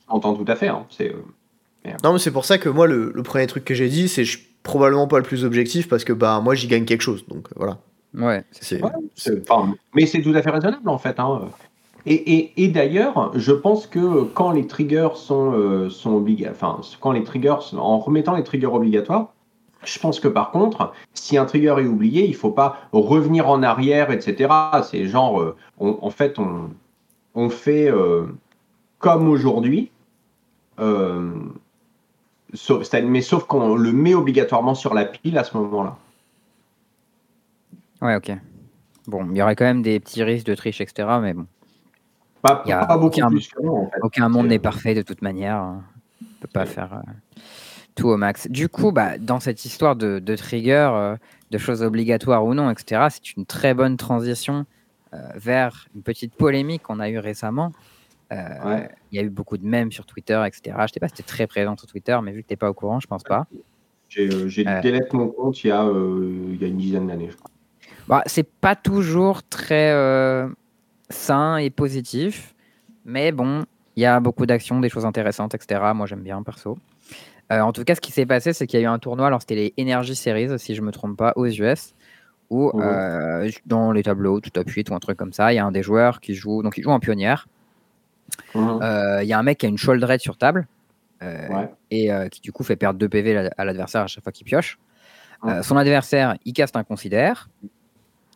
l'entends tout à fait. hein. C'est, euh, Non, mais c'est pour ça que moi, le, le premier truc que j'ai dit, c'est je suis probablement pas le plus objectif parce que bah moi j'y gagne quelque chose. Donc euh, voilà. Ouais, C'est Ouais, c'est- enfin, mais c'est tout à fait raisonnable en fait. hein. Et, et- et d'ailleurs, je pense que quand les triggers sont, euh, sont obligatoires, enfin, quand les triggers, en remettant les triggers obligatoires, je pense que par contre, si un trigger est oublié, il faut pas revenir en arrière, etc. C'est genre, euh, on- en fait, on, on fait euh, comme aujourd'hui, euh, sauf, mais sauf qu'on le met obligatoirement sur la pile à ce moment-là. ouais, ok. Bon, il y aurait quand même des petits risques de triche, etc. Mais bon, Pas, y a pas beaucoup aucun- plus que nous, en fait. aucun monde n'est parfait de toute manière. On peut pas faire euh, tout au max. Du coup, bah, dans cette histoire de, de trigger, euh, de choses obligatoires ou non, etc., c'est une très bonne transition euh, vers une petite polémique qu'on a eue récemment. Euh, Ouais. Il y a eu beaucoup de mèmes sur Twitter, etc. Je sais pas si tu très présent sur Twitter, mais vu que tu pas au courant, je pense pas. J'ai euh, Euh. délai mon compte il y a, euh, il y a une dizaine d'années, je crois. Bah, c'est pas toujours très sain et positif, mais bon, il y a beaucoup d'actions, des choses intéressantes, etc. Moi, j'aime bien, perso. Euh, en tout cas, ce qui s'est passé, c'est qu'il y a eu un tournoi, alors c'était les Energy Series, si je me trompe pas, aux US, où euh, dans les tableaux, tout appuie, ou un truc comme ça, il y a un des joueurs qui joue, donc il joue en pionnière. Mhm. Euh, Il y a un mec qui a une shoulder raid sur table, euh, Ouais. et euh, qui du coup fait perdre 2 PV à l'adversaire à chaque fois qu'il pioche. Euh, son adversaire, il caste un considère,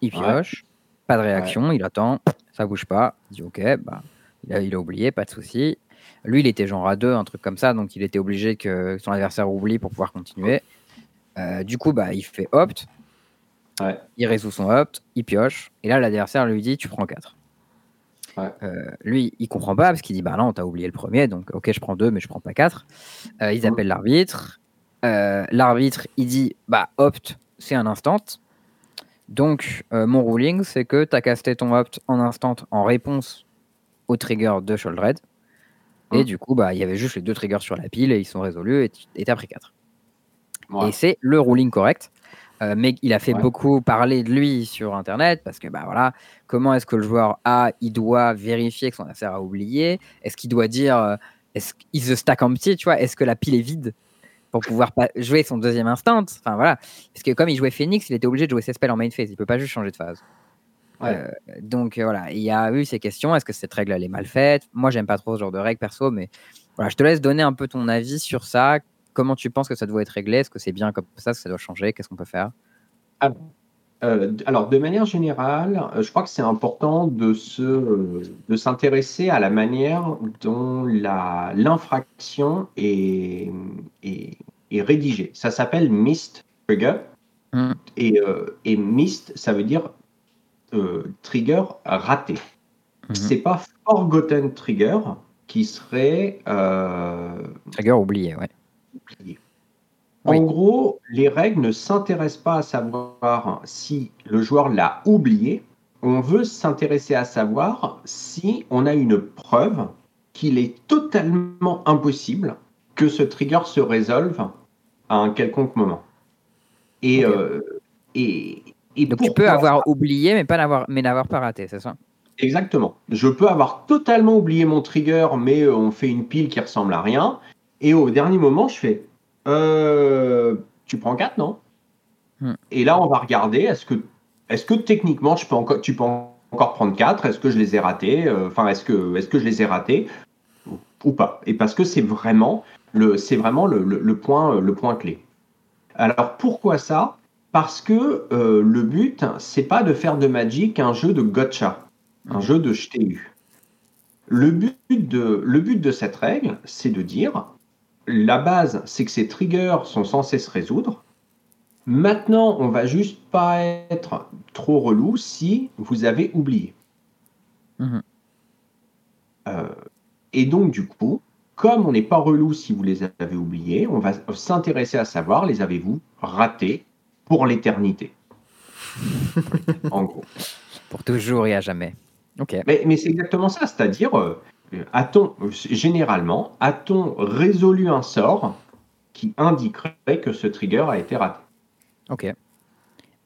il Ouais. pioche, pas de réaction, il attend, ça bouge pas, il dit ok, bah, il, a, il a oublié, pas de souci. Lui, il était genre à 2, un truc comme ça, donc il était obligé que son adversaire oublie pour pouvoir continuer. Du coup, bah, il fait opt, il résout son opt, il pioche, et là, l'adversaire lui dit tu prends 4. Ouais. Euh, lui, il comprend pas parce qu'il dit bah non, t'as oublié le premier, donc ok, je prends deux, mais je prends pas quatre. Euh, ils appellent l'arbitre. Euh, l'arbitre, il dit bah opt, c'est un instant. Donc euh, mon ruling, c'est que t'as casté ton opt en instant en réponse au trigger de Sholdred. Et Mhm. du coup, bah il y avait juste les deux triggers sur la pile et ils sont résolus et t'as pris 4. Ouais. Et c'est le ruling correct. Euh, mais il a fait Ouais. beaucoup parler de lui sur Internet parce que bah voilà, comment est-ce que le joueur A, il doit vérifier que son adversaire a oublié? Est-ce qu'il doit dire, euh, est-ce qu'il se stack empty, tu vois? Est-ce que la pile est vide pour pouvoir pas jouer son deuxième instant Enfin voilà, parce que comme il jouait Phoenix, il était obligé de jouer ses spells en main phase. Il peut pas juste changer de phase. Ouais. Euh, donc euh, voilà, il y a eu ces questions. Est-ce que cette règle elle est mal faite? Moi, j'aime pas trop ce genre de règle perso, mais voilà, je te laisse donner un peu ton avis sur ça. Comment tu penses que ça doit être réglé? Est-ce que c'est bien comme ça ça doit changer? Qu'est-ce qu'on peut faire? Euh, alors, de manière générale, euh, je crois que c'est important de se, de s'intéresser à la manière dont la, l'infraction est, est, est rédigée. Ça s'appelle missed trigger. Hmm. Et, euh, et missed, ça veut dire euh, trigger raté. Mhm. C'est pas forgotten trigger qui serait euh, Trigger oublié, ouais. Oui. En gros, les règles ne s'intéressent pas à savoir si le joueur l'a oublié. On veut s'intéresser à savoir si on a une preuve qu'il est totalement impossible que ce trigger se résolve à un quelconque moment. Et, euh, et, et Donc tu peux avoir oublié, mais pas n'avoir, mais n'avoir pas raté, c'est ça? Exactement. Je peux avoir totalement oublié mon trigger, mais euh, on fait une pile qui ressemble à rien. Et au dernier moment, je fais euh, Tu prends 4, non Hmm. Et là, on va regarder est-ce que, est que techniquement, je peux encore, tu peux encore prendre 4 Est-ce que je les ai ratés? Euh, Enfin, est-ce que, est que je les ai ratés? Ou, pas Et parce que c'est vraiment, le, c'est vraiment le, le- le point, le point clé. Alors, pourquoi ça? Parce que euh, le but, c'est pas de faire de Magic un jeu de gotcha un jeu de eu. Le but de, le but de cette règle, c'est de dire, la base, c'est que ces triggers sont censés se résoudre. Maintenant, on va juste pas être trop relou si vous avez oublié. Mhm. Euh, et donc, du coup, comme on n'est pas relou si vous les avez oubliés, on va s'intéresser à savoir, les avez-vous ratés pour l'éternité? [LAUGHS] En gros. Pour toujours et à jamais. Ok. Mais, mais c'est exactement ça, c'est-à-dire, euh, a-t-on, généralement, a-t-on résolu un sort qui indiquerait que ce trigger a été raté? Ok.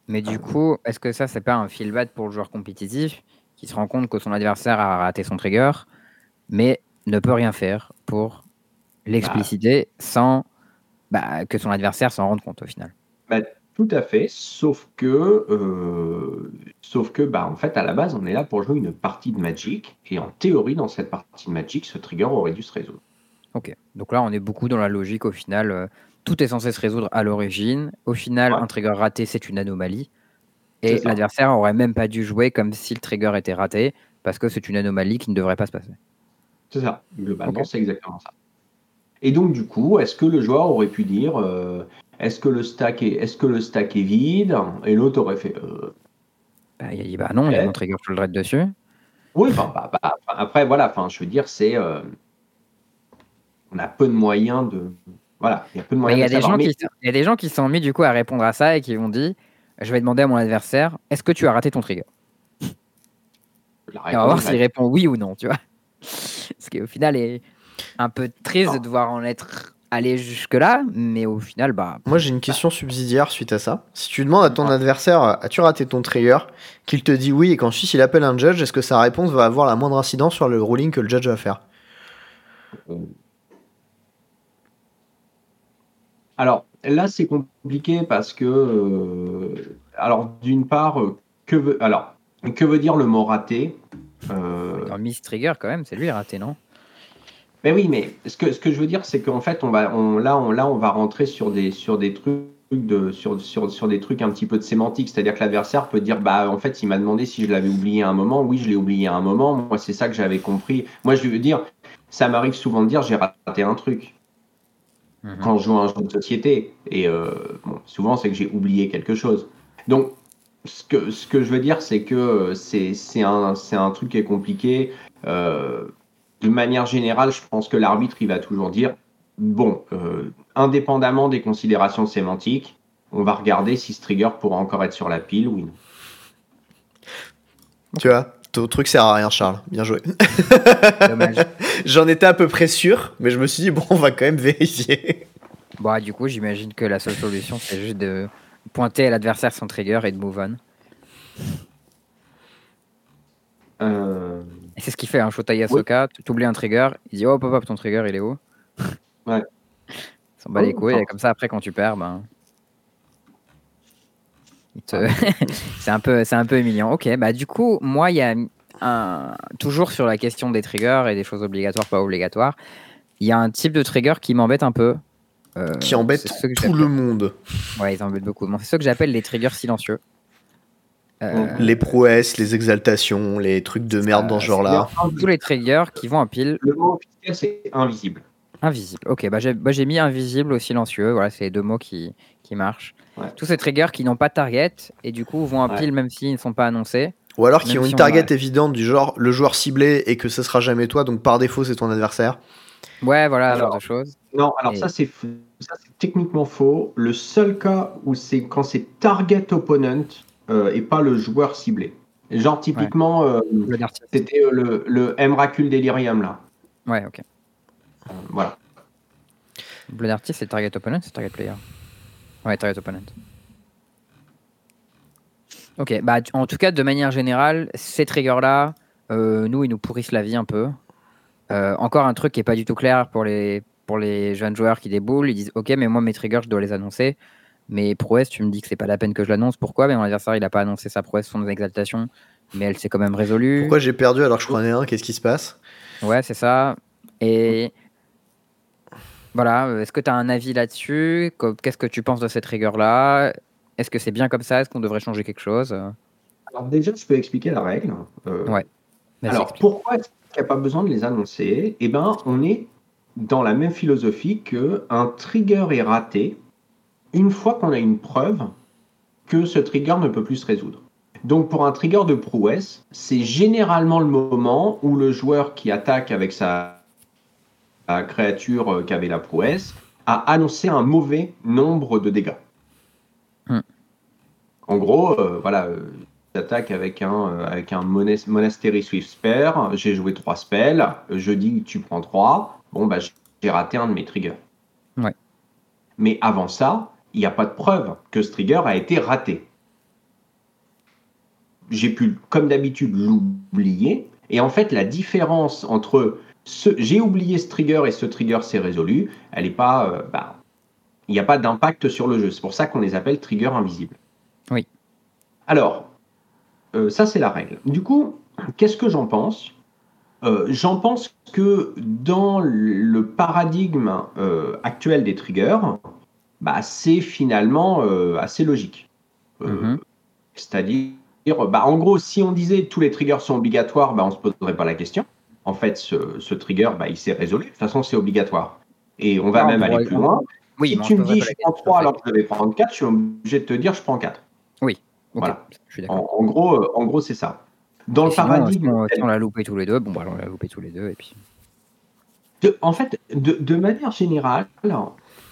Mais du coup, est-ce que ça, c'est pas un feel bad pour le joueur compétitif qui se rend compte que son adversaire a raté son trigger, mais ne peut rien faire pour l'expliciter sans bah, que son adversaire s'en rende compte au final? Bah, Tout à fait, sauf que, euh, sauf que bah, en fait, à la base, on est là pour jouer une partie de Magic, et en théorie, dans cette partie de Magic, ce trigger aurait dû se résoudre. Ok, donc là, on est beaucoup dans la logique au final. euh, tout est censé se résoudre à l'origine. Au final, Ouais. un trigger raté, c'est une anomalie. Et l'adversaire aurait même pas dû jouer comme si le trigger était raté, parce que c'est une anomalie qui ne devrait pas se passer. C'est ça, globalement, c'est exactement ça. Et donc, du coup, est-ce que le joueur aurait pu dire euh, est-ce que, le stack est, est-ce que le stack est vide Et l'autre aurait fait euh, Bah, il a dit bah non, il y a Ouais. mon trigger full dread dessus. Oui, enfin, bah, bah, après, voilà, enfin, je veux dire, c'est. euh, on a peu de moyens de. Voilà, il y a peu de il moyens y, de des savoir. gens Mais- qui, il y a des gens qui se sont mis du coup à répondre à ça et qui vont dit je vais demander à mon adversaire est-ce que tu as raté ton trigger? La Et on va voir s'il répond oui ou non, tu vois. [LAUGHS] Ce qui au final est un peu triste de devoir en être allé jusque-là, mais au final, bah. Moi, j'ai une question subsidiaire suite à ça. Si tu demandes à ton adversaire as-tu raté ton trigger qu'il te dit oui et qu'ensuite il appelle un judge, est-ce que sa réponse va avoir la moindre incidence sur le ruling que le judge va faire? Alors là, c'est compliqué parce que, euh, alors d'une part, euh, que veut, alors que veut dire le mot raté? Euh, Dans Miss Trigger, quand même, c'est lui raté, non? Ben oui, mais ce que, ce que je veux dire, c'est qu'en fait, on va, on, là, on, là, on va rentrer sur des, sur des trucs de, sur, sur, sur des trucs un petit peu de sémantique. C'est-à-dire que l'adversaire peut dire, bah, en fait, il m'a demandé si je l'avais oublié à un moment. Oui, je l'ai oublié à un moment. Moi, c'est ça que j'avais compris. Moi, je veux dire, ça m'arrive souvent de dire, j'ai raté un truc Mhm. quand je joue à un jeu de société. Et euh, bon, souvent, c'est que j'ai oublié quelque chose. Donc, ce que, ce que je veux dire, c'est que euh, c'est c'est un, c'est un truc qui est compliqué. Euh, de manière générale, je pense que l'arbitre, il va toujours dire, bon, euh, indépendamment des considérations sémantiques, on va regarder si ce trigger pourra encore être sur la pile, oui. non. Tu vois ton truc sert à rien, Charles. Bien joué. Dommage. [LAUGHS] J'en étais à peu près sûr, mais je me suis dit, bon, on va quand même vérifier. bon, du coup, j'imagine que la seule solution, c'est juste de pointer à l'adversaire son trigger et de move on. Euh, c'est ce qu'il fait, hein, Shota Yasuka, tu oublies un trigger, il dit hop hop hop, ton trigger il est où? [LAUGHS] Ouais. Il s'en bat les Oh, couilles, et comme ça après quand tu perds, ben. te- [LAUGHS] c'est un, peu, c'est un peu humiliant. Ok, bah du coup, moi il y a un. Toujours sur la question des triggers et des choses obligatoires, pas obligatoires, il y a un type de trigger qui m'embête un peu. euh, Qui embête tout le monde. Ouais, ils embêtent beaucoup. Bon, c'est ceux que j'appelle les triggers silencieux. Euh, Les prouesses, les exaltations, les trucs de merde dans ce genre-là. tous les triggers qui vont en pile Le mot officiel, c'est invisible. Invisible. Ok, bah j'ai bah, j'ai mis invisible au silencieux. Voilà, c'est les deux mots qui, qui marchent. Ouais. Tous ces triggers qui n'ont pas de target et du coup vont en Ouais. pile même s'ils ne sont pas annoncés. Ou alors qui ont si une on target a- évidente du genre le joueur ciblé et que ce sera jamais toi, donc par défaut c'est ton adversaire. Ouais, voilà, ce Alors, genre de choses. Non, alors Et- ça c'est faux. Ça c'est techniquement faux. Le seul cas où c'est quand c'est target opponent euh, et pas le joueur ciblé. Genre typiquement, euh, c'était euh, le, le Emrakul Delirium là. Ouais, ok. Euh, voilà. Blood Artist, c'est target opponent, c'est target player. Ouais, target opponent. Ok, bah en tout cas, de manière générale, ces triggers-là, euh, nous, ils nous pourrissent la vie un peu. Euh, encore un truc qui est pas du tout clair pour les, pour les jeunes joueurs qui déboulent. Ils disent Ok, mais moi, mes triggers, je dois les annoncer. Mais prouesse, tu me dis que c'est pas la peine que je l'annonce. Pourquoi? Mais mon adversaire, il a pas annoncé sa prouesse, son exaltation. Mais elle s'est quand même résolue. Pourquoi j'ai perdu alors que je prenais un? Qu'est-ce qui se passe? Ouais, c'est ça. Et voilà, est-ce que tu as un avis là-dessus? Qu'est-ce que tu penses de cette rigueur-là? Est-ce que c'est bien comme ça? Est-ce qu'on devrait changer quelque chose? Alors déjà, je peux expliquer la règle. Euh, Ouais. Alors explique. pourquoi est-ce qu'il n'y a pas besoin de les annoncer? Eh ben, on est dans la même philosophie que un trigger est raté une fois qu'on a une preuve que ce trigger ne peut plus se résoudre. Donc pour un trigger de prouesse, c'est généralement le moment où le joueur qui attaque avec sa, sa créature euh, qui avait la prouesse a annoncé un mauvais nombre de dégâts. Hmm. En gros, euh, voilà, euh, j'attaque avec un, euh, avec un Monas- Monastery Swift Spare, j'ai joué trois spells, je dis tu prends trois, bon bah j'ai raté un de mes triggers. Ouais. Mais avant ça, il n'y a pas de preuve que ce trigger a été raté. J'ai pu, comme d'habitude, l'oublier. Et en fait, la différence entre ce, j'ai oublié ce trigger et ce trigger s'est résolu, elle n'est pas, euh, bah, il n'y a pas d'impact sur le jeu. C'est pour ça qu'on les appelle triggers invisibles. Oui. Alors, euh, ça c'est la règle. Du coup, qu'est-ce que j'en pense? Euh, J'en pense que dans le paradigme actuel des triggers, bah, c'est finalement assez logique. Mhm. C'est-à-dire, bah, en gros, si on disait tous les triggers sont obligatoires, bah, on ne se poserait pas la question. En fait, ce, trigger, bah, il s'est résolu. De toute façon, c'est obligatoire. Et on va Non, même on aller pourrait- plus loin. Oui, si tu me dis je prends question, 3 ça alors que je vais prendre 4, je suis obligé de te dire je prends 4. Ok, Voilà. je suis d'accord. En, en gros, euh, en gros c'est ça. Dans Et le sinon, paradigme. si on, si on l'a loupé tous les deux, bon, bah, on l'a loupé tous les deux, et puis. de- en fait, de, de manière générale,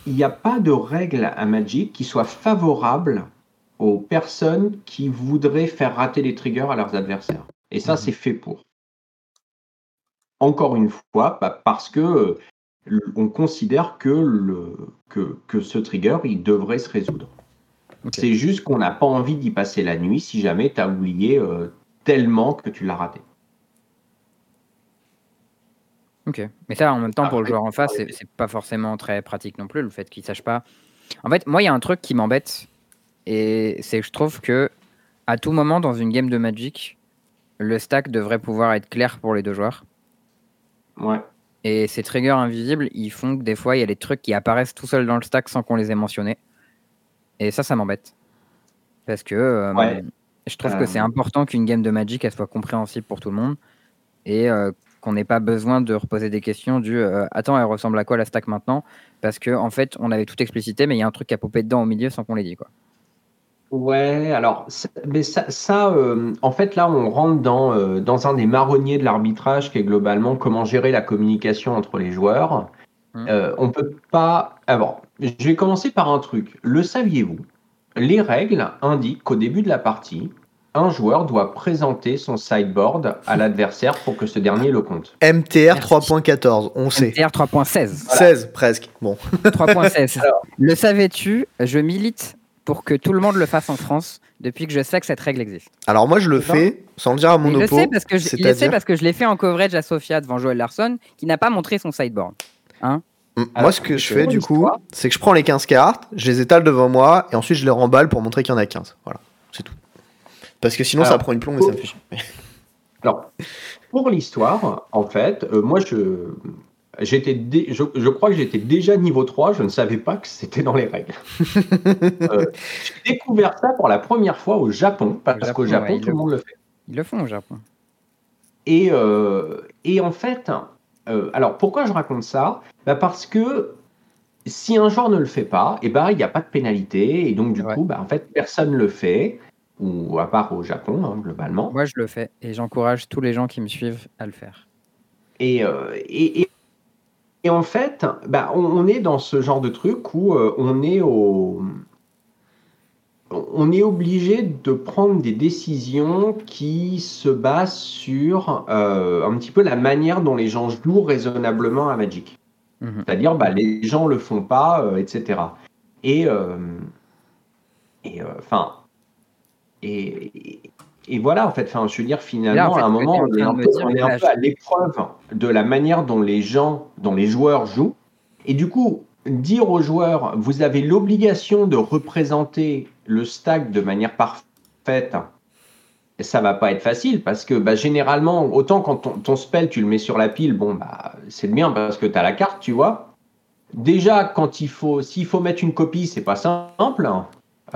il n'y a pas de règle à Magic qui soit favorable aux personnes qui voudraient faire rater les triggers à leurs adversaires. Et ça, Mhm. c'est fait pour. Encore une fois, bah, parce que euh, on considère que, le, que, que ce trigger, il devrait se résoudre. C'est juste qu'on n'a pas envie d'y passer la nuit si jamais tu as oublié euh, tellement que tu l'as raté. Ok. Mais ça, en même temps, pour le Après, joueur en face, c'est c'est pas forcément très pratique non plus, le fait qu'il sache pas. En fait, moi, il y a un truc qui m'embête, et c'est que je trouve que à tout moment dans une game de Magic, le stack devrait pouvoir être clair pour les deux joueurs. Ouais. Et ces triggers invisibles, ils font que des fois, il y a des trucs qui apparaissent tout seuls dans le stack sans qu'on les ait mentionnés. Et ça, ça m'embête. Parce que euh, Ouais. je trouve que Euh. c'est important qu'une game de Magic, elle soit compréhensible pour tout le monde. Et euh, qu'on n'ait pas besoin de reposer des questions du euh, Attends, elle ressemble à quoi la stack maintenant? Parce que en fait, on avait tout explicité, mais il y a un truc qui a popé dedans au milieu sans qu'on l'ait dit. Quoi. Ouais, alors, ça- mais ça, ça, euh, en fait, là, on rentre dans, euh, dans un des marronniers de l'arbitrage qui est globalement comment gérer la communication entre les joueurs. Euh, on peut pas. Alors, je vais commencer par un truc. Le saviez-vous? Les règles indiquent qu'au début de la partie, un joueur doit présenter son sideboard à l'adversaire pour que ce dernier le compte. MTR Merci. 3.14, on sait. MTR 3.16. 16 presque. Bon. [LAUGHS] 3.16. Le savais-tu Je milite pour que tout le monde le fasse en France depuis que je sais que cette règle existe. Alors moi je le C'est ça fais sans le dire à mon Et je le oppo. sais parce que je, il le sait c'est-à-dire- parce que je l'ai fait en coverage à Sofia devant Joel Larson qui n'a pas montré son sideboard. Mm, Moi Alors, ce que je c'est fais du coup, c'est que je prends les 15 cartes, je les étale devant moi et ensuite je les remballe pour montrer qu'il y en a 15. Voilà, c'est tout. Parce que sinon ça prend une plombe et ça me fait chier. [LAUGHS] Alors, pour l'histoire, en fait, euh, moi, je, j'étais dé- je, je crois que j'étais déjà niveau 3, je ne savais pas que c'était dans les règles. [LAUGHS] Euh, J'ai découvert ça pour la première fois au Japon, parce Japon, qu'au Japon, ouais, tout le monde le fait. Ils le font au Japon. Et, euh, et en fait, euh, alors pourquoi je raconte ça? Bah, Parce que si un joueur ne le fait pas, eh ben, il n'y a pas de pénalité, et donc du Ouais. coup, bah, en fait, personne ne le fait, ou à part au Japon, hein, globalement. Moi, je le fais et j'encourage tous les gens qui me suivent à le faire. Et, euh, et, et, et en fait, bah, on, on est dans ce genre de truc où euh, on est au. On est obligé de prendre des décisions qui se basent sur euh, un petit peu la manière dont les gens jouent raisonnablement à Magic. Mhm. C'est-à-dire, bah, les gens le font pas, etc. Et, et enfin, et, voilà, en fait, enfin, je veux dire, finalement, fait, à un moment, on es est en un peu, me dire, on est un là, peu à l'épreuve de la manière dont les gens, dont les joueurs jouent. Et du coup, dire aux joueurs, vous avez l'obligation de représenter le stack de manière parfaite, ça va pas être facile parce que bah, généralement, autant quand ton, ton spell, tu le mets sur la pile, bon, bah, c'est bien parce que tu as la carte, tu vois. Déjà, quand il faut, s'il faut mettre une copie, c'est pas simple.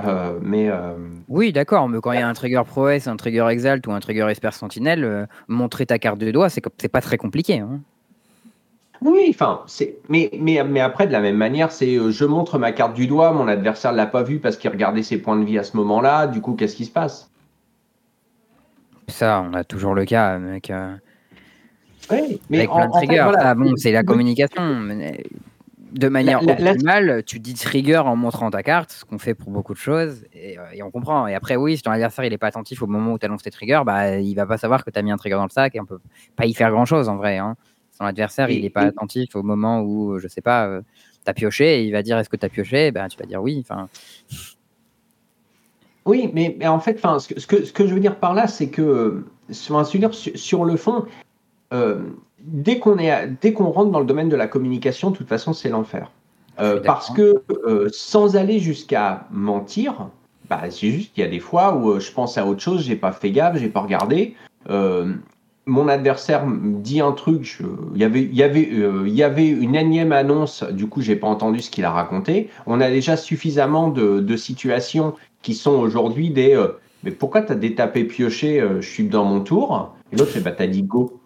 Euh, mais euh, Oui, d'accord, mais quand il y a un trigger Prowess, un trigger Exalt ou un trigger Esper Sentinelle, euh, montrer ta carte de doigt, c'est pas très compliqué. hein. oui, enfin, c'est. Mais, mais, mais après, de la même manière, c'est euh, je montre ma carte du doigt, mon adversaire l'a pas vu parce qu'il regardait ses points de vie à ce moment-là. Du coup, qu'est-ce qui se passe? Ça, on a toujours le cas, mec. Oui, mais avec en, plein de en fait, triggers. voilà. Ah bon, c'est la communication. mais, De manière La- la- la- optimale, tu dis trigger en montrant ta carte, ce qu'on fait pour beaucoup de choses, et, euh, et on comprend. Et après, oui, si ton adversaire il est pas attentif au moment où tu annonces tes triggers, bah, il va pas savoir que tu as mis un trigger dans le sac et on peut pas y faire grand chose en vrai. hein. Son adversaire, il Et- n'est pas et- attentif au moment où, je sais pas, euh, tu as pioché et il va dire est-ce que tu as pioché? Ben, Tu vas dire oui. Enfin, Oui, mais, mais en fait, ce, que, ce, que, ce que je veux dire par là, c'est que euh, sur, sur le fond, euh, dès qu'on est, dès qu'on rentre dans le domaine de la communication, de toute façon, c'est l'enfer. Euh, suis parce que euh, sans aller jusqu'à mentir, bah, c'est juste qu'il y a des fois où euh, je pense à autre chose, j'ai pas fait gaffe, j'ai pas regardé. Mon adversaire me dit un truc, il y avait, il y avait, il y avait une énième annonce, du coup, j'ai pas entendu ce qu'il a raconté. On a déjà suffisamment de, de situations qui sont aujourd'hui des mais pourquoi t'as détapé pioché euh, je suis dans mon tour? Et l'autre fait bah t'as dit go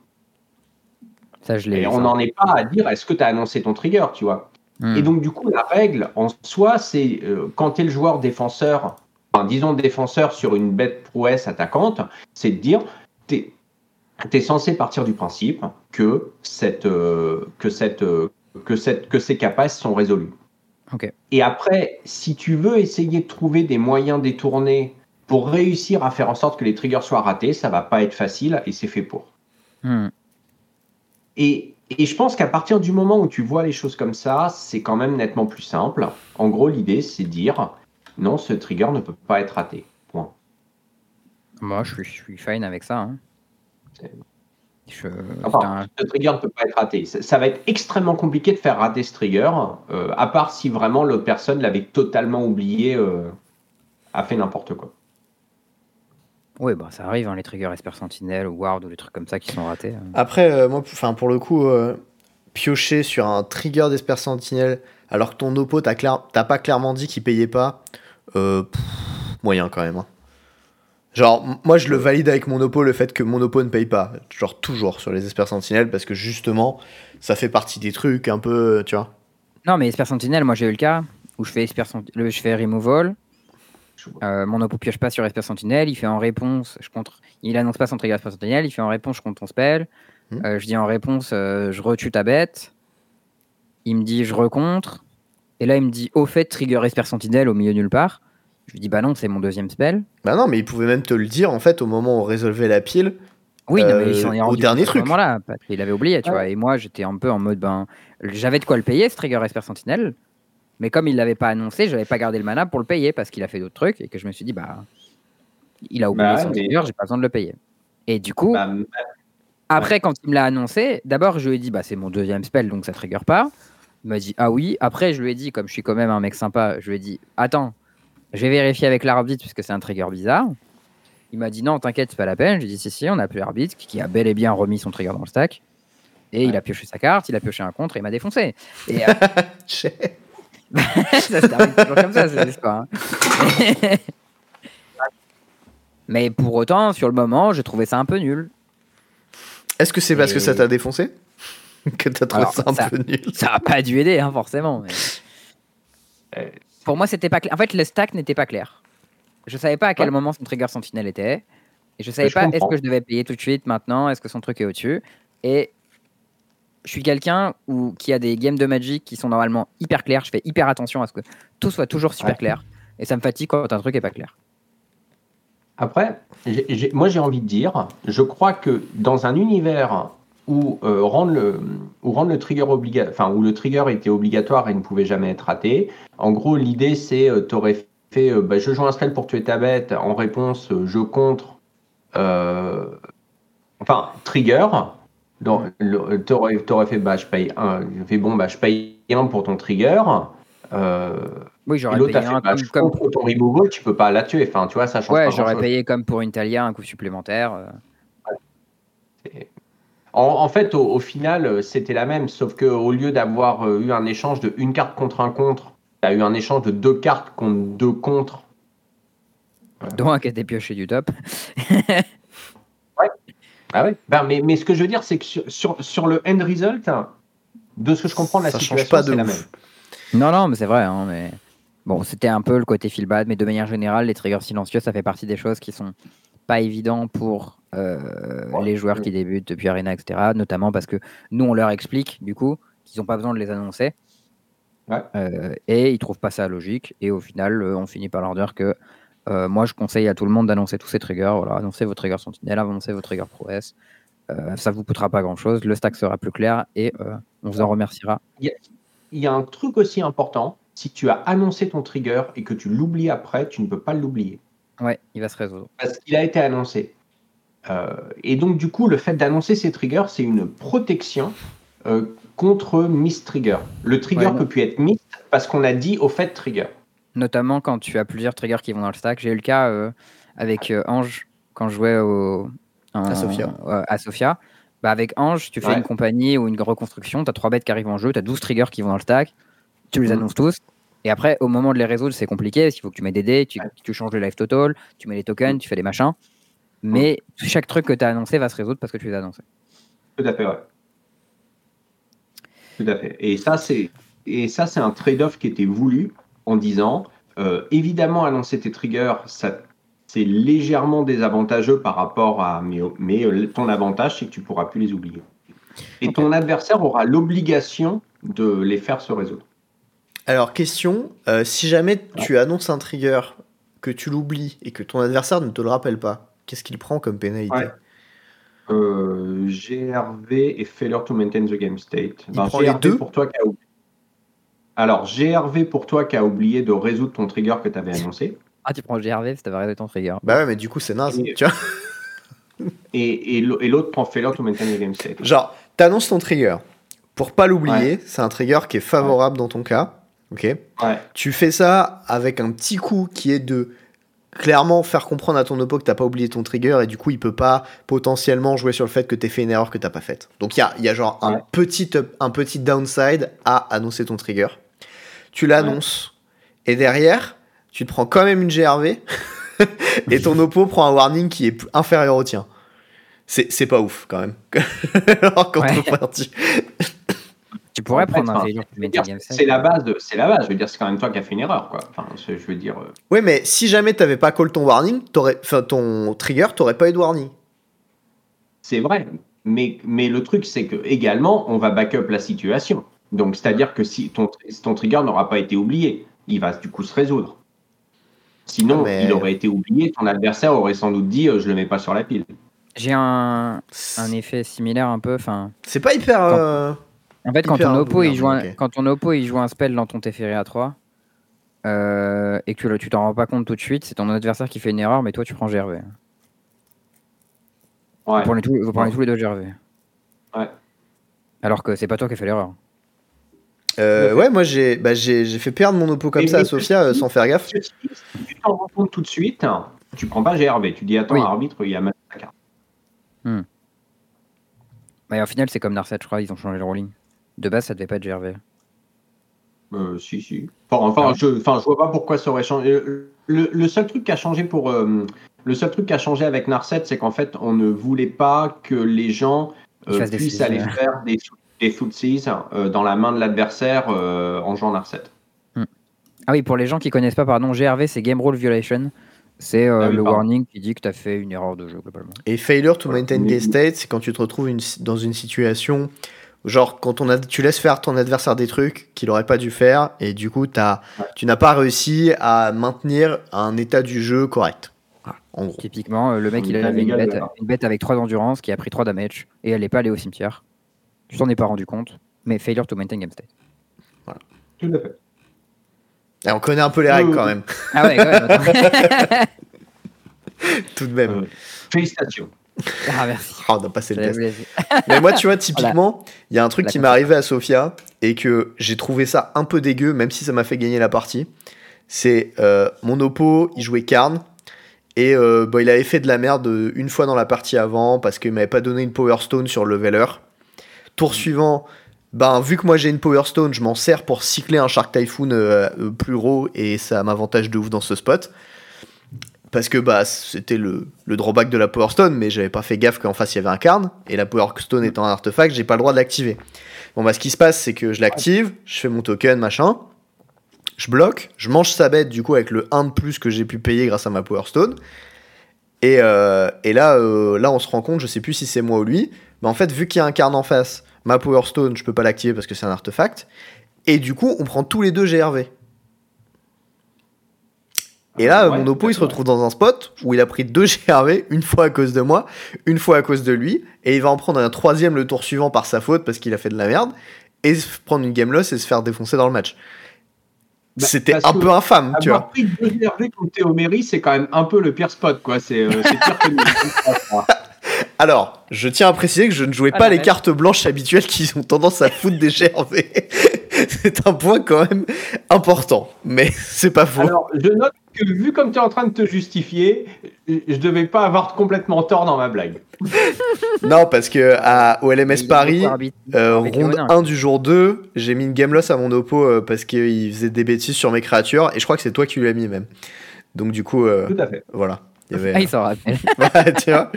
ça, je l'ai. et on n'en est pas à dire est-ce que t'as annoncé ton trigger tu vois Hmm. et donc du coup la règle en soi c'est euh, quand t'es le joueur défenseur enfin, disons défenseur sur une bête prouesse attaquante c'est de dire t'es es censé partir du principe que cette euh, que cette euh, que cette que ces capaces sont résolues Ok. et après, si tu veux essayer de trouver des moyens détournés pour réussir à faire en sorte que les triggers soient ratés, ça va pas être facile et c'est fait pour. Hmm. Et, et je pense qu'à partir du moment où tu vois les choses comme ça, c'est quand même nettement plus simple. En gros, l'idée, c'est de dire non, ce trigger ne peut pas être raté. Point. Moi, je suis, je suis fine avec ça. hein. Je- Enfin, ce trigger ne peut pas être raté. Ça, ça va être extrêmement compliqué de faire rater ce trigger, euh, à part si vraiment l'autre personne l'avait totalement oublié, euh, a fait n'importe quoi. Oui, bah, ça arrive, hein, les triggers Esper Sentinel ou Ward ou les trucs comme ça qui sont ratés. hein. Après, euh, moi, enfin, pour le coup, euh, piocher sur un trigger d'Esper Sentinel alors que ton oppo t'as clair... t'as pas clairement dit qu'il payait pas, euh, pff, moyen quand même. hein. Genre, m- moi je le valide avec mon oppo le fait que mon oppo ne paye pas. Genre, toujours sur les Esper Sentinel parce que justement, ça fait partie des trucs un peu, tu vois. Non, mais Esper Sentinel, moi j'ai eu le cas où je fais, Esper le- je fais removal. Euh, mon oppo pioche pas sur Esper Sentinel, il fait en réponse, je contre, il annonce pas son trigger Esper Sentinel, il fait en réponse, je compte ton spell. Hmm. Euh, je dis en réponse, euh, je retue ta bête. Il me dit, je recontre. Et là, il me dit, au fait, trigger Esper Sentinel au milieu nulle part. Je lui dis, bah non, c'est mon deuxième spell. Bah non, mais il pouvait même te le dire en fait au moment où on résolvait la pile. Oui, non, Euh, mais il s'en est au dernier truc. moment-là, qu'il avait oublié, tu Ouais. vois. Et moi, j'étais un peu en mode, ben, j'avais de quoi le payer, ce trigger Esper Sentinel. Mais comme il l'avait pas annoncé, je n'avais pas gardé le mana pour le payer parce qu'il a fait d'autres trucs et que je me suis dit, bah, il a oublié Bah, son mais- j'ai pas besoin de le payer. Et du coup, Bah, après, quand il me l'a annoncé, d'abord, je lui ai dit, bah, c'est mon deuxième spell, donc ça trigger pas. Il m'a dit, ah oui. Après, je lui ai dit, comme je suis quand même un mec sympa, je lui ai dit, attends, je vais vérifier avec l'arbitre puisque c'est un trigger bizarre. Il m'a dit, non, t'inquiète, c'est pas la peine. J'ai dit, si, si, on a appelé l'arbitre qui a bel et bien remis son trigger dans le stack. Et il a pioché sa carte, il a pioché un contre et il m'a défoncé. Et [LAUGHS] euh. [LAUGHS] ça se termine toujours comme ça, ces histoires. hein. [LAUGHS] Mais pour autant, sur le moment, j'ai trouvé ça un peu nul. Est-ce que c'est parce que ça t'a défoncé [LAUGHS] que t'as trouvé Alors, ça un ça- peu nul Ça a pas dû aider, hein, forcément. mais- Euh. Pour moi, c'était pas clair. En fait, le stack n'était pas clair. Je savais pas à quel Ouais. moment son trigger sentinelle était. Et je savais je pas est-ce que je devais payer tout de suite, maintenant, est-ce que son truc est au-dessus? Et je suis quelqu'un où- qui a des games de Magic qui sont normalement hyper clairs. Je fais hyper attention à ce que tout soit toujours super Ouais. clair. Et ça me fatigue quand un truc est pas clair. Après, moi j'ai envie de dire, je crois que dans un univers où, euh, rendre, le, où rendre le trigger obligatoire, enfin où le trigger était obligatoire et ne pouvait jamais être raté, en gros l'idée c'est, euh, t'aurais fait, euh, bah, je joue un spell pour tuer ta bête, en réponse euh, je contre, enfin trigger, dans, le- t'aurais, t'aurais fait bah je paye un, je fais bon bah je paye un pour ton trigger. euh, Oui, j'aurais l'autre payé a fait, un bah, comme, comme- contre ton removal, tu peux pas la tuer. Enfin, tu vois, ça change Ouais, j'aurais payé comme pour une Talia un coup supplémentaire. euh. En, en fait, au, au final, euh, c'était la même, sauf que au lieu d'avoir euh, eu un échange de une carte contre un contre, tu as eu un échange de deux cartes contre deux contre. dont un qui était pioché du top. [LAUGHS] Ah ouais Ben, mais, mais ce que je veux dire, c'est que sur, sur, sur le end result, hein, de ce que je comprends la Ça situation, change pas de la même. Non, non, mais c'est vrai. hein, mais bon, c'était un peu le côté feel bad, mais de manière générale, les triggers silencieux, ça fait partie des choses qui sont pas évidents pour euh, Ouais. les joueurs qui débutent depuis Arena, etc. Notamment parce que nous, on leur explique, du coup, qu'ils n'ont pas besoin de les annoncer. Ouais. Euh, et ils trouvent pas ça logique. Et au final, euh, on finit par leur dire que euh, moi, je conseille à tout le monde d'annoncer tous ces triggers. Voilà, annoncez vos triggers sentinelles, annoncez vos triggers prouesse. euh, ça vous coûtera pas grand chose, le stack sera plus clair et euh, on vous en remerciera. Il y, a un truc aussi important, si tu as annoncé ton trigger et que tu l'oublies après, tu ne peux pas l'oublier. Ouais, il va se résoudre. Parce qu'il a été annoncé. Et donc, du coup, le fait d'annoncer ces triggers, c'est une protection contre miss trigger. Le trigger peut plus être miss parce qu'on a dit au fait trigger. Notamment quand tu as plusieurs triggers qui vont dans le stack. J'ai eu le cas avec Ange quand je jouais au, à Sofia. à Sofia. Bah avec Ange, tu fais une compagnie ou une reconstruction, tu as trois bêtes qui arrivent en jeu, tu as 12 triggers qui vont dans le stack, tu les mhm. annonces tous. Et après, au moment de les résoudre, c'est compliqué, parce qu'il faut que tu mets des dés, tu, tu, changes le life total, tu mets les tokens, tu fais des machins. Mais chaque truc que tu as annoncé va se résoudre parce que tu les as annoncés. Tout à fait, ouais. Tout à fait. Et ça, c'est, et ça, c'est un trade-off qui était voulu en disant, euh, évidemment, annoncer tes triggers, ça c'est légèrement désavantageux par rapport à. Mais, mais euh, ton avantage, c'est que tu pourras plus les oublier. Et ton adversaire aura l'obligation de les faire se résoudre. Alors, question euh, si jamais tu annonces un trigger, que tu l'oublies et que ton adversaire ne te le rappelle pas, qu'est-ce qu'il prend comme pénalité euh, GRV et failure to maintain the game state. Il ben, prend les deux pour toi qui a oublié. Alors, GRV pour toi qui a oublié de résoudre ton trigger que tu avais annoncé. [LAUGHS] Ah, tu prends GRV si t'avais arrêté ton trigger. Bah ouais, mais du coup, c'est naze, tu vois. [LAUGHS] Et, et l'autre prend failure to maintain the game state. Genre, t'annonces ton trigger. Pour pas l'oublier, c'est un trigger qui est favorable dans ton cas. Ok? Ouais. Tu fais ça avec un petit coup qui est de clairement faire comprendre à ton oppo que t'as pas oublié ton trigger et du coup il peut pas potentiellement jouer sur le fait que t'aies fait une erreur que t'as pas faite. Donc il y a, y a, genre un, petit un petit downside à annoncer ton trigger. Tu l'annonces et derrière tu te prends quand même une GRV [LAUGHS] et ton oppo prend un warning qui est inférieur au tien. C'est pas ouf quand même. [LAUGHS] Alors Tu pourrais prendre un C'est la base, c'est la base. Je veux dire, c'est quand même toi qui as fait une erreur, quoi. Enfin, je veux dire. Euh. Oui, mais si jamais t'avais pas call ton warning, enfin ton trigger, t'aurais pas eu de warning. C'est vrai, mais mais le truc c'est que également on va backup la situation. Donc c'est-à-dire que si ton, ton trigger n'aura pas été oublié, il va du coup se résoudre. Sinon, ah, il aurait été oublié, ton adversaire aurait sans doute dit euh, je le mets pas sur la pile. J'ai un, un effet similaire un peu. Enfin, c'est pas hyper. Euh, en fait, quand ton, oppo, il joue un, quand ton oppo il joue un spell dans ton Teferi à 3 euh, et que tu t'en rends pas compte tout de suite, c'est ton adversaire qui fait une erreur, mais toi tu prends GRV. Ouais. Vous prenez, tous les deux GRV. Ouais. Alors que c'est pas toi qui as fait l'erreur. Euh, ouais, moi j'ai bah, fait perdre mon oppo comme ça à Sofia euh, sans faire gaffe. Si tu t'en rends compte tout de suite, tu prends pas GRV. Tu dis attends, arbitre, il y a ma carte. Hmm. Mais au final, c'est comme Narset, je crois, ils ont changé le rolling. De base, ça devait pas être GRV. Euh, si, si. Enfin, ah je, enfin, je vois pas pourquoi ça aurait changé. Le, le seul truc qui a changé pour. Euh, le seul truc qui a changé avec Narset, c'est qu'en fait, on ne voulait pas que les gens puissent aller faire des des footsies euh, dans la main de l'adversaire euh, en jouant Narset. Hmm. Ah oui, pour les gens qui connaissent pas, pardon, GRV, c'est Game Rule Violation. C'est euh, ah le warning qui dit que tu as fait une erreur de jeu globalement. Et failure to maintain the state, c'est quand tu te retrouves dans une situation, genre quand on a, tu laisses faire ton adversaire des trucs qu'il aurait pas dû faire, et du coup as, tu n'as pas réussi à maintenir un état du jeu correct. en gros. Typiquement, le mec il avait une bête, une bête avec 3 endurance qui a pris 3 damage, et elle n'est pas allée au cimetière. Tu t'en es pas rendu compte, mais failure to maintain game state. Voilà. Tout à fait. Et on connaît un peu les règles quand même. Ah ouais, quand même. [LAUGHS] Tout de même. félicitations. [LAUGHS] Ah merci. Oh, on a passé le test. [LAUGHS] Mais moi, tu vois, typiquement, il y a un truc qui m'est arrivé à Sofia et que j'ai trouvé ça un peu dégueu, même si ça m'a fait gagner la partie. C'est euh, mon oppo, il jouait Karn. Et euh, bah, il avait fait de la merde une fois dans la partie avant parce qu'il m'avait pas donné une Power Stone sur le leveler. Tour suivant, ben, vu que moi j'ai une Power Stone, je m'en sers pour cycler un Shark Typhoon euh, euh, plus gros et ça m'avantage de ouf dans ce spot. Parce que bah, c'était le, drawback de la Power Stone, mais j'avais pas fait gaffe qu'en face il y avait un Karn, et la Power Stone étant un artefact, j'ai pas le droit de l'activer. Bon bah ce qui se passe, c'est que je l'active, je fais mon token, machin, je bloque, je mange sa bête du coup avec le 1 de plus que j'ai pu payer grâce à ma Power Stone. Et, euh, là, là, on se rend compte, je sais plus si c'est moi ou lui, mais en fait, vu qu'il y a un Karn en face, ma Power Stone, je peux pas l'activer parce que c'est un artefact. Et du coup, on prend tous les deux GRV. Et là, Ouais, mon oppo, il se retrouve dans un spot où il a pris deux GRV, une fois à cause de moi, une fois à cause de lui, et il va en prendre un troisième le tour suivant par sa faute parce qu'il a fait de la merde, et se prendre une game loss et se faire défoncer dans le match. Bah, C'était un peu infâme, tu vois. Avoir pris deux GRV contre Théo Méry, c'est quand même un peu le pire spot, quoi. C'est euh, pire que. [LAUGHS] Alors, je tiens à préciser que je ne jouais Ah, pas les cartes blanches habituelles qui ont tendance à foutre des GRV. [LAUGHS] c'est un point quand même important, mais [LAUGHS] c'est pas faux. Alors, je note que vu comme tu es en train de te justifier, je devais pas avoir complètement tort dans ma blague. [LAUGHS] Non, parce que à, au LMS Paris, euh, ronde Léonard. 1 du jour 2, j'ai mis une game loss à mon oppo euh, parce qu'il faisait des bêtises sur mes créatures, et je crois que c'est toi qui lui as mis même. Donc du coup, euh, Tout à fait. voilà. Il y avait- Ah, il s'en rappelle. Ouais, tu vois.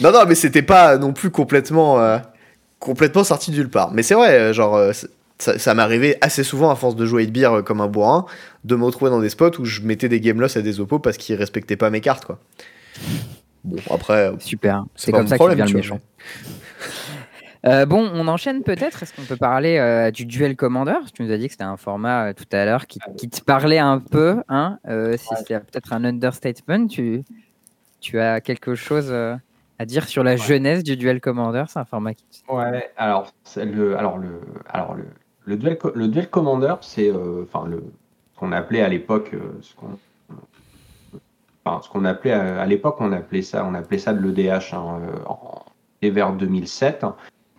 Non, non, mais c'était pas non plus complètement, euh, complètement sorti de nulle part. Mais c'est vrai, euh, genre, euh, ça, ça m'est arrivé assez souvent, à force de jouer de bière euh, comme un bourrin, de me retrouver dans des spots où je mettais des game loss à des oppos parce qu'ils respectaient pas mes cartes, quoi. Bon, après, Super. c'est comme mon ça problème, devient le tu vois. méchant. [LAUGHS] Euh, bon, on enchaîne peut-être. Est-ce qu'on peut parler euh, du duel Commander Tu nous as dit que c'était un format euh, tout à l'heure qui, qui te parlait un peu. Hein euh, si c'est peut-être un understatement, tu, tu as quelque chose euh, à dire sur la jeunesse du duel Commander C'est un format qui. Ouais, alors, le, alors, le, alors le, le, duel, le duel commander, c'est euh, enfin le ce qu'on appelait à l'époque, euh, ce qu'on enfin, ce qu'on appelait à, à l'époque, on appelait ça, on appelait ça de l'EDH hein, euh, vers 2007.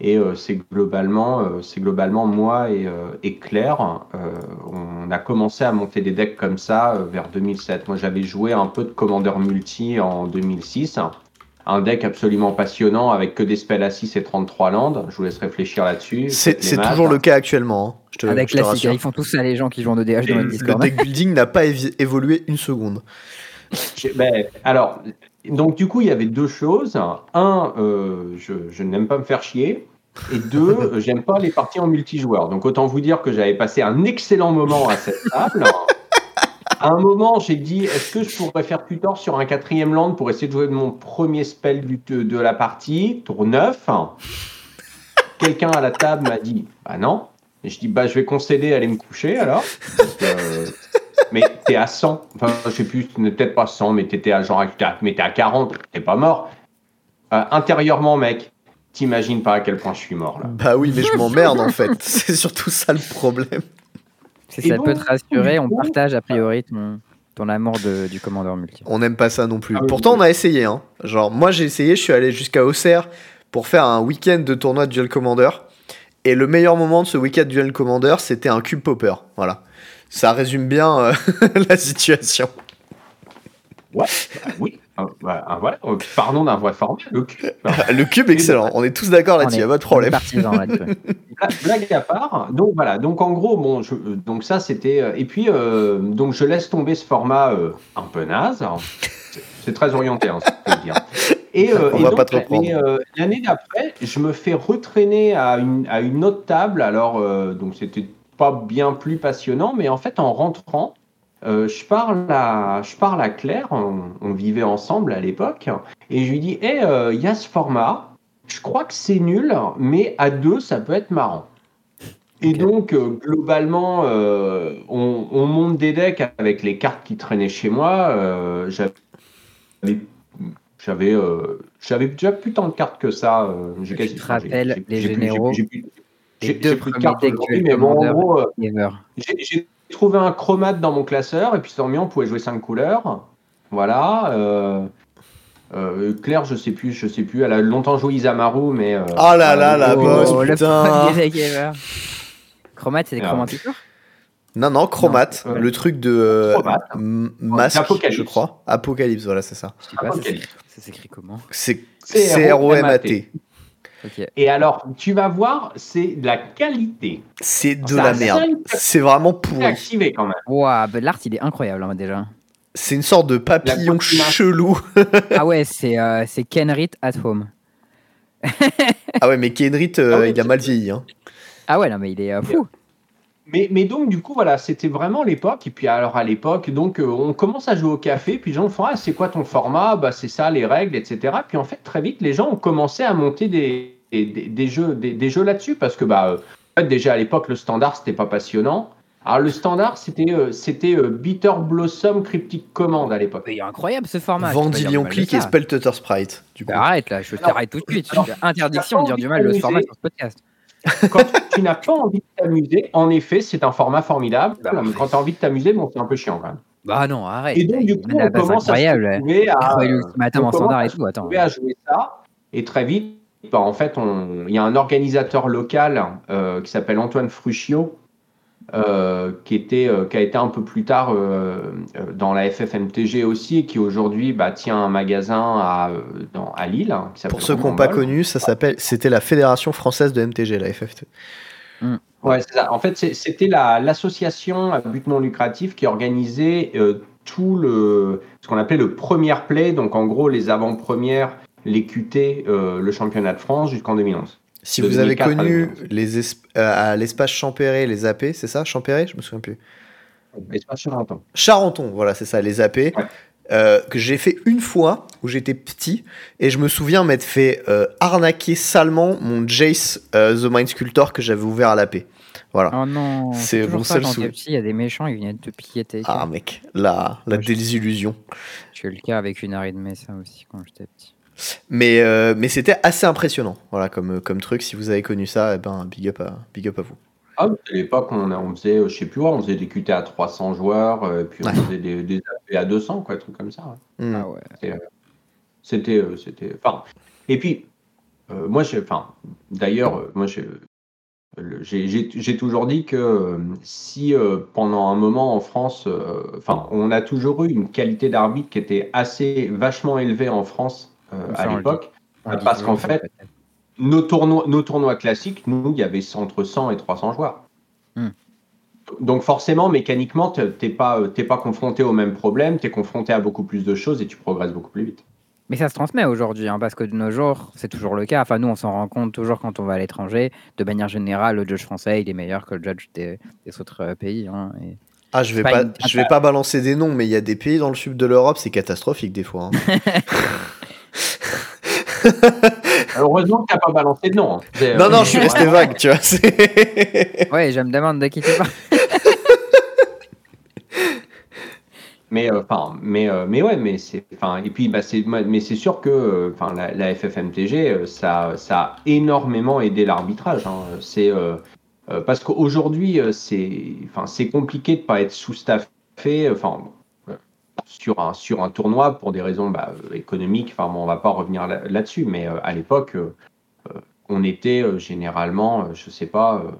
Et euh, c'est globalement, euh, c'est globalement moi et, euh, et Claire, euh, on a commencé à monter des decks comme ça euh, vers 2007. Moi, j'avais joué un peu de Commander Multi en 2006 un deck absolument passionnant avec que des spells à 6 et 33 landes. Je vous laisse réfléchir là-dessus. c'est toujours le cas actuellement. hein. Je te, Avec je te classique, ils font tous ça, les gens qui jouent en EDH dans notre le Le Discord. deck building n'a pas évolué une seconde. Ben, alors, donc du coup, il y avait deux choses. Un, euh, je, je n'aime pas me faire chier. Et deux, [LAUGHS] j'aime pas les parties en multijoueur. Donc autant vous dire que j'avais passé un excellent moment à cette table. À un moment, j'ai dit, est-ce que je pourrais faire tutor sur un quatrième land pour essayer de jouer de mon premier spell du- de, de la partie, tour 9 Quelqu'un à la table m'a dit, bah non. Et je dis, bah je vais concéder, aller me coucher alors. Parce que, euh, mais t'es à 100. Enfin, je sais plus, peut-être pas 100, mais t'étais à genre, t'es à- mais t'es à 40, t'es pas mort. Euh, intérieurement, mec, t'imagines pas à quel point je suis mort là. Bah oui, mais je m'emmerde en fait. [LAUGHS] C'est surtout ça le problème. Si ça donc, peut te rassurer, on partage a priori ton, ton amour de- du Commander Multi. On n'aime pas ça non plus. Ah oui, Pourtant, oui. on a essayé. Hein. Genre, moi, j'ai essayé. Je suis allé jusqu'à Auxerre pour faire un week-end de tournoi de Duel Commander. Et le meilleur moment de ce week-end de Duel Commander, c'était un cube popper. Voilà. Ça résume bien euh, [LAUGHS] la situation. Ouais, bah oui. Ah, bah, ah, voilà. Pardon d'un vrai format, le. Enfin, [LAUGHS] Le cube, excellent. On est tous d'accord là-dessus. On Y est- a pas de problème. [LAUGHS] blague à part. Donc voilà. Donc en gros, bon, je- euh, donc ça c'était. euh, Et puis euh, donc je laisse tomber ce format euh, un peu naze. hein. C'est- très orienté, hein, dire. Et, euh, On et va donc, pas te reprendre. l'année d'après, je me fais retraîner à une, à une autre table. Alors donc c'était pas bien plus passionnant, mais en fait en rentrant. Euh, je, parle à, je parle à Claire, on, on vivait ensemble à l'époque, et je lui dis Hé, il y a ce format, je crois que c'est nul, mais à deux, ça peut être marrant. Et donc, euh, globalement, euh, on, on monte des decks avec les cartes qui traînaient chez moi. euh, J'avais j'avais euh, j'avais déjà plus tant de cartes que ça. euh, j'ai quasi- te j'ai- les généraux, j'ai plus- de cartes mais bon, en gros, euh, j'ai trouvé un chromate dans mon classeur et puis tant mieux, on pouvait jouer cinq couleurs. Voilà. euh, euh, Claire, je sais plus, je sais plus. Elle a longtemps joué Isamaru, mais. euh, Oh là là, la euh, bosse, Oh, le putain. premier deck ever. Chromat, c'est des Ah. chromantiques Non, non, Chromat. Non, ouais. le truc de euh, Chromat. m- masque, Apocalypse. je crois. Apocalypse, voilà, c'est ça. Je sais pas, ça Apocalypse. s'écrit- ça s'écrit comment C'est C-R-O-M-A-T. Et alors, tu vas voir, c'est de la qualité. C'est de la merde. C'est vraiment C'est pourri. activé quand même. Bah, l'art, il est incroyable hein, déjà. C'est une sorte de papillon chelou. ah ouais, [LAUGHS] c'est euh, c'est Kenrit at home. [LAUGHS] Ah ouais, mais Kenrit, euh, Ah ouais, il a c'est- mal vieilli. Hein. Ah ouais, non, mais il est euh, fou. Mais, mais donc, du coup, voilà, c'était vraiment l'époque. Et puis, alors, à l'époque, donc, euh, on commence à jouer au café. Puis, les gens font Ah, c'est quoi ton format? Bah, c'est ça, les règles, etc. Puis, en fait, très vite, les gens ont commencé à monter des, des, des- des jeux, des, des jeux là-dessus. Parce que, bah, euh, en fait, déjà à l'époque, le standard, c'était pas passionnant. Alors le standard, c'était euh, c'était euh, Bitter Blossom Cryptic Command à l'époque. Il est incroyable ce format. de Click et Spelltutor Sprite. Du coup. Bah, arrête là, je t'arrête tout de suite. alors, Interdiction de dire du mal ce format sur ce podcast. Quand tu n'as pas envie de t'amuser, en effet, c'est un format formidable. Bah, mais quand tu as envie de t'amuser, bon, c'est un peu chiant quand même. Bah non, arrête. Et donc, du coup, on c'est commence à se incroyable. retrouver à, on standard et se tout, attends. retrouver à jouer ça. Et très vite, bah, en fait, il y a un organisateur local euh, qui s'appelle Antoine Fruchio, euh, qui, était, euh, qui a été un peu plus tard euh, dans la FFMTG aussi, et qui aujourd'hui bah, tient un magasin à, dans, à Lille. hein, qui Pour ceux qui n'ont pas connu, ça s'appelle, c'était la Fédération française de MTG, la FFT. Ouais, c'est ça. En fait, c'était la- l'association à but non lucratif qui organisait tout le ce qu'on appelait le premier play, donc en gros les avant-premières, les QT, euh, le championnat de France jusqu'en 2011. Si vous avez 2004 à connu 2011. les es- euh, à l'espace Champéret, les AP, c'est ça Champéret Je me souviens plus. Sur longtemps. Charenton, voilà, c'est ça, les AP. euh, que j'ai fait une fois où j'étais petit et je me souviens m'être fait euh, arnaquer salement mon Jace euh, The Mind Sculptor que j'avais ouvert à l'AP. Voilà. Oh non, C'est mon ça, seul quand souvenir. il y a des méchants, ils viennent te piller tes Ah mec, la, la désillusion. J'ai eu le cas avec une arrêt de Mesa aussi quand j'étais petit. Mais, euh, mais c'était assez impressionnant, voilà, comme, comme truc. Si vous avez connu ça, eh ben, big, up à, big up à vous. Ah, à l'époque, on, on faisait, euh, je sais plus, on faisait des QT à 300 joueurs, euh, puis on Ouais. faisait des, des AP à 200, quoi, trucs comme ça. ouais. Hmm. Ah ouais. C'était, euh, c'était, enfin, et puis, euh, moi, j'ai, enfin, d'ailleurs, euh, moi, j'ai, le- j'ai, j'ai- j'ai toujours dit que euh, si euh, pendant un moment en France, euh, enfin, on a toujours eu une qualité d'arbitre qui était assez vachement élevée en France euh, à on le l'époque, dit parce qu'en fait, nos tournois, nos tournois classiques, nous, il y avait entre 100 et 300 joueurs. Hmm. Donc forcément, mécaniquement, t'es t'es pas, euh, t'es pas confronté au même problème, tu es confronté à beaucoup plus de choses et tu progresses beaucoup plus vite. Mais ça se transmet aujourd'hui, hein, parce que de nos jours, c'est toujours le cas. Enfin, nous, on s'en rend compte toujours quand on va à l'étranger. De manière générale, le judge français, il est meilleur que le judge des, des autres euh, pays. hein, et- Ah, je vais pas pas, une- je vais pas balancer des noms, mais il y a des pays dans le sud de l'Europe, c'est catastrophique des fois. hein. [LAUGHS] Heureusement que tu pas balancé de nom. hein. C'est, non, euh, non, je suis resté vague, tu vois. [LAUGHS] [LAUGHS] Ouais, je me demande de qui tu parles. [LAUGHS] Mais euh, enfin, mais euh, mais ouais, mais c'est enfin et puis bah c'est mais c'est sûr que euh, enfin la, la FFMTG euh, ça ça a énormément aidé l'arbitrage. hein. C'est euh, euh, parce qu'aujourd'hui euh, c'est enfin c'est compliqué de pas être sous-staffé. Enfin euh, sur un sur un tournoi pour des raisons bah, économiques. Enfin bon, on va pas revenir là- là-dessus, mais euh, à l'époque euh, euh, on était euh, généralement, euh, je sais pas, euh,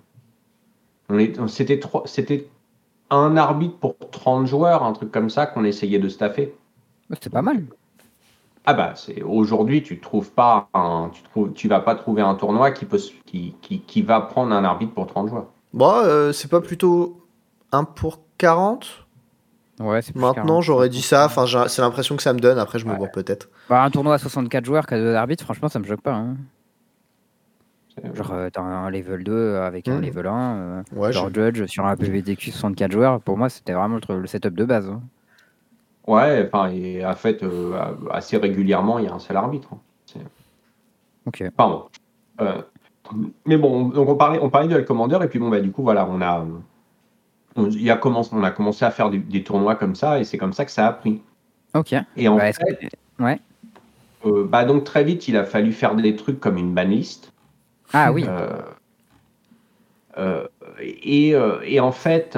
on est c'était trois c'était un arbitre pour 30 joueurs, un truc comme ça qu'on essayait de staffer. C'est pas mal. Ah bah c'est aujourd'hui tu trouves pas un, tu trouves tu vas pas trouver un tournoi qui peut qui, qui, qui va prendre un arbitre pour 30 joueurs. Bon, euh, c'est pas plutôt 1 pour 40 Ouais, Maintenant, 40. j'aurais dit ça. Enfin, c'est l'impression que ça me donne. Après, je me Ouais. vois peut-être. Bah, un tournoi à 64 joueurs qui a deux arbitres, franchement, ça me choque pas. hein. Genre, euh, t'as un level 2 avec un Mhm. level 1. euh, Ouais, genre je- Judge sur un PVDQ 64 joueurs, pour moi, c'était vraiment le, le setup de base. hein. Ouais, enfin et en fait euh, assez régulièrement il y a un seul arbitre. hein. Ok. Pardon. Euh, mais bon, donc on parlait, on parlait de Commander et puis bon bah du coup voilà, on a, on, y a commencé, on a commencé à faire des, des tournois comme ça et c'est comme ça que ça a pris. Ok. Et en Bah, fait, que- Ouais. euh, bah donc très vite il a fallu faire des trucs comme une banlist. Ah oui. Euh, euh, et, et en fait,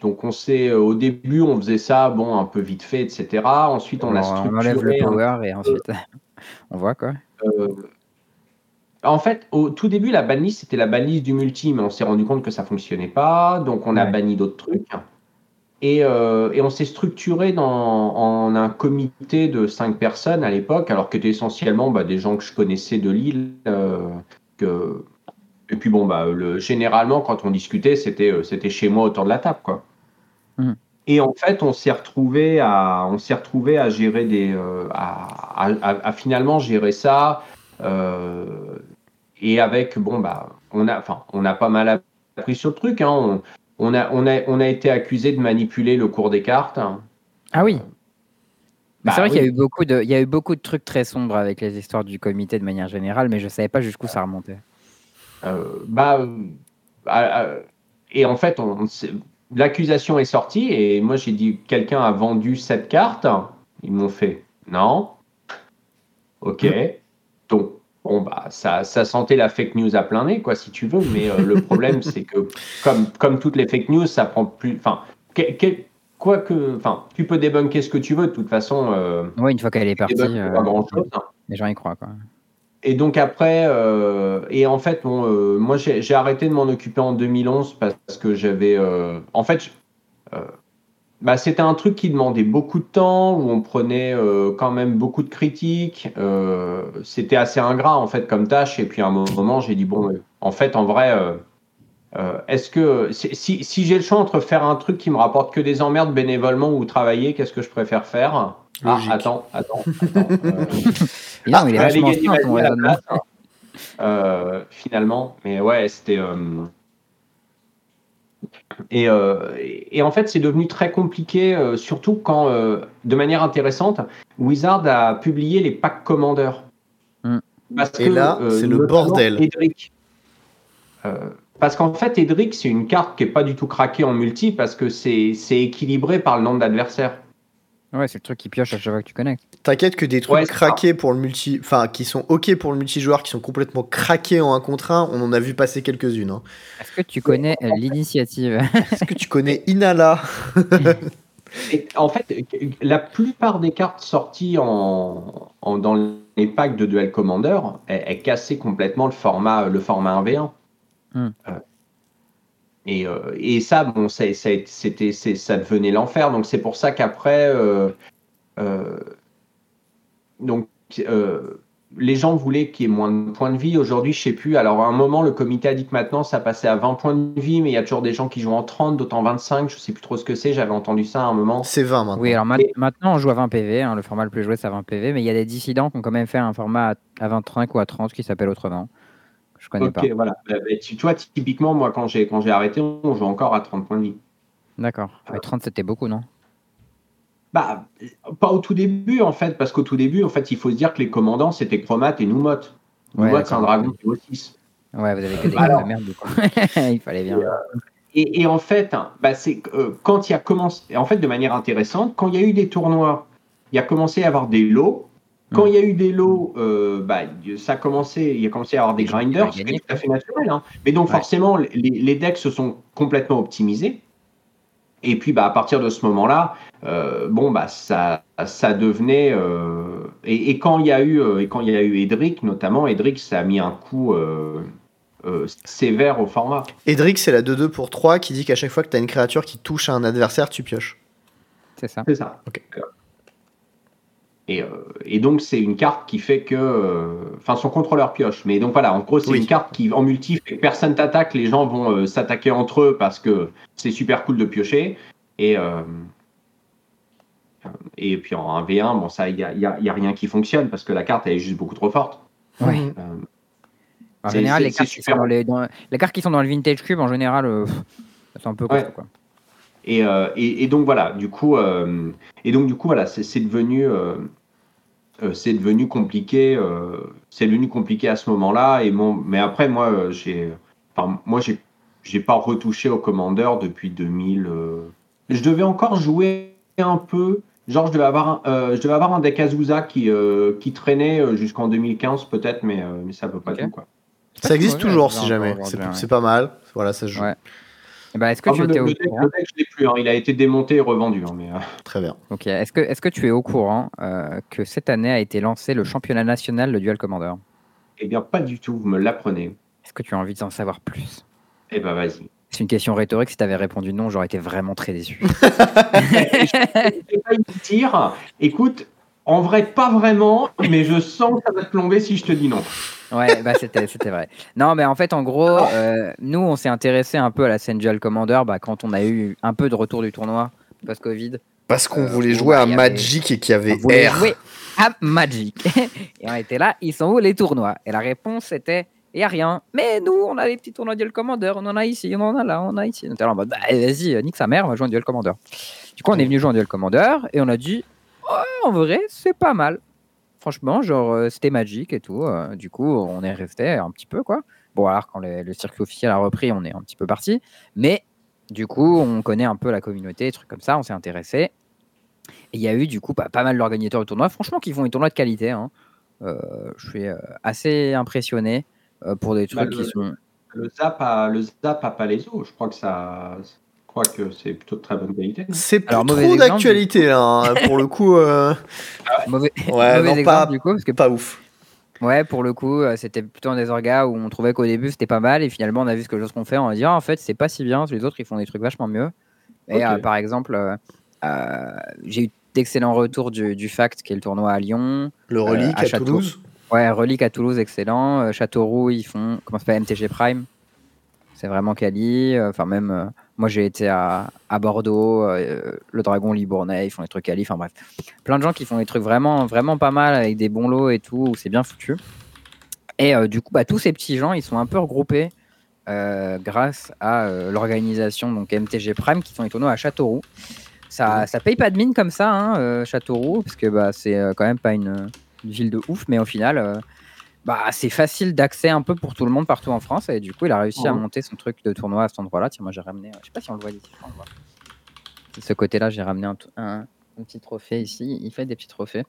donc on s'est au début on faisait ça bon un peu vite fait etc. Ensuite on a on enlève le structuré power et ensuite [LAUGHS] on voit quoi. En fait, au tout début, la banlist, c'était la banlist du multi, mais on s'est rendu compte que ça fonctionnait pas, donc on a Ouais. banni d'autres trucs. Et, euh, et on s'est structuré dans, en un comité de cinq personnes à l'époque, alors que c'était essentiellement bah, des gens que je connaissais de Lille. euh, que... Et puis bon, bah, le, généralement, quand on discutait, c'était euh, c'était chez moi autour de la table. Quoi. Mhm. Et en fait, on s'est retrouvé à, on s'est retrouvé à gérer des, à, à- à- à finalement gérer ça. Euh, et avec, bon, bah, on a, enfin, on a pas mal appris sur le truc. Hein, on, on a, on a, on a été accusé de manipuler le cours des cartes. Ah oui. Bah c'est vrai qu'il y a eu beaucoup de, il y a eu beaucoup de trucs très sombres avec les histoires du comité de manière générale, mais je savais pas jusqu'où ça remontait. Euh, bah, euh, et en fait, on, l'accusation est sortie et moi j'ai dit quelqu'un a vendu cette carte? Ils m'ont fait non. Ok. Donc bon bah ça, ça sentait la fake news à plein nez quoi si tu veux. Mais euh, le problème c'est que comme comme toutes les fake news ça prend plus. Enfin quoi que enfin tu peux débunker ce que tu veux de toute façon. Euh, oui une fois qu'elle est partie. Euh, grand chose, hein. Les gens y croient quoi. Et donc après, euh, et en fait, bon, euh, moi j'ai arrêté de m'en occuper en 2011 parce que j'avais, euh, en fait, bah, c'était un truc qui demandait beaucoup de temps, où on prenait quand même beaucoup de critiques. c'était assez ingrat en fait comme tâche. Et puis à un moment, j'ai dit bon, en fait, en vrai, est-ce que si, si j'ai le choix entre faire un truc qui me rapporte que des emmerdes bénévolement ou travailler, qu'est-ce que je préfère faire? Ah, attends, attends, attends. [LAUGHS] non, il est euh, finalement. Mais ouais, c'était. Euh, et, euh, et, en fait, c'est devenu très compliqué, surtout quand, de manière intéressante, Wizard a publié les packs commandeurs. Mm. et là, c'est le bordel. Edric, parce qu'en fait, Edric, c'est une carte qui n'est pas du tout craquée en multi parce que c'est équilibré par le nombre d'adversaires. Ouais, c'est le truc qui pioche à chaque fois que tu connectes. T'inquiète que des trucs craqués pour le multi, enfin qui sont ok pour le multijoueur, qui sont complètement craqués en 1 contre 1, on en a vu passer quelques-unes. Hein. Est-ce que tu connais l'initiative? Est-ce que tu connais Inala? [LAUGHS] En fait, la plupart des cartes sorties en, dans les packs de Duel Commander, elles, cassaient complètement le format, le format 1v1. Hmm. Euh, et, euh, et ça, bon, ça, ça, c'était, ça devenait l'enfer. Donc c'est pour ça qu'après, euh, euh, donc les gens voulaient qu'il y ait moins de points de vie. Aujourd'hui, je sais plus. Alors, à un moment, le comité a dit que maintenant, ça passait à 20 points de vie, mais il y a toujours des gens qui jouent en 30, d'autres en 25. Je sais plus trop ce que c'est. J'avais entendu ça à un moment. C'est 20 maintenant. Oui, alors maintenant, on joue à 20 PV. Hein. le format le plus joué, c'est à 20 PV. Mais il y a des dissidents qui ont quand même fait un format à 25 ou à 30 qui s'appelle autrement. Je connais pas. voilà. Bah, bah, tu, vois, typiquement, moi, quand j'ai, quand j'ai arrêté, on joue encore à 30 points de vie. D'accord. 30, c'était beaucoup, non? Bah, pas au tout début, en fait, parce qu'au tout début, en fait, il faut se dire que les commandants, c'était Chromat et Noumot. Noumot, c'est un dragon qui vaut 6. Ouais, vous avez que des de merde, [LAUGHS] il fallait bien. Et, et, en fait, hein, bah, c'est euh, quand il y a commencé, en fait, de manière intéressante, quand il y a eu des tournois, il y a commencé à avoir des lots quand il y a eu des lots, euh, bah, ça a commencé, il y a commencé à avoir des grinders, ce qui est tout à fait naturel. Hein. Mais donc forcément, les, decks se sont complètement optimisés. Et puis bah, à partir de ce moment-là, euh, bon bah ça, ça devenait. Euh, et, quand il y a eu et quand il y a eu Edric notamment, Edric ça a mis un coup sévère au format. Edric c'est la 2-2 pour 3 qui dit qu'à chaque fois que tu as une créature qui touche à un adversaire, tu pioches. C'est ça. C'est ça. Ok. Euh, et, donc, c'est une carte qui fait que. Euh, enfin, son contrôleur pioche. Mais donc, voilà, en gros, c'est une carte qui, en multi, fait que personne t'attaque. Les gens vont euh, s'attaquer entre eux parce que c'est super cool de piocher. Et, et puis, en 1v1, bon, ça, il n'y a, y a, rien qui fonctionne parce que la carte, elle est juste beaucoup trop forte. Oui. en général, les cartes, qui sont dans les, les, cartes qui sont dans le Vintage Cube, en général, c'est un peu quoi. Et, et, et, donc voilà, du coup, et donc du coup voilà, c'est devenu euh, c'est devenu compliqué. Euh, c'est devenu compliqué à ce moment-là. Et mon, mais après, moi, euh, j'ai, enfin, moi, j'ai, j'ai pas retouché au commandeur depuis 2000. Je devais encore jouer un peu. Genre, je devais avoir un, je devais avoir un deck Azusa qui, qui traînait jusqu'en 2015 peut-être, mais, mais ça peut pas tout quoi. Ça existe toujours si jamais. C'est, pas mal. Voilà, ça joue. Ben, est-ce que ah, tu étais au courant plus. Hein. Il a été démonté et revendu. Hein, mais, euh. Très bien. Ok. Est-ce que, est que tu es au courant euh, que cette année a été lancé le championnat national de Dual Commander? Eh bien, pas du tout. Vous me l'apprenez. Est-ce que tu as envie d'en savoir plus? Eh ben, vas-y. C'est une question rhétorique. Si tu avais répondu non, j'aurais été vraiment très déçu. [LAUGHS] je vais pas dire. Écoute, en vrai, pas vraiment, mais je sens que ça va te plomber si je te dis non. Ouais, bah c'était, c'était vrai. Non, mais en fait, en gros, euh, nous, on s'est intéressé un peu à la scène Dual Commander bah, quand on a eu un peu de retour du tournoi post-Covid. Parce qu'on euh, voulait jouer à Magic et qu'il y avait on jouer à Magic. [LAUGHS] et on était là, ils sont où les tournois? Et la réponse était, il n'y a rien. Mais nous, on a les petits tournois Dual Commander, on en a ici, on en a là, on a ici. On était là en mode, bah, vas-y, nique sa mère, on va jouer un Dual Commander. Du coup, on est venu jouer un Dual Commander et on a dit, en vrai, c'est pas mal franchement, genre, euh, c'était magique et tout. Euh, du coup, on est resté un petit peu, quoi. Bon, alors quand le, le circuit officiel a repris, on est un petit peu parti. Mais du coup, on connaît un peu la communauté, des trucs comme ça, on s'est intéressé. Et il y a eu du coup pas, pas mal d'organisateurs de tournois, franchement, qui font des tournois de qualité. hein. Euh, je suis assez impressionné pour des trucs Bah, qui le- sont. Le Zap à, le Zap à Palaiso, je crois que ça, crois que c'est plutôt de très bonne qualité. C'est plus Alors, trop d'actualité là, hein, pour le coup. euh, Mauvais, Ouais, mauvais non, exemple, pas- du coup, parce que pas ouf. Ouais, pour le coup, euh, c'était plutôt un des orgas où on trouvait qu'au début c'était pas mal et finalement on a vu ce que les autres ont fait, on a dit ah, en fait c'est pas si bien, les autres ils font des trucs vachement mieux. Et euh, par exemple, euh, euh, j'ai eu d'excellents retours du, du Fact qui est le tournoi à Lyon. Le relique à à. Toulouse. Ouais, Relique à Toulouse, excellent. Châteauroux, ils font comment ça s'appelle MTG Prime. C'est vraiment quali. Enfin même, euh, moi j'ai été à, à Bordeaux, euh, le Dragon Libournais, ils font des trucs quali. Enfin bref, plein de gens qui font des trucs vraiment vraiment pas mal avec des bons lots et tout, où c'est bien foutu. Et euh, du coup, bah, tous ces petits gens, ils sont un peu regroupés euh, grâce à l'organisation donc MTG Prime qui font les tournois à Châteauroux. Ça, ça paye pas de mine comme ça, hein, Châteauroux, parce que bah, c'est quand même pas une, une ville de ouf, mais au final, bah, c'est facile d'accès un peu pour tout le monde partout en France. Et du coup, il a réussi à monter son truc de tournoi à cet endroit-là. Tiens, moi j'ai ramené, je sais pas si on le voit d'ici. on le voit. De ce côté-là, j'ai ramené un, un- un petit trophée ici. Il fait des petits trophées.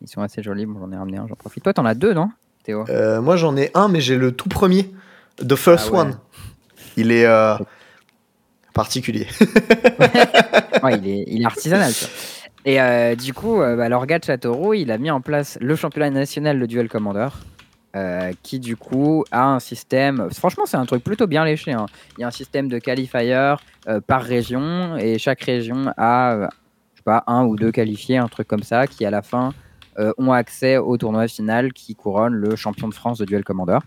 Ils sont assez jolis. Bon, j'en ai ramené un, j'en profite. Toi, t'en as deux, non, Théo? Euh, moi j'en ai un, mais j'ai le tout premier. The First Ah ouais. One. Il est euh, particulier. [LAUGHS] Ouais, il, est, il est artisanal. tu vois. Et euh, du coup, euh, bah, l'orga de Châteauroux, il a mis en place le championnat national de duel commander, euh, qui du coup a un système. Franchement, c'est un truc plutôt bien léché. hein. Il y a un système de qualifier euh, par région, et chaque région a, euh, je sais pas, un ou deux qualifiés, un truc comme ça, qui à la fin ont accès au tournoi final qui couronne le champion de France de duel commander.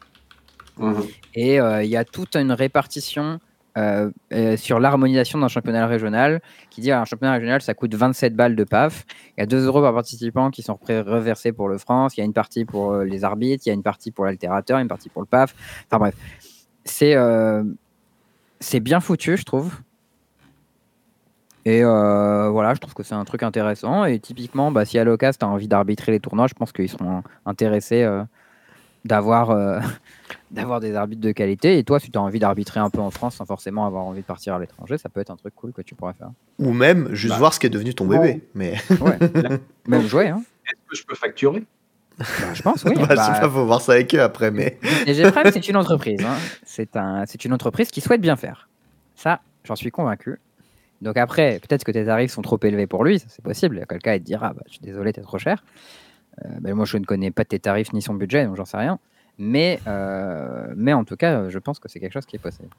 Mhm. Et il y a toute une répartition euh, sur l'harmonisation d'un championnat régional qui dit un championnat régional ça coûte 27 balles de PAF. Il y a 2 euros par participant qui sont reversés pour le France. Il y a une partie pour euh, les arbitres, il y a une partie pour l'altérateur, une partie pour le PAF. Enfin bref, c'est euh, c'est bien foutu, je trouve. Et voilà, je trouve que c'est un truc intéressant. Et typiquement, bah, si à l'occasion, tu envie d'arbitrer les tournois, je pense qu'ils seront intéressés d'avoir d'avoir des arbitres de qualité. Et toi, si tu as envie d'arbitrer un peu en France sans forcément avoir envie de partir à l'étranger, ça peut être un truc cool que tu pourrais faire. Ou même juste Bah, voir ce qui est devenu ton bébé. Mais [LAUGHS] Ouais. Même jouer, hein. Est-ce que je peux facturer? Bah, je pense, oui. [LAUGHS] bah, Bah, pas, [LAUGHS] faut voir ça avec eux après. Mais Et Gprime, c'est une entreprise. hein. C'est un, c'est une entreprise qui souhaite bien faire. Ça, j'en suis convaincu. Donc après, peut-être que tes tarifs sont trop élevés pour lui, ça, c'est possible. Quelqu'un il te dira, bah, je suis désolé, t'es trop cher. Euh, ben, moi, je ne connais pas tes tarifs ni son budget, donc j'en sais rien. Mais, euh, mais en tout cas, je pense que c'est quelque chose qui est possible.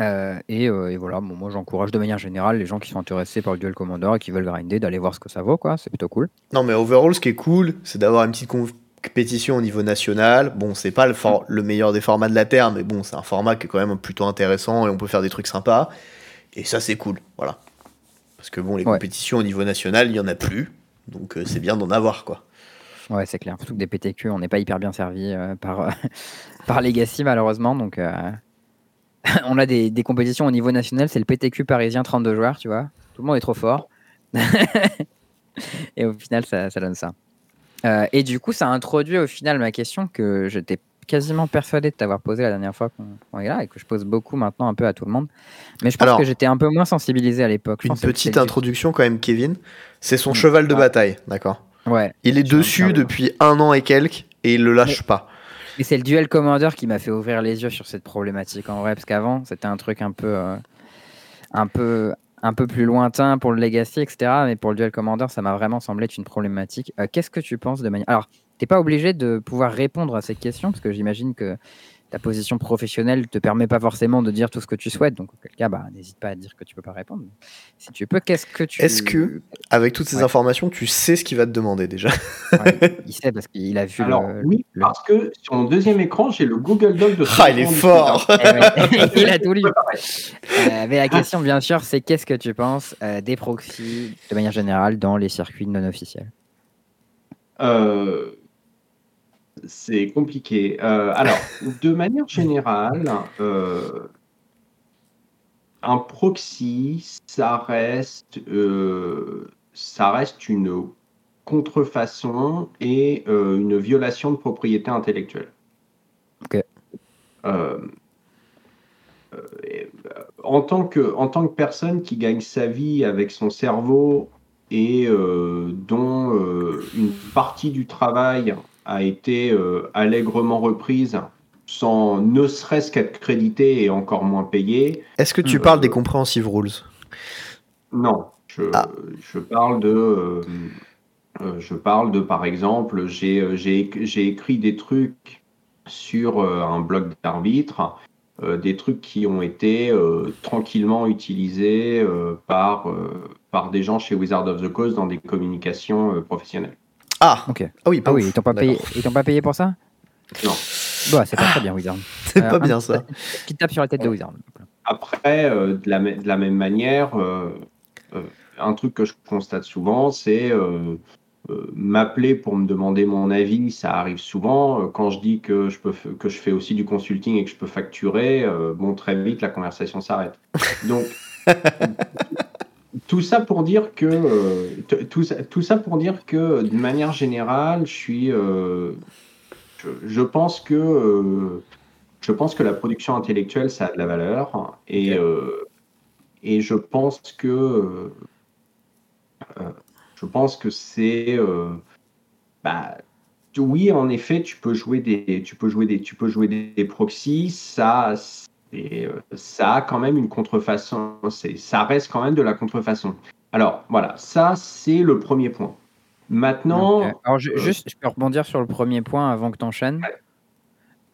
Euh, et, euh, et voilà, bon, moi j'encourage de manière générale les gens qui sont intéressés par le duel commander et qui veulent grinder d'aller voir ce que ça vaut, quoi. C'est plutôt cool. non, mais overall, ce qui est cool, c'est d'avoir une petite compétition au niveau national. Bon, c'est pas le, for- le meilleur des formats de la Terre, mais bon, c'est un format qui est quand même plutôt intéressant et on peut faire des trucs sympas. Et ça, c'est cool. Voilà. Parce que bon, les Ouais. compétitions au niveau national, il y en a plus. Donc euh, c'est bien d'en avoir, quoi. Ouais, c'est clair. Surtout que des PTQ, on n'est pas hyper bien servi euh, par, euh, [LAUGHS] par Legacy, malheureusement. Donc, euh, [LAUGHS] on a des, des compétitions au niveau national. C'est le PTQ parisien 32 joueurs, tu vois. Tout le monde est trop fort. [LAUGHS] et au final, ça, ça donne ça. Et du coup, ça introduit au final ma question que j'étais quasiment persuadé de t'avoir posée la dernière fois qu'on est là et que je pose beaucoup maintenant un peu à tout le monde. Mais je pense Alors, que j'étais un peu moins sensibilisé à l'époque. Une petite introduction quand même, Kevin. C'est son Mm. cheval de bataille, d'accord? Ouais. Il est dessus depuis un an et quelques et il le lâche pas. Et c'est le duel commander qui m'a fait ouvrir les yeux sur cette problématique en vrai, parce qu'avant c'était un truc un peu, euh, un peu, un peu plus lointain pour le legacy, etc. Mais pour le duel commander, ça m'a vraiment semblé être une problématique. Euh, Qu'est-ce que tu penses de manière Alors, t'es pas obligé de pouvoir répondre à cette question, parce que j'imagine que ta position professionnelle te permet pas forcément de dire tout ce que tu souhaites. Donc, auquel cas, bah, n'hésite pas à dire que tu peux pas répondre. Si tu peux, qu'est-ce que tu Est-ce que- Avec toutes ces Ouais. informations, tu sais ce qu'il va te demander déjà? Ouais, [LAUGHS] il sait parce qu'il a vu Alors le. oui, le- parce que sur mon deuxième écran, j'ai le Google Doc de. Ah, il est fort Eh ouais, [LAUGHS] il a tout lu. [LAUGHS] Euh, mais la question, bien sûr, c'est qu'est-ce que tu penses euh, des proxys de manière générale dans les circuits non officiels? Euh, c'est compliqué. Euh, alors, [LAUGHS] de manière générale, euh, un proxy, ça reste, euh, ça reste une contrefaçon et une violation de propriété intellectuelle. Ok. En, tant que, en tant que personne qui gagne sa vie avec son cerveau et dont une partie du travail a été euh, allègrement reprise sans ne serait-ce qu'être crédité et encore moins payé, Est-ce que tu Euh, parles des comprehensive rules? Non, je, Ah. je parle de, euh, euh, je parle de, par exemple, j'ai euh, écrit des trucs sur euh, un blog d'arbitre, euh, des trucs qui ont été euh, tranquillement utilisés euh, par, euh, par des gens chez Wizard of the Coast dans des communications euh, professionnelles. Ah Ok. Ah oui, pas Ah oui, ils t'ont pas payé, ils t'ont pas payé pour ça Non. Bah, c'est pas très bien, Wizard. [LAUGHS] C'est Euh, pas un bien ça. [LAUGHS] Petite tape sur la tête de Wizard. Après, euh, de, la, mê- de la même manière, euh, euh, un truc que je constate souvent, c'est euh, euh, m'appeler pour me demander mon avis. Ça arrive souvent. Euh, Quand je dis que je, peux, que je fais aussi du consulting et que je peux facturer, euh, bon, très vite, la conversation s'arrête. Donc, [LAUGHS] tout ça pour dire que, euh, tout, ça, tout ça pour dire que, de manière générale, je suis, euh, je, je pense que euh, je pense que la production intellectuelle, ça a de la valeur. Et, Ok. euh, et je pense que euh, je pense que c'est euh, bah, oui, en effet, tu peux jouer des tu peux jouer des tu peux jouer des, des proxys, ça c'est, euh, ça a quand même une contrefaçon, ça reste quand même de la contrefaçon. Alors voilà, ça c'est le premier point. Maintenant. Alors, je- euh, juste, je peux rebondir sur le premier point avant que tu enchaînes.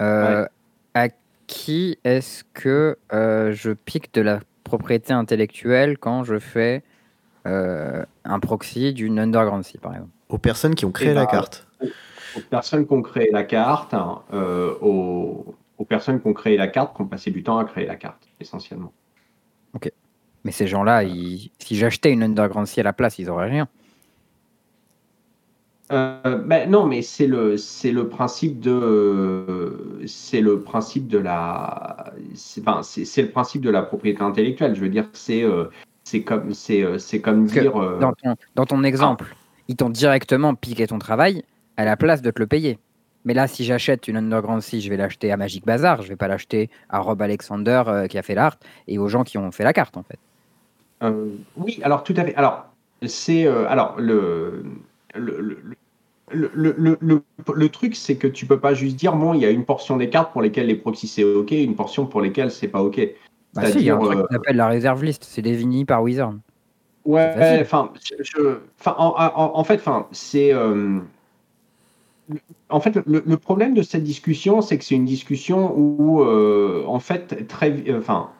Euh, À qui est-ce que euh, je pique de la propriété intellectuelle quand je fais euh, un proxy d'une Underground Sea, par exemple? Aux personnes qui ont créé Eh la ben, carte. aux personnes qui ont créé la carte, hein, euh, aux, aux personnes qui ont créé la carte, qui ont passé du temps à créer la carte, essentiellement. Mais ces gens-là, ils- si j'achetais une Underground Sea à la place, ils auraient rien. Euh, ben non, mais c'est le c'est le principe de c'est le principe de la c'est c'est le principe de la propriété intellectuelle. Je veux dire, c'est euh, c'est comme c'est euh, c'est comme Parce dire euh, Dans ton, dans ton exemple, ils t'ont directement piqué ton travail à la place de te le payer. Mais là, si j'achète une Underground Sea, je vais l'acheter à Magic Bazar, je vais pas l'acheter à Rob Alexander euh, qui a fait l'art et aux gens qui ont fait la carte, en fait. Euh, oui, alors tout à fait. Alors, c'est euh, alors le le, le, le, le, truc, c'est que tu peux pas juste dire bon, il y a une portion des cartes pour lesquelles les proxys c'est ok, une portion pour lesquelles c'est pas ok. Bah si, il y a un truc qu'on appelle la réserve list, c'est défini par Wizard. Ouais, enfin, en, en- en fait, enfin, c'est. Euh, en fait, le, le problème de cette discussion, c'est que c'est une discussion où, euh, en fait, très, vi- enfin,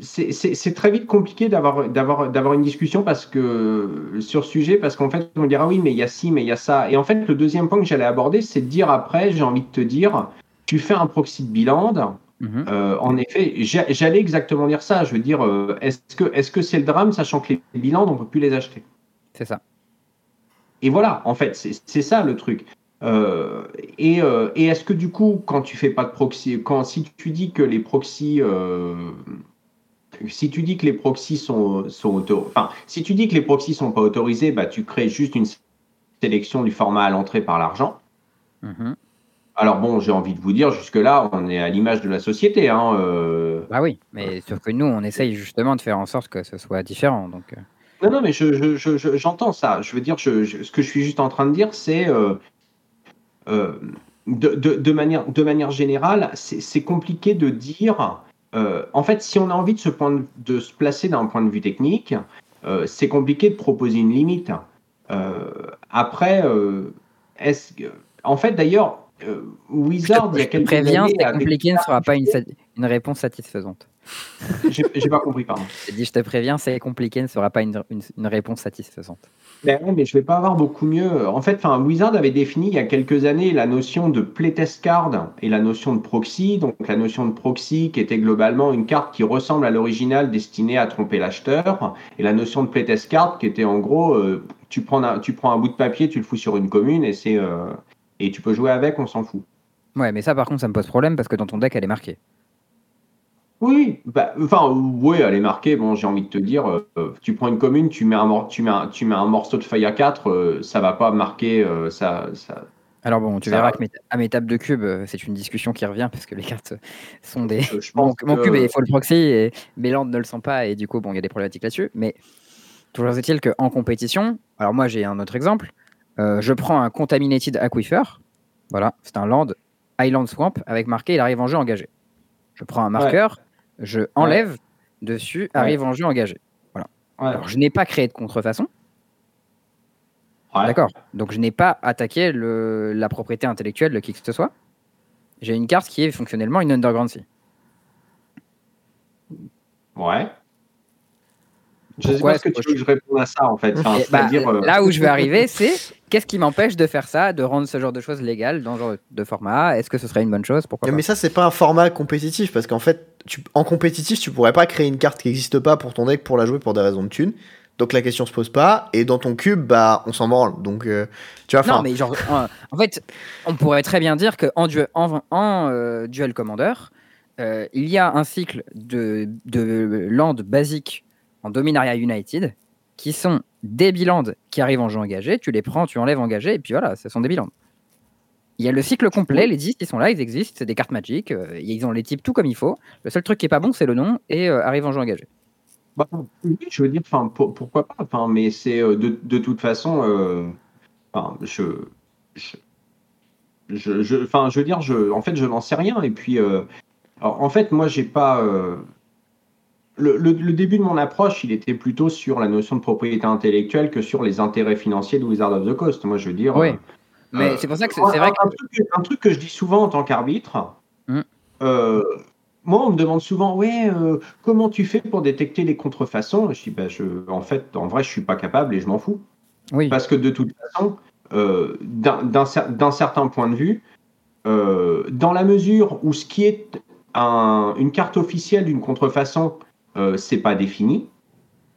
c'est- c'est c'est très vite compliqué d'avoir d'avoir d'avoir une discussion parce que sur ce sujet, parce qu'en fait, on dira oui, mais il y a ci, mais il y a ça. Et en fait, le deuxième point que j'allais aborder, c'est de dire après, j'ai envie de te dire, tu fais un proxy de bilan. Mhm. Euh, en effet, j'a- j'allais exactement dire ça. Je veux dire, euh, est-ce que est-ce que c'est le drame, sachant que les bilans, on ne peut plus les acheter C'est ça. Et voilà, en fait, c'est ça le truc. Euh, et euh, et est-ce que du coup, quand tu fais pas de proxy, quand si tu dis que les proxys, euh, si tu dis que les proxys sont sont auto, enfin, si tu dis que les proxys sont pas autorisés, bah tu crées juste une sélection du format à l'entrée par l'argent. Mhm. Alors bon, j'ai envie de vous dire, jusque-là, on est à l'image de la société. Hein, euh, Bah oui, mais sauf que nous, on essaye justement de faire en sorte que ce soit différent. Donc, Non, non, mais je, je- je- je- j'entends ça. Je veux dire, je, je- ce que je suis juste en train de dire, c'est euh, euh, de, de- de manière, de manière générale, c'est compliqué de dire. euh, en fait, si on a envie de se, point de, de se placer d'un point de vue technique, c'est compliqué de proposer une limite. Après, est-ce que, en fait, d'ailleurs, Wizard, il y a je te quelques préviens, années, c'est compliqué, ne sera pas une réponse satisfaisante. [LAUGHS] J'ai pas compris, pardon. J'ai dit, je te préviens, c'est compliqué, ne sera pas une, une- une réponse satisfaisante. Ben ouais, mais je vais pas avoir beaucoup mieux. En fait, enfin, Wizard avait défini il y a quelques années la notion de playtest card et la notion de proxy. Donc, la notion de proxy qui était globalement une carte qui ressemble à l'original destinée à tromper l'acheteur. Et la notion de playtest card qui était en gros, euh, tu, prends un, tu prends un bout de papier, tu le fous sur une commune et, c'est, euh, et tu peux jouer avec, on s'en fout. Ouais, mais ça, par contre, ça me pose problème parce que dans ton deck, elle est marquée. Oui, bah, enfin, oui, elle est marquée. Bon, j'ai envie de te dire, euh, tu prends une commune, tu mets un, mor- tu mets un, tu mets un morceau de feuille à 4, euh, ça va pas marquer, euh, ça, ça. Alors bon, tu Ça verras va. que mes- à mes tables de cube, euh, c'est une discussion qui revient parce que les cartes sont des. je Mon, pense mon que- cube est full proxy et mes landes ne le sont pas et du coup, bon, il y a des problématiques là-dessus. Mais toujours est-il qu'en compétition, alors moi j'ai un autre exemple. Je prends un Contaminated Aquifer. Voilà, c'est un land Island Swamp avec marqué il arrive en jeu engagé. Je prends un marqueur, je enlève dessus arrive en jeu engagé. Alors je n'ai pas créé de contrefaçon. D'accord. Donc je n'ai pas attaqué le, la propriété intellectuelle de qui que ce soit. J'ai une carte qui est fonctionnellement une Underground Sea. Ouais. Je sais pas ce que tu veux que je réponde à ça en fait. Enfin, bah, euh, Là où je vais [LAUGHS] arriver, c'est qu'est-ce qui m'empêche de faire ça, de rendre ce genre de choses légales dans ce genre de format? Est-ce que ce serait une bonne chose? Pourquoi Non, mais ça, c'est pas un format compétitif parce qu'en fait, tu, en compétitif, tu pourrais pas créer une carte qui n'existe pas pour ton deck pour la jouer pour des raisons de thunes. Donc la question se pose pas. Et dans ton cube, bah, on s'en branle. Donc, euh, tu vois, Non, enfin, mais genre, en, en fait, on pourrait très bien dire qu'en duel, en, en, euh, duel commander, euh, il y a un cycle de, de land basique en Dominaria United qui sont des bilans qui arrivent en jeu engagé, tu les prends, tu enlèves engagé, et puis voilà, ce sont des bilans. Il y a le cycle complet, les 10 qui sont là, ils existent, c'est des cartes magiques, euh, ils ont les types tout comme il faut. Le seul truc qui est pas bon, c'est le nom et euh, arrive en jeu engagé. bah, je veux dire, enfin, pour- pourquoi pas. Enfin, mais c'est euh, de, de toute façon, euh, enfin, je, je, je, je- enfin, je veux dire, je, en fait, je n'en sais rien. Et puis, alors, en fait, moi, j'ai pas. Le, le- le début de mon approche, il était plutôt sur la notion de propriété intellectuelle que sur les intérêts financiers de Wizard of the Coast. Moi, je veux dire. Oui. euh, Mais Euh, c'est pour ça que c'est vrai un, que. un truc, un truc que je dis souvent en tant qu'arbitre, Mm. euh, moi, on me demande souvent, ouais, euh, comment tu fais pour détecter les contrefaçons? Je dis, bah, je, en fait, en vrai, je suis pas capable et je m'en fous. Oui. Parce que de toute façon, euh, d'un d'un cer- d'un certain point de vue, euh, dans la mesure où ce qui est un- une carte officielle d'une contrefaçon, euh, c'est pas défini,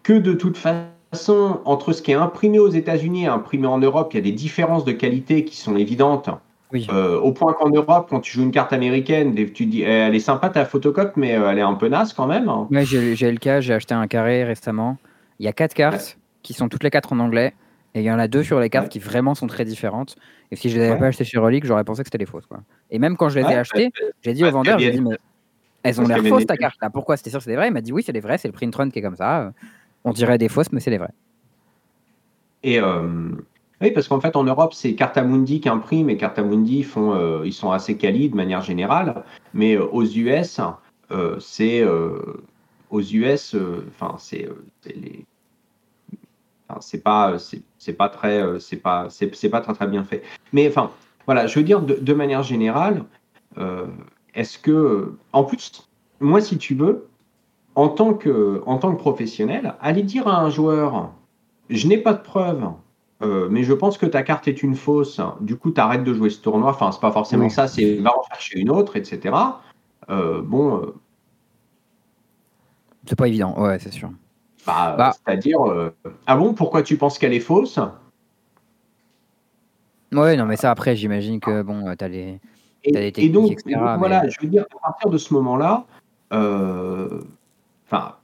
que de toute façon, entre ce qui est imprimé aux États-Unis et imprimé en Europe, il y a des différences de qualité qui sont évidentes. Oui. Euh, au point qu'en Europe, quand tu joues une carte américaine, des- tu dis, eh, elle est sympa ta photocopie, mais euh, elle est un peu naze quand même. hein. Ouais, j'ai le cas, j'ai acheté un carré récemment. Il y a quatre cartes qui sont toutes les quatre en anglais. Et il y en a deux sur les cartes Ouais. qui vraiment sont très différentes. Et si je les avais pas achetées sur Relic, j'aurais pensé que c'était les fausses. Quoi. Et même quand je les ai achetées, j'ai dit au vendeur, j'ai dit, des- mais elles ont l'air fausses ta carte là. Pourquoi C'était sûr que des vraies Il m'a dit oui, c'est des vraies, c'est le print run qui est comme ça. On dirait des fausses, mais c'est des vraies. Et euh, oui, parce qu'en fait, en Europe, c'est Cartamundi qui imprime et Cartamundi font, euh, ils sont assez quali de manière générale. Mais euh, aux US, c'est aux US, enfin, c'est c'est les, enfin, c'est pas, c'est pas très, c'est pas, c'est c'est pas très très bien fait. Mais enfin, voilà, je veux dire de, de manière générale, euh, est-ce que, en plus, moi, si tu veux, en tant que, en tant que professionnel, aller dire à un joueur je n'ai pas de preuves, euh, mais je pense que ta carte est une fausse. Du coup, tu arrêtes de jouer ce tournoi. Enfin, c'est pas forcément Oui. ça, c'est va en chercher une autre, etc. Euh, bon, euh, C'est pas évident, ouais, c'est sûr. bah, Bah. c'est-à-dire, ah bon, pourquoi tu penses qu'elle est fausse? Ouais, non, mais ça après, j'imagine que bon, t'as les. Et, donc, etc., et donc, mais- voilà, je veux dire, à partir de ce moment-là, euh, enfin,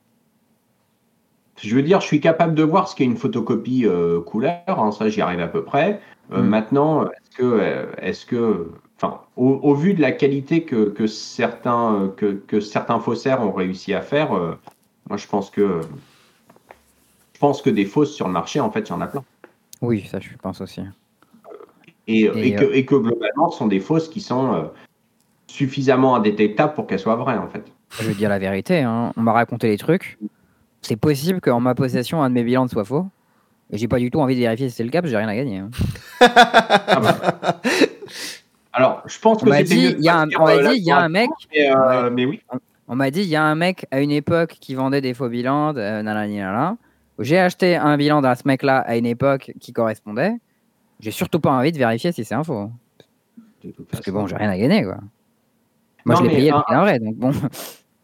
je veux dire, je suis capable de voir ce qu'est une photocopie euh, couleur, hein, ça j'y arrive à peu près. Euh, Mm. Maintenant, est-ce que, est-ce que, enfin, au, au vu de la qualité que, que certains, que, que certains faussaires ont réussi à faire, euh, moi je pense que, je pense que des fausses sur le marché, en fait, il y en a plein. Oui, ça, je pense aussi. Et, Et, et que, et que globalement, ce sont des fausses qui sont euh, suffisamment indétectables pour qu'elles soient vraies, en fait. Je vais te dire la vérité, hein. on m'a raconté les trucs. C'est possible qu'en ma possession, un de mes bilans soit faux. Et j'ai pas du tout envie de vérifier si c'est le cas, parce que j'ai rien à gagner. hein. Ah bah. Alors, je pense On que c'était mieux y a un, on m'a euh, dit, il y a un mec, mais, euh, mais oui. on m'a dit, il y a un mec à une époque qui vendait des faux bilans, euh. J'ai acheté un bilan d'un ce mec-là à une époque qui correspondait. J'ai surtout pas envie de vérifier si c'est un faux. De toute Parce que bon, j'ai rien à gagner, quoi. Moi, Non, je l'ai payé un- vrai, donc bon.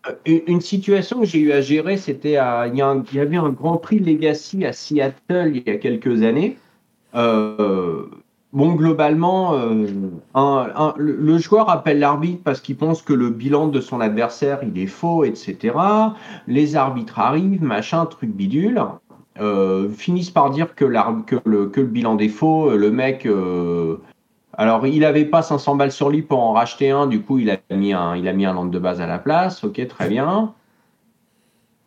Euh, Une situation que j'ai eu à gérer, c'était à, il y, avait un Grand Prix Legacy à Seattle il y a quelques années. Euh, Bon, globalement, euh, un- un- le, le joueur appelle l'arbitre parce qu'il pense que le bilan de son adversaire, il est faux, etc. Les arbitres arrivent, machin, truc bidule. Euh, finissent par dire que, que, le, bilan est faux. Le mec, euh, alors il avait pas 500 balles sur lui pour en racheter un, du coup il a mis un, il lance de base à la place. Ok, très bien.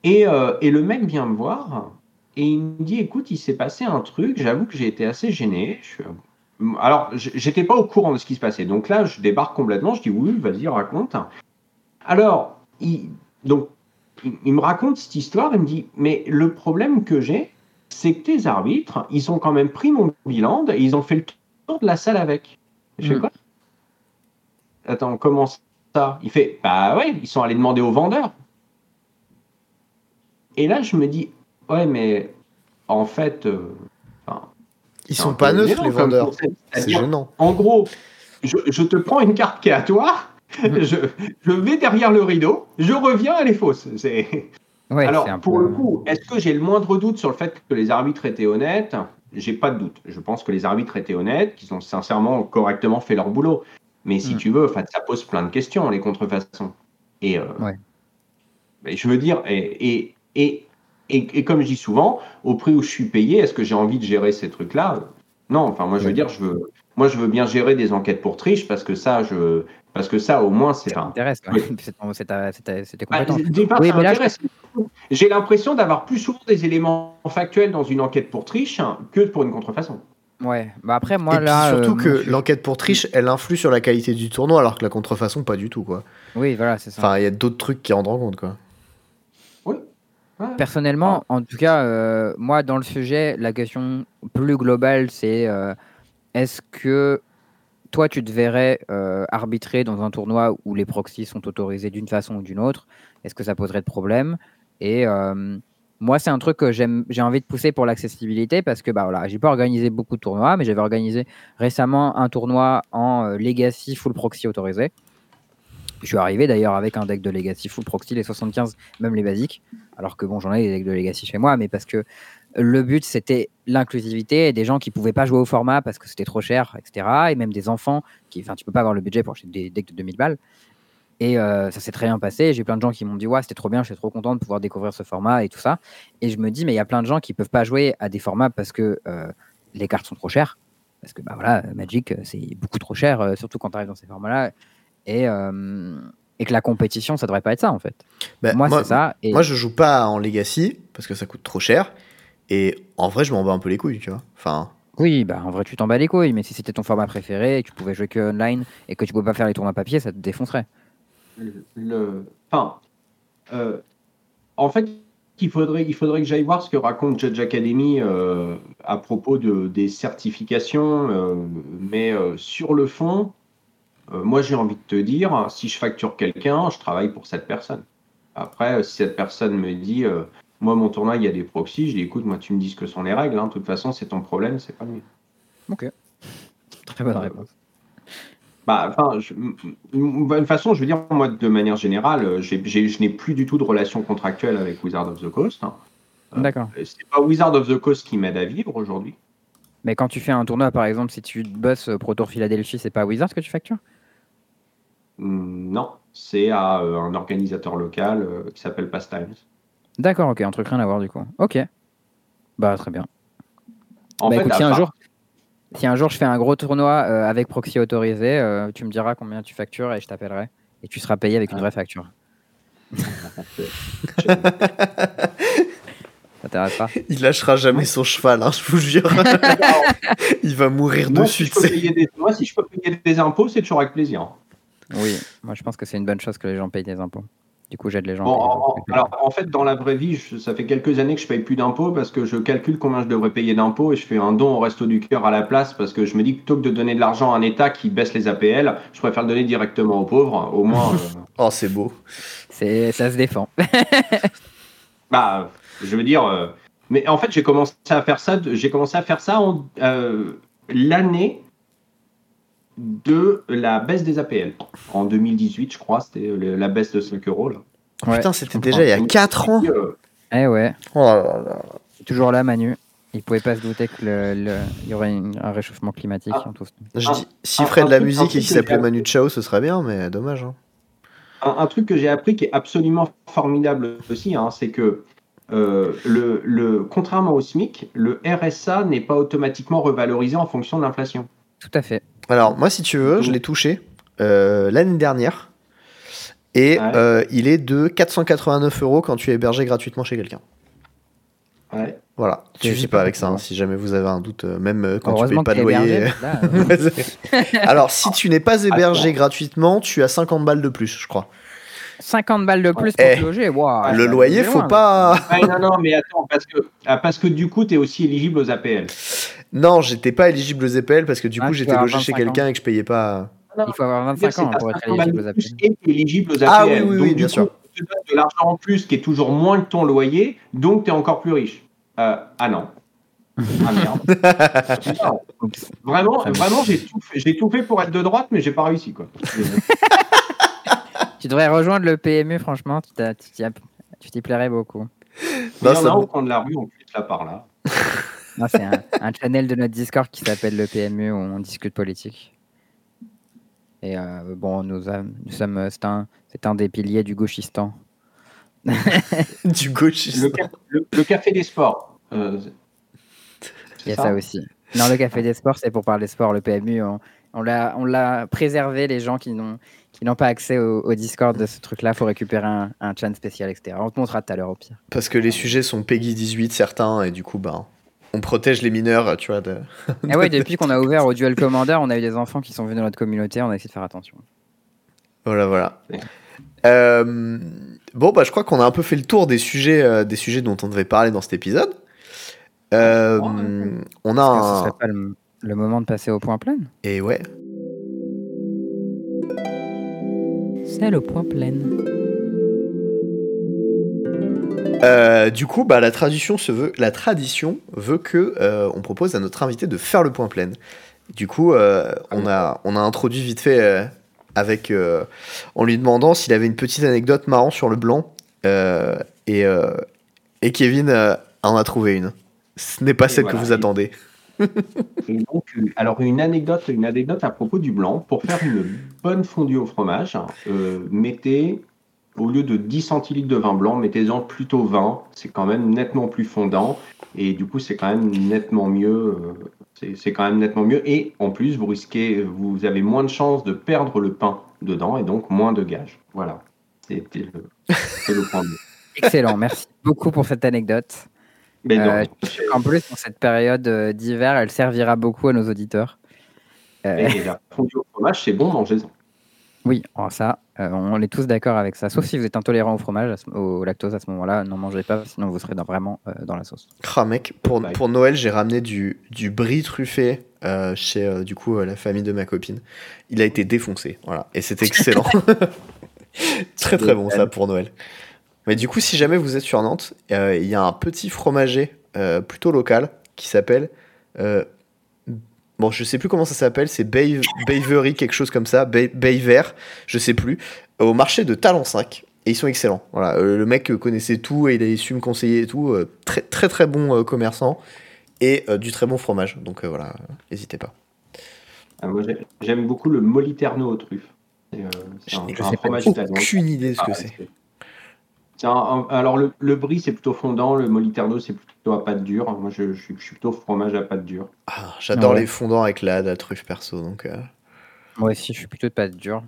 Et, euh, le mec vient me voir et il me dit écoute, il s'est passé un truc, j'avoue que j'ai été assez gêné. Je alors, j'étais pas au courant de ce qui se passait. Donc là, je débarque complètement. Je dis oui, vas-y, raconte. Alors, il, donc, il, il me raconte cette histoire. Il me dit mais le problème que j'ai, c'est que tes arbitres, ils ont quand même pris mon bilan et ils ont fait le tour de la salle avec. Je fais Mm. quoi? Attends, comment ça? Il fait bah ouais, ils sont allés demander au vendeur. Et là, je me dis ouais, mais en fait. euh, Ils sont pas gênant les vendeurs. C'est gênant. en gros, je, je te prends une carte qui est à toi. [LAUGHS] je, je vais derrière le rideau, je reviens, elle est fausse. C'est... [LAUGHS] Ouais, Alors, c'est pour peu- le coup, est-ce que j'ai le moindre doute sur le fait que les arbitres étaient honnêtes? J'ai pas de doute. Je pense que les arbitres étaient honnêtes, qu'ils ont sincèrement, correctement fait leur boulot. Mais si Mm. tu veux, ça pose plein de questions, les contrefaçons. Et euh, Ouais. je veux dire, et, et, et, et, et comme je dis souvent, au prix où je suis payé, est-ce que j'ai envie de gérer ces trucs-là? Non, enfin, moi, je veux Ouais. dire, je veux, moi, je veux bien gérer des enquêtes pour triche parce que ça, je, parce que ça, au moins, c'est ça un. t'intéresse. [LAUGHS] c'est tes Bah, Oui. J'ai l'impression d'avoir plus souvent des éléments factuels dans une enquête pour triche que pour une contrefaçon. Ouais. Bah après, moi Et puis là. surtout euh, que moi, je- l'enquête pour triche, elle influe sur la qualité du tournoi, alors que la contrefaçon, pas du tout, quoi. Oui, voilà, c'est ça. Enfin, il y a d'autres trucs qui rentrent en compte, quoi. Ouais. Personnellement, en tout cas, euh, moi, dans le sujet, la question plus globale, c'est euh, est-ce que toi, tu te verrais euh, arbitrer dans un tournoi où les proxys sont autorisés d'une façon ou d'une autre? Est-ce que ça poserait de problème? Et euh, moi, c'est un truc que j'ai envie de pousser pour l'accessibilité parce que bah voilà, j'ai pas organisé beaucoup de tournois, mais j'avais organisé récemment un tournoi en euh, Legacy full proxy autorisé. Je suis arrivé d'ailleurs avec un deck de Legacy full proxy, les 75, même les basiques. Alors que bon, j'en ai des decks de Legacy chez moi, mais parce que le but c'était l'inclusivité et des gens qui pouvaient pas jouer au format parce que c'était trop cher, etc. Et même des enfants qui, enfin, tu peux pas avoir le budget pour acheter des decks de 2000 balles. Et euh, ça s'est très bien passé. J'ai plein de gens qui m'ont dit ouais, c'était trop bien, je suis trop content de pouvoir découvrir ce format et tout ça. Et je me dis mais il y a plein de gens qui peuvent pas jouer à des formats parce que euh, les cartes sont trop chères. Parce que bah voilà, Magic euh, c'est beaucoup trop cher, euh, surtout quand tu arrives dans ces formats-là. Et, et que la compétition, ça devrait pas être ça en fait. Bah, moi, c'est ça. Et... Moi, je joue pas en Legacy parce que ça coûte trop cher. Et en vrai, je m'en bats un peu les couilles, tu vois. Enfin, Oui, bah en vrai, tu t'en bats les couilles, mais si c'était ton format préféré et que tu pouvais jouer que online et que tu pouvais pas faire les tournois papier, ça te défoncerait. Le, le- enfin, euh, en fait, il faudrait, il faudrait que j'aille voir ce que raconte Judge Academy euh, à propos de, des certifications, euh, mais euh, sur le fond, euh, moi j'ai envie de te dire, si je facture quelqu'un, je travaille pour cette personne. Après, si cette personne me dit, euh, moi mon tournoi il y a des proxys, je dis écoute, moi tu me dis ce que sont les règles, hein, de toute façon c'est ton problème, c'est pas le mien. Ok. Très bonne réponse. Bah, enfin, de toute façon, je veux dire, moi, de manière générale, euh, j'ai- j'ai- je n'ai plus du tout de relation contractuelle avec Wizard of the Coast. hein. Euh, D'accord. C'est pas Wizard of the Coast qui m'aide à vivre aujourd'hui. Mais quand tu fais un tournoi, par exemple, si tu bosses Pro Tour Philadelphie, c'est pas Wizard que tu factures? Hmm, Non, c'est à euh, un organisateur local euh, qui s'appelle Pastimes. D'accord, ok, un truc rien à voir du coup. Ok. Bah très bien. En bah fait, écoute, à si un, jour, si un jour je fais un gros tournoi euh, avec proxy autorisé, euh, tu me diras combien tu factures et je t'appellerai. Et tu seras payé avec une Ah. vraie facture. [LAUGHS] Ça t'intéresse pas? Il lâchera jamais son cheval, hein, je vous jure. [LAUGHS] il va mourir moi, dessus, si je tu peux sais. payer des, moi, si je peux payer des impôts, c'est toujours avec plaisir. Oui, moi je pense que c'est une bonne chose que les gens payent des impôts. Du coup, j'aide les gens. Bon, en- alors, en fait, dans la vraie vie, je- ça fait quelques années que je paye plus d'impôts parce que je calcule combien je devrais payer d'impôts et je fais un don au Resto du Cœur à la place parce que je me dis que plutôt que de donner de l'argent à un État qui baisse les APL, je préfère le donner directement aux pauvres. Au moins, [LAUGHS] euh, Oh, c'est beau. C'est- ça se défend. [LAUGHS] bah, je veux dire. euh, mais en fait, j'ai commencé à faire ça. J'ai commencé à faire ça en euh, l'année de la baisse des APL. En 2018, je crois, c'était euh, la baisse de 5 euros. Là. Ouais, Putain, c'était déjà il y a 4 ans. Et, euh, Eh ouais, Oh là là. toujours là, Manu. Il pouvait pas se douter qu'il y aurait un réchauffement climatique. Ah. en tout Je Ah, dis, s'il un- ferait de la musique et qu'il s'appelait Manu Chao, ce serait bien, mais dommage. hein. Un, un truc que j'ai appris qui est absolument formidable aussi, hein, c'est que euh, le, le, contrairement au SMIC, le RSA n'est pas automatiquement revalorisé en fonction de l'inflation. Tout à fait. Alors, moi, si tu veux, je l'ai touché euh, l'année dernière. Et Ouais. euh, il est de 489 euros quand tu es hébergé gratuitement chez quelqu'un. Ouais. Voilà, tu vis pas pas avec ça, hein, si jamais vous avez un doute, euh, même euh, quand tu payes pas de loyer. hébergé, là, [LAUGHS] euh, [LAUGHS] Alors, si tu n'es pas hébergé gratuitement, tu as 50 balles de plus, je crois. 50 balles de plus pour Eh, te loger. waouh, le loyer, faut là. pas. Ouais, non, non, mais attends, parce que, ah, parce que du coup, tu es aussi éligible aux APL. Non, j'étais pas éligible aux EPL parce que du Ah, coup, j'étais logé chez 25 quelqu'un et que je payais pas. Il faut avoir C'est 25 ans pour être 50 balles éligible aux plus t'es éligible aux APL. Ah oui, oui, donc, oui, du bien coup, sûr. tu te donnes de l'argent en plus qui est toujours moins que ton loyer, donc tu es encore plus riche. Euh, ah non. Ah merde. [LAUGHS] Non. Vraiment, vraiment j'ai tout, fait- j'ai tout fait pour être de droite, mais j'ai pas réussi. quoi. [LAUGHS] Tu devrais rejoindre le PMU, franchement, tu t'y plairais beaucoup. Il y Non, a me- au coin de la rue, on quitte là par là. [LAUGHS] Non, C'est un, un channel de notre Discord qui s'appelle le PMU où on discute politique. Et euh, bon, nous, a- nous sommes, euh, c'est un, c'est un des piliers du gauchistan. [LAUGHS] du gauchiste. Le, ca- le- le café des sports. euh, Il y a ça aussi. Non, le café des sports, c'est pour parler sport. Le PMU, on, on l'a, on l'a préservé. Les gens qui n'ont, qui n'ont pas accès au, au Discord de ce truc-là, faut récupérer un, un chan spécial, etc. On te montrera tout à l'heure au pire. Parce que les sujets sont Peggy 18 certains et du coup, ben, on protège les mineurs, tu vois. De... [LAUGHS] Et ouais, depuis qu'on a ouvert au Duel Commander, on a eu des enfants qui sont venus dans notre communauté. On a essayé de faire attention. Voilà, voilà. Ouais. Euh, bon, bah, je crois qu'on a un peu fait le tour des sujets, euh, des sujets dont on devait parler dans cet épisode. Euh, Ouais. on a que ce un... serait pas le, le moment de passer au point plein? Et ouais. C'est le point plein. Euh, du coup, bah, la tradition se veut, la tradition veut que euh, on propose à notre invité de faire le point plein. Du coup, euh, on a on a introduit vite fait avec en lui demandant s'il avait une petite anecdote marrante sur le blanc et et Kevin en a trouvé une. Ce n'est pas Et celle que vous et- attendez. [LAUGHS] Et donc, alors une anecdote, une anecdote à propos du blanc. Pour faire une bonne fondue au fromage, mettez au lieu de 10 centilitres de vin blanc, mettez-en plutôt 20. C'est quand même nettement plus fondant et du coup c'est quand même nettement mieux. euh, c'est- quand même nettement mieux et en plus vous risquez, vous avez moins de chances de perdre le pain dedans et donc moins de gages. Voilà, c'était le, c'est le point bleu. [LAUGHS] Excellent, merci beaucoup pour cette anecdote. Mais non, Euh, En plus, dans cette période euh, d'hiver, elle servira beaucoup à nos auditeurs. Euh, et la fondue au fromage, c'est bon, mangez-en. Oui, oh, ça, euh, on est tous d'accord avec ça. Sauf si vous êtes intolérant au fromage, au lactose à ce moment-là, n'en mangez pas, sinon vous serez dans- vraiment euh, dans la sauce. Ah mec, pour, Noël, j'ai ramené du, du brie truffé euh, chez euh, du coup euh, la famille de ma copine. Il a été défoncé, voilà, et c'est excellent. [LAUGHS] très très bon ça pour Noël. Mais du coup, si jamais vous êtes sur Nantes, euh, il y a un petit fromager euh, plutôt local qui s'appelle bon, je sais plus comment ça s'appelle, c'est Bay- Bavery quelque chose comme ça, Bay, Bayver, je sais plus, au marché de Talensac. Et ils sont excellents. Voilà, euh, le mec euh, connaissait tout et il a su me conseiller et tout. euh, très très très bon euh, commerçant et euh, du très bon fromage. Donc euh, voilà, n'hésitez pas. Ah, moi, j'ai- j'aime beaucoup le Moliterno aux truffes. C'est, euh, c'est un, fromage italien. Aucune idée de ce Ah, que ouais, c'est. Un- alors le, le brie c'est plutôt fondant, le Moliterno c'est plutôt à pâte dure. Moi je, je suis je suis plutôt fromage à pâte dure. Ah, J'adore Ah ouais. les fondants avec la, la truffe perso. Donc euh, Moi aussi, je suis plutôt de pâte dure.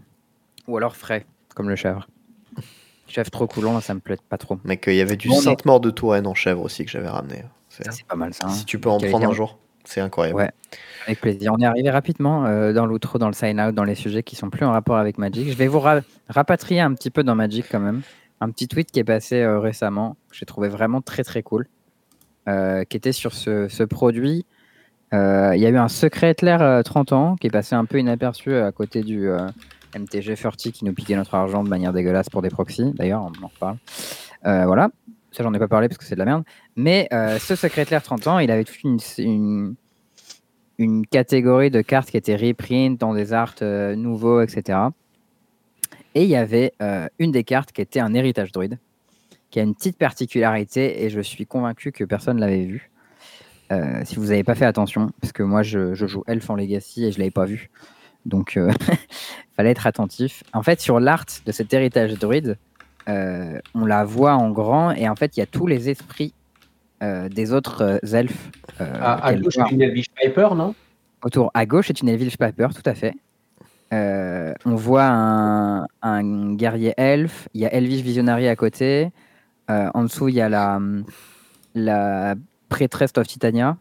Ou alors frais, comme le chèvre. Chèvre trop coulant, ça me plaît pas trop. mec, euh, il y avait du Bon, mais- Sainte-Mort de Touraine en chèvre aussi que j'avais ramené. C'est- Ça, c'est pas mal ça. hein. Si tu peux en prendre un jour, c'est incroyable. Ouais. Avec plaisir. On est arrivé rapidement euh, dans l'outro, dans le sign-out, dans les sujets qui sont plus en rapport avec Magic. Je vais vous ra- rapatrier un petit peu dans Magic quand même. Un petit tweet qui est passé euh, récemment, que j'ai trouvé vraiment très très cool, euh, qui était sur ce, produit. Euh, Il y a eu un secret Hitler euh, 30 ans qui est passé un peu inaperçu à côté du MTG 40 qui nous piquait notre argent de manière dégueulasse pour des proxys. D'ailleurs, on en reparle. Voilà. Ça, j'en ai pas parlé parce que c'est de la merde. Mais ce secret Hitler 30 ans, il avait toute une, une, une catégorie de cartes qui étaient reprint dans des arts nouveaux, etc. Et il y avait euh, une des cartes qui était un héritage druide, qui a une petite particularité, et je suis convaincu que personne ne l'avait vu. Euh, si vous n'avez pas fait attention, parce que moi je, je joue Elf en Legacy et je l'avais pas vu. Donc euh, [LAUGHS] fallait être attentif. En fait, sur l'art de cet héritage druide, euh, on la voit en grand et en fait il y a tous les esprits des autres elfes. À, à gauche, voit. une Elvish Piper, non? Autour à gauche est une Elvish Piper, tout à fait. Euh, on voit un, un guerrier elfe, il y a Elvish Visionary à côté. Euh, en dessous, il y a la, la prêtresse of Titania.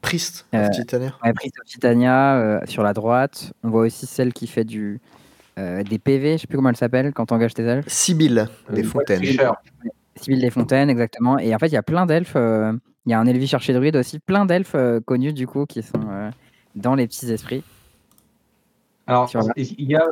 Priest Euh, of Titania. Ouais, Priest of Titania euh, sur la droite. On voit aussi celle qui fait du, euh, des PV, je sais plus comment elle s'appelle, quand tu engages tes elfes. Sibylle des Euh, Fontaines. Sibylle des Fontaines, exactement. Et en fait, il y a plein d'elfes. euh, Il y a un Elvish Archerdruide aussi, plein d'elfes euh, connus du coup qui sont euh, dans les petits esprits. Alors, il y a,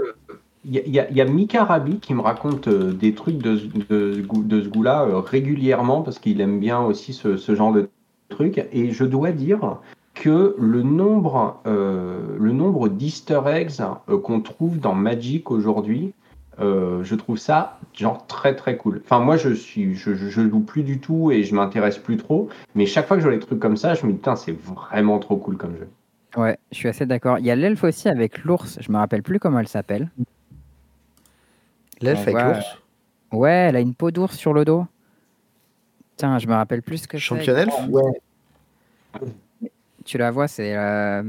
y a, y a- Mika Rabi qui me raconte euh, des trucs de, de, ce goût- de ce goût-là euh, régulièrement parce qu'il aime bien aussi ce, ce genre de trucs. Et je dois dire que le nombre, euh, le nombre d'easter eggs euh, qu'on trouve dans Magic aujourd'hui, euh, je trouve ça genre très très cool. Enfin moi je suis je, je, je joue plus du tout et je m'intéresse plus trop, mais chaque fois que je vois des trucs comme ça, je me dis putain c'est vraiment trop cool comme jeu. Ouais, je suis assez d'accord. Il y a l'elfe aussi avec l'ours, je me rappelle plus comment elle s'appelle. L'elfe On avec voit, l'ours. Ouais, elle a une peau d'ours sur le dos. Tiens, je me rappelle plus ce que c'est. Champion elfe Tu la vois, c'est euh,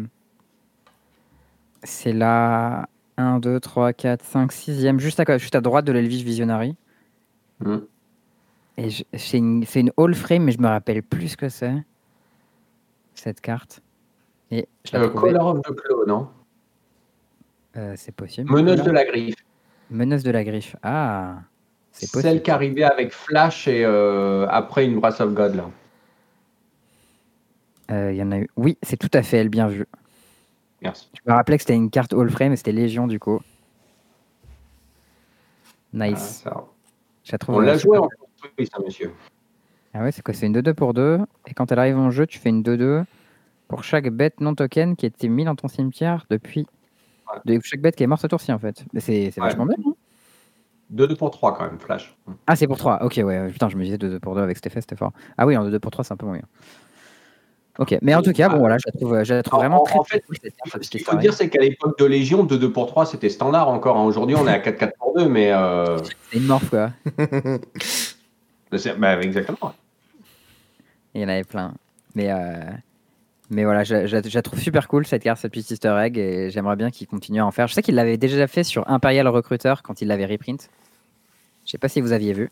c'est la 1, 2, 3, 4, 5, 6e, juste à, juste à droite de l'Elvish Visionary. Mm. Et je- c'est une, c'est une all frame, mais je me rappelle plus ce que c'est. Cette carte. Et je Euh. Color of the Claw, non Euh, c'est possible. Meneuse Là. de la griffe. Menace de la griffe. Ah, c'est Celle possible. qui arrivait avec Flash et euh, après une Wrath of God, là. Il y en a eu. Oui, c'est tout à fait elle, bien vu. Merci. Je me rappelais que c'était une carte all frame et c'était Légion du coup. Ah, Nice. ça. La trouve On l'a joué en construit, ça, monsieur. Ah ouais, c'est quoi C'est une 2-2 pour 2. Et quand elle arrive en jeu, tu fais une 2-2 pour chaque bête non token qui était mis dans ton cimetière depuis. De chaque bête qui est morte ce tour-ci en fait. C'est Ouais. vachement bien. hein 2-2 pour 3 quand même, Flash. ah, c'est pour 3. Ok, ouais. Putain, je me disais 2-2 pour 2 avec cet effet, c'était fort. Ah oui, en 2-2 pour 3, c'est un peu moyen. Ok, mais en tout cas, bon voilà, je la trouve, je la trouve vraiment en- très en fait, cool, Ce qu'il faut dire, c'est qu'à l'époque de Légion, 2-2 pour 3, c'était standard encore. hein. Aujourd'hui, on est à 4-4 pour 2, mais. Euh... [LAUGHS] C'est une morph quoi. [LAUGHS] c'est- bah, exactement. Il y en avait plein. Mais, euh, mais voilà, je, je- je la trouve super cool cette carte, cette petite easter egg, et j'aimerais bien qu'il continue à en faire. Je sais qu'il l'avait déjà fait sur Imperial Recruiter quand il l'avait reprint. Je sais pas si vous aviez vu.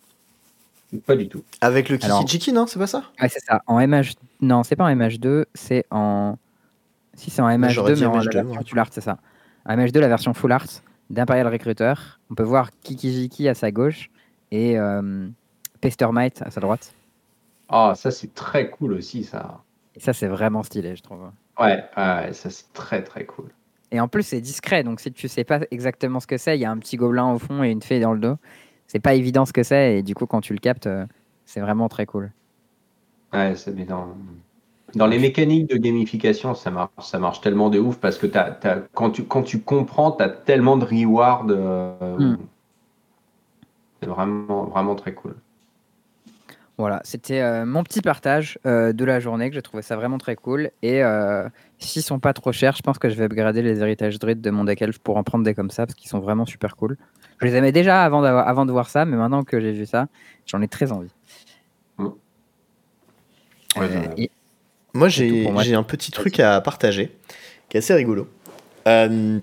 Pas du tout. Avec le Kiki-Chiki, non C'est pas ça? Ouais, c'est ça. En MH... Non, c'est pas en MH2, c'est en. Si, c'est en j'aurais MH2, dit mais en MH2, la version moi. full art, c'est ça. En MH2, la version full art d'Imperial Recruiter. On peut voir Kikijiki à sa gauche et euh, Pestermite à sa droite. Ah, ça, c'est très cool aussi, ça. Et ça, c'est vraiment stylé, je trouve. Ouais, ouais, ça, c'est très, très cool. Et en plus, c'est discret, donc si tu sais pas exactement ce que c'est, il y a un petit gobelin au fond et une fée dans le dos. C'est pas évident ce que c'est, et du coup, quand tu le captes, euh, c'est vraiment très cool. Ouais, c'est dans, dans les mécaniques de gamification, ça marche, ça marche tellement de ouf parce que quand, tu, quand tu comprends, tu as tellement de rewards. euh, Mm. C'est vraiment, vraiment très cool. Voilà, c'était euh, mon petit partage euh, de la journée, que j'ai trouvé ça vraiment très cool. Et euh, s'ils sont pas trop chers, je pense que je vais upgrader les héritages druides de mon deck elf pour en prendre des comme ça, parce qu'ils sont vraiment super cool. Je les aimais déjà avant, d'avoir- avant de voir ça, mais maintenant que j'ai vu ça, j'en ai très envie. Ouais, Euh, et- Moi, j'ai un petit truc à partager qui est assez rigolo. Euh,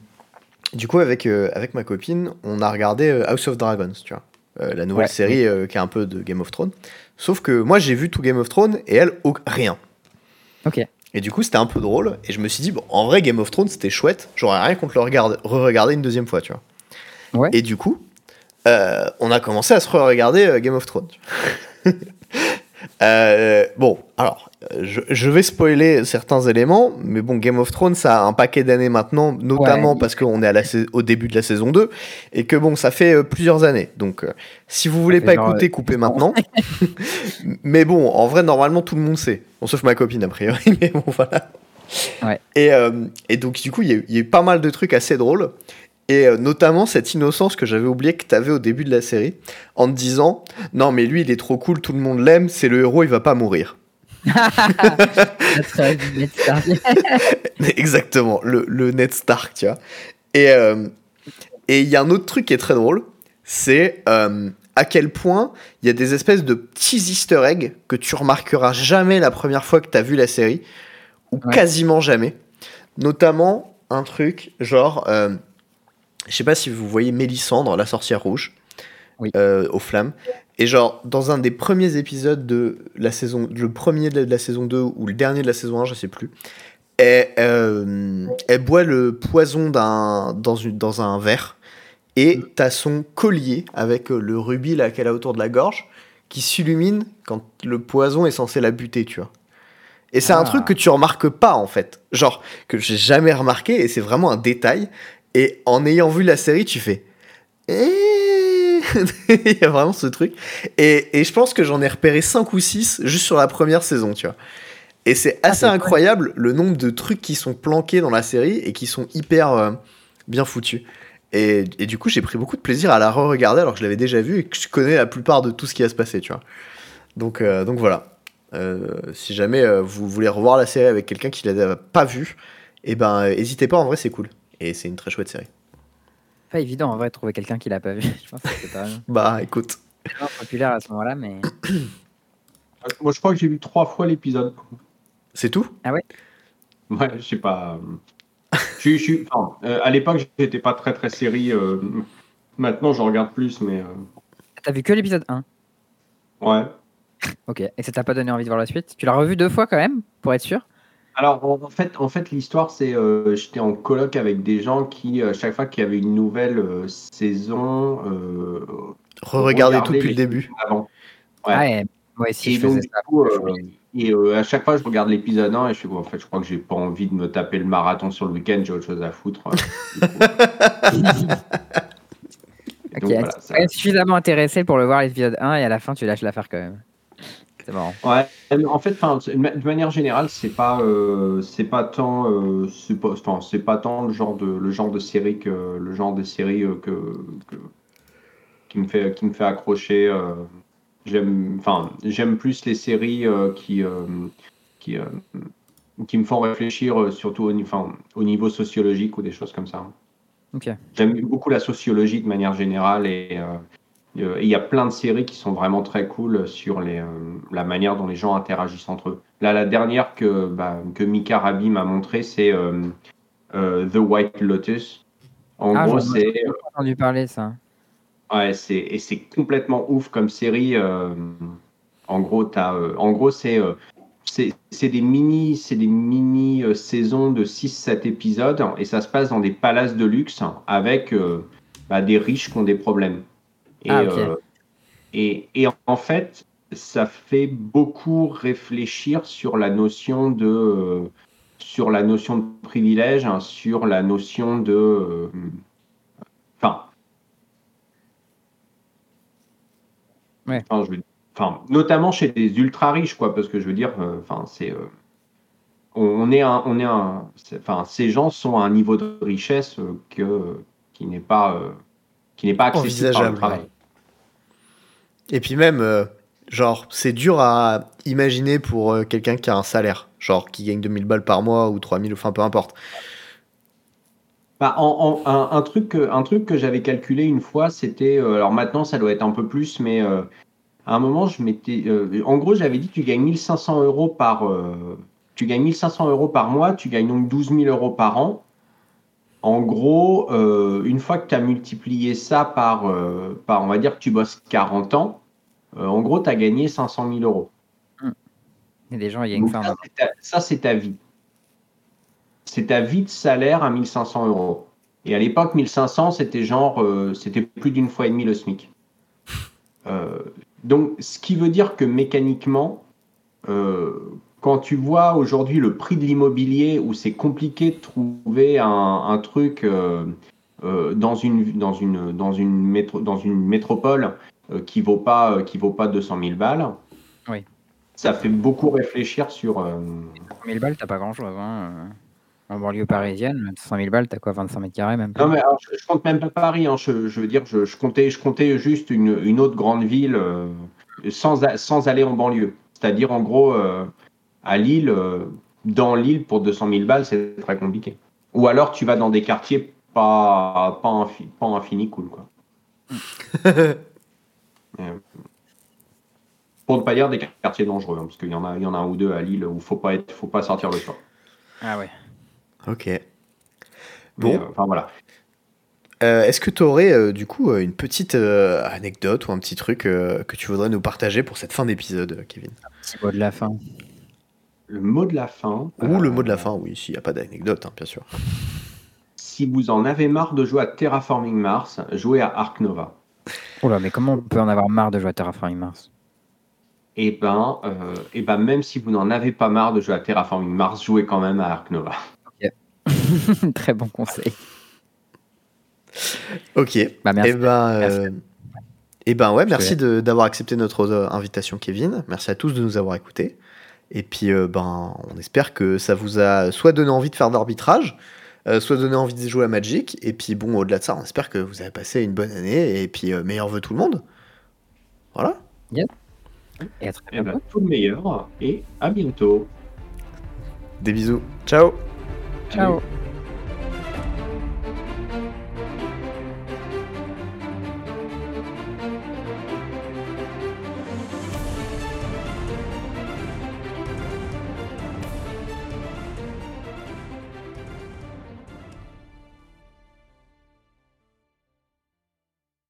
du coup, avec, euh, avec ma copine, on a regardé House of Dragons, tu vois. Euh, la nouvelle Ouais. série euh, qui est un peu de Game of Thrones. Sauf que moi, j'ai vu tout Game of Thrones et elle, rien. Ok. Et du coup, c'était un peu drôle. Et je me suis dit, bon, en vrai, Game of Thrones, c'était chouette. J'aurais rien contre le regarde- re-regarder une deuxième fois, tu vois. Ouais. Et du coup, euh, on a commencé à se re-regarder euh, Game of Thrones. [LAUGHS] Euh, bon, alors, je, je vais spoiler certains éléments, mais bon, Game of Thrones, ça a un paquet d'années maintenant, notamment Ouais. parce qu'on est à la sais- au début de la saison 2, et que bon, ça fait euh, plusieurs années. Donc, euh, si vous voulez pas écouter, euh, coupez maintenant. [LAUGHS] mais bon, en vrai, normalement, tout le monde sait. Bon, sauf ma copine, a priori, [LAUGHS] mais bon, voilà. Ouais. Et, et donc, du coup, il y, a eu- il y a eu pas mal de trucs assez drôles. Et notamment cette innocence que j'avais oublié que t'avais au début de la série, en te disant Non, mais lui, il est trop cool, tout le monde l'aime, c'est le héros, il va pas mourir. Notre Ned Stark. [LAUGHS] Exactement, le, le Ned Stark, tu vois. Et euh, et il y a un autre truc qui est très drôle, c'est euh, à quel point il y a des espèces de petits easter eggs que tu remarqueras jamais la première fois que tu as vu la série, ou Ouais. quasiment jamais. Notamment un truc genre, euh, je sais pas si vous voyez Mélissandre, la sorcière rouge, Oui. euh, aux flammes. Et genre, dans un des premiers épisodes de la saison, le premier de la saison 2 ou le dernier de la saison 1, je sais plus, elle, euh, elle boit le poison d'un, dans, une, dans un verre. Et t'as son collier avec euh, le rubis là qu'elle a autour de la gorge qui s'illumine quand le poison est censé la buter, tu vois. Et c'est un Ah. truc que tu remarques pas en fait. Genre, que j'ai jamais remarqué et c'est vraiment un détail. Et en ayant vu la série, tu fais. Eh [LAUGHS] Il y a vraiment ce truc. Et, et je pense que j'en ai repéré 5 ou 6 juste sur la première saison, tu vois. Et c'est Ah, assez incroyable le nombre de trucs qui sont planqués dans la série et qui sont hyper euh, bien foutus. Et, et du coup, j'ai pris beaucoup de plaisir à la re-regarder alors que je l'avais déjà vue et que je connais la plupart de tout ce qui va se passer, tu vois. Donc, euh, donc voilà. Euh, si jamais vous voulez revoir la série avec quelqu'un qui l'a pas vue, et ben, euh, n'hésitez pas, en vrai, c'est cool. Et c'est une très chouette série. Pas évident en vrai de trouver quelqu'un qui l'a pas vu. [LAUGHS] Je pense que c'est pas Bah, écoute. populaire à ce moment-là, mais [CLEARS THROAT] Moi, je crois que j'ai vu trois fois l'épisode. C'est tout? Ouais, je sais pas. Je, enfin, euh, à l'époque, j'étais pas très très série. euh, maintenant, je regarde plus, mais euh, t'as vu que l'épisode 1. ouais. Ok. Et ça t'a pas donné envie de voir la suite? Tu l'as revu deux fois quand même, pour être sûr? Alors en fait, en fait l'histoire c'est euh, j'étais en coloc avec des gens qui euh, chaque fois qu'il y avait une nouvelle euh, saison euh, Re-regardez Regardez tout depuis le début. avant. Ouais. Ouais. Moi aussi, et je donc faisais ça. coup, euh, et euh, à chaque fois je regarde l'épisode 1 et je suis bon, en fait je crois que j'ai pas envie de me taper le marathon sur le week-end, j'ai autre chose à foutre. [LAUGHS] Ok, [LAUGHS] donc, voilà, tu ça- es suffisamment intéressé pour le voir l'épisode 1 et à la fin tu lâches l'affaire quand même. C'est marrant. Ouais, mais en fait, de manière générale, c'est pas, euh, c'est pas tant, euh, c'est pas, tant le genre de, le genre de série que le genre de série euh, que, que- qui me fait, qui me fait accrocher. euh, j'aime, enfin, j'aime plus les séries qui, qui, qui me font réfléchir, surtout au, enfin, au niveau sociologique ou des choses comme ça. J'aime beaucoup la sociologie de manière générale et il y a plein de séries qui sont vraiment très cool sur les, euh, la manière dont les gens interagissent entre eux. Là, la dernière que, bah, que Mika Rabi m'a montré, c'est euh, euh, The White Lotus. En Ah, gros, c'est J'ai entendu parler ça. ouais, c'est et c'est complètement ouf comme série. euh, en gros, t'as, euh, en gros, c'est euh, c'est c'est des mini, c'est des mini euh, saisons de 6-7 épisodes et ça se passe dans des palaces de luxe avec euh, bah, des riches qui ont des problèmes. Et, Ah, euh, et, et en fait, ça fait beaucoup réfléchir sur la notion de euh, sur la notion de privilège, hein, sur la notion de euh, enfin Ouais. Enfin, je veux- enfin, notamment chez les ultra riches, quoi, parce que je veux dire, euh, enfin, c'est, euh, on, on est un, on est enfin, ces gens sont à un niveau de richesse euh, que qui n'est pas, euh, qui n'est pas accessible par le Envisageable, travail. Et puis même, euh, genre, c'est dur à imaginer pour euh, quelqu'un qui a un salaire. Genre, qui gagne 2000 balles par mois ou 3000, enfin peu importe. Bah, en, en- un, un truc, un truc que j'avais calculé une fois, c'était, euh, alors maintenant ça doit être un peu plus, mais à un moment je m'étais, en gros j'avais dit tu gagnes 1500 euros par, tu gagnes 1500 euros par mois, tu gagnes donc 12 000 euros par an. En gros, euh, une fois que tu as multiplié ça par, euh, par, on va dire que tu bosses 40 ans, euh, en gros tu as gagné 500 000 euros. A des gens, il y a une fin. ça, c'est ta- vie. C'est ta vie de salaire à 1500 euros. Et à l'époque, 1500, c'était genre, c'était plus d'une fois et demie le SMIC. Donc, ce qui veut dire que mécaniquement, quand tu vois aujourd'hui le prix de l'immobilier où c'est compliqué de trouver un, un truc euh, euh, dans, une, dans, une, dans, une métro, dans une métropole euh, qui vaut pas qui vaut pas 200 000 balles, Oui. ça fait beaucoup réfléchir sur. euh, 100 000 balles, t'as pas grand chose. Hein. En banlieue parisienne, 100 000 balles, t'as quoi 25 mètres carrés même pas? Non, mais alors, je, je compte même pas Paris. hein, je, je veux dire, je, je comptais, je comptais juste une, une autre grande ville euh, sans, sans aller en banlieue. C'est-à-dire, en gros, euh, À Lille, euh, dans Lille, pour 200 000 balles, c'est très compliqué. Ou alors tu vas dans des quartiers pas, pas, infi- pas infini cool, quoi. [LAUGHS] Euh, pour ne pas dire des quartiers dangereux, hein, parce qu'il y en a, il y en a un ou deux à Lille où faut pas être, faut pas sortir le soir. Ah ouais. Ok. Bon. euh, enfin voilà. Euh, Est-ce que tu aurais du coup une petite euh, anecdote ou un petit truc euh, que tu voudrais nous partager pour cette fin d'épisode, Kevin? Petit mot de la fin. Le mot de la fin. Ou le euh, mot de la fin, oui, s'il n'y a pas d'anecdote, hein, bien sûr. Si vous en avez marre de jouer à Terraforming Mars, jouez à Ark Nova. Oula, mais comment on peut en avoir marre de jouer à Terraforming Mars? Et ben, euh, et ben, même si vous n'en avez pas marre de jouer à Terraforming Mars, jouez quand même à Ark Nova. [LAUGHS] Très bon conseil. Ok. Bah, merci. Et ben, Merci. euh, eh ben ouais, Je merci d'avoir accepté notre euh, invitation, Kevin. Merci à tous de nous avoir écoutés. Et puis, euh, ben, on espère que ça vous a soit donné envie de faire d'arbitrage, euh, soit donné envie de jouer à Magic. Et puis, bon, au-delà de ça, on espère que vous avez passé une bonne année. Et puis, euh, meilleurs vœux tout le monde. Voilà. Et à très Et bientôt. ben, tout le meilleur et à bientôt. Des bisous. Ciao. Ciao.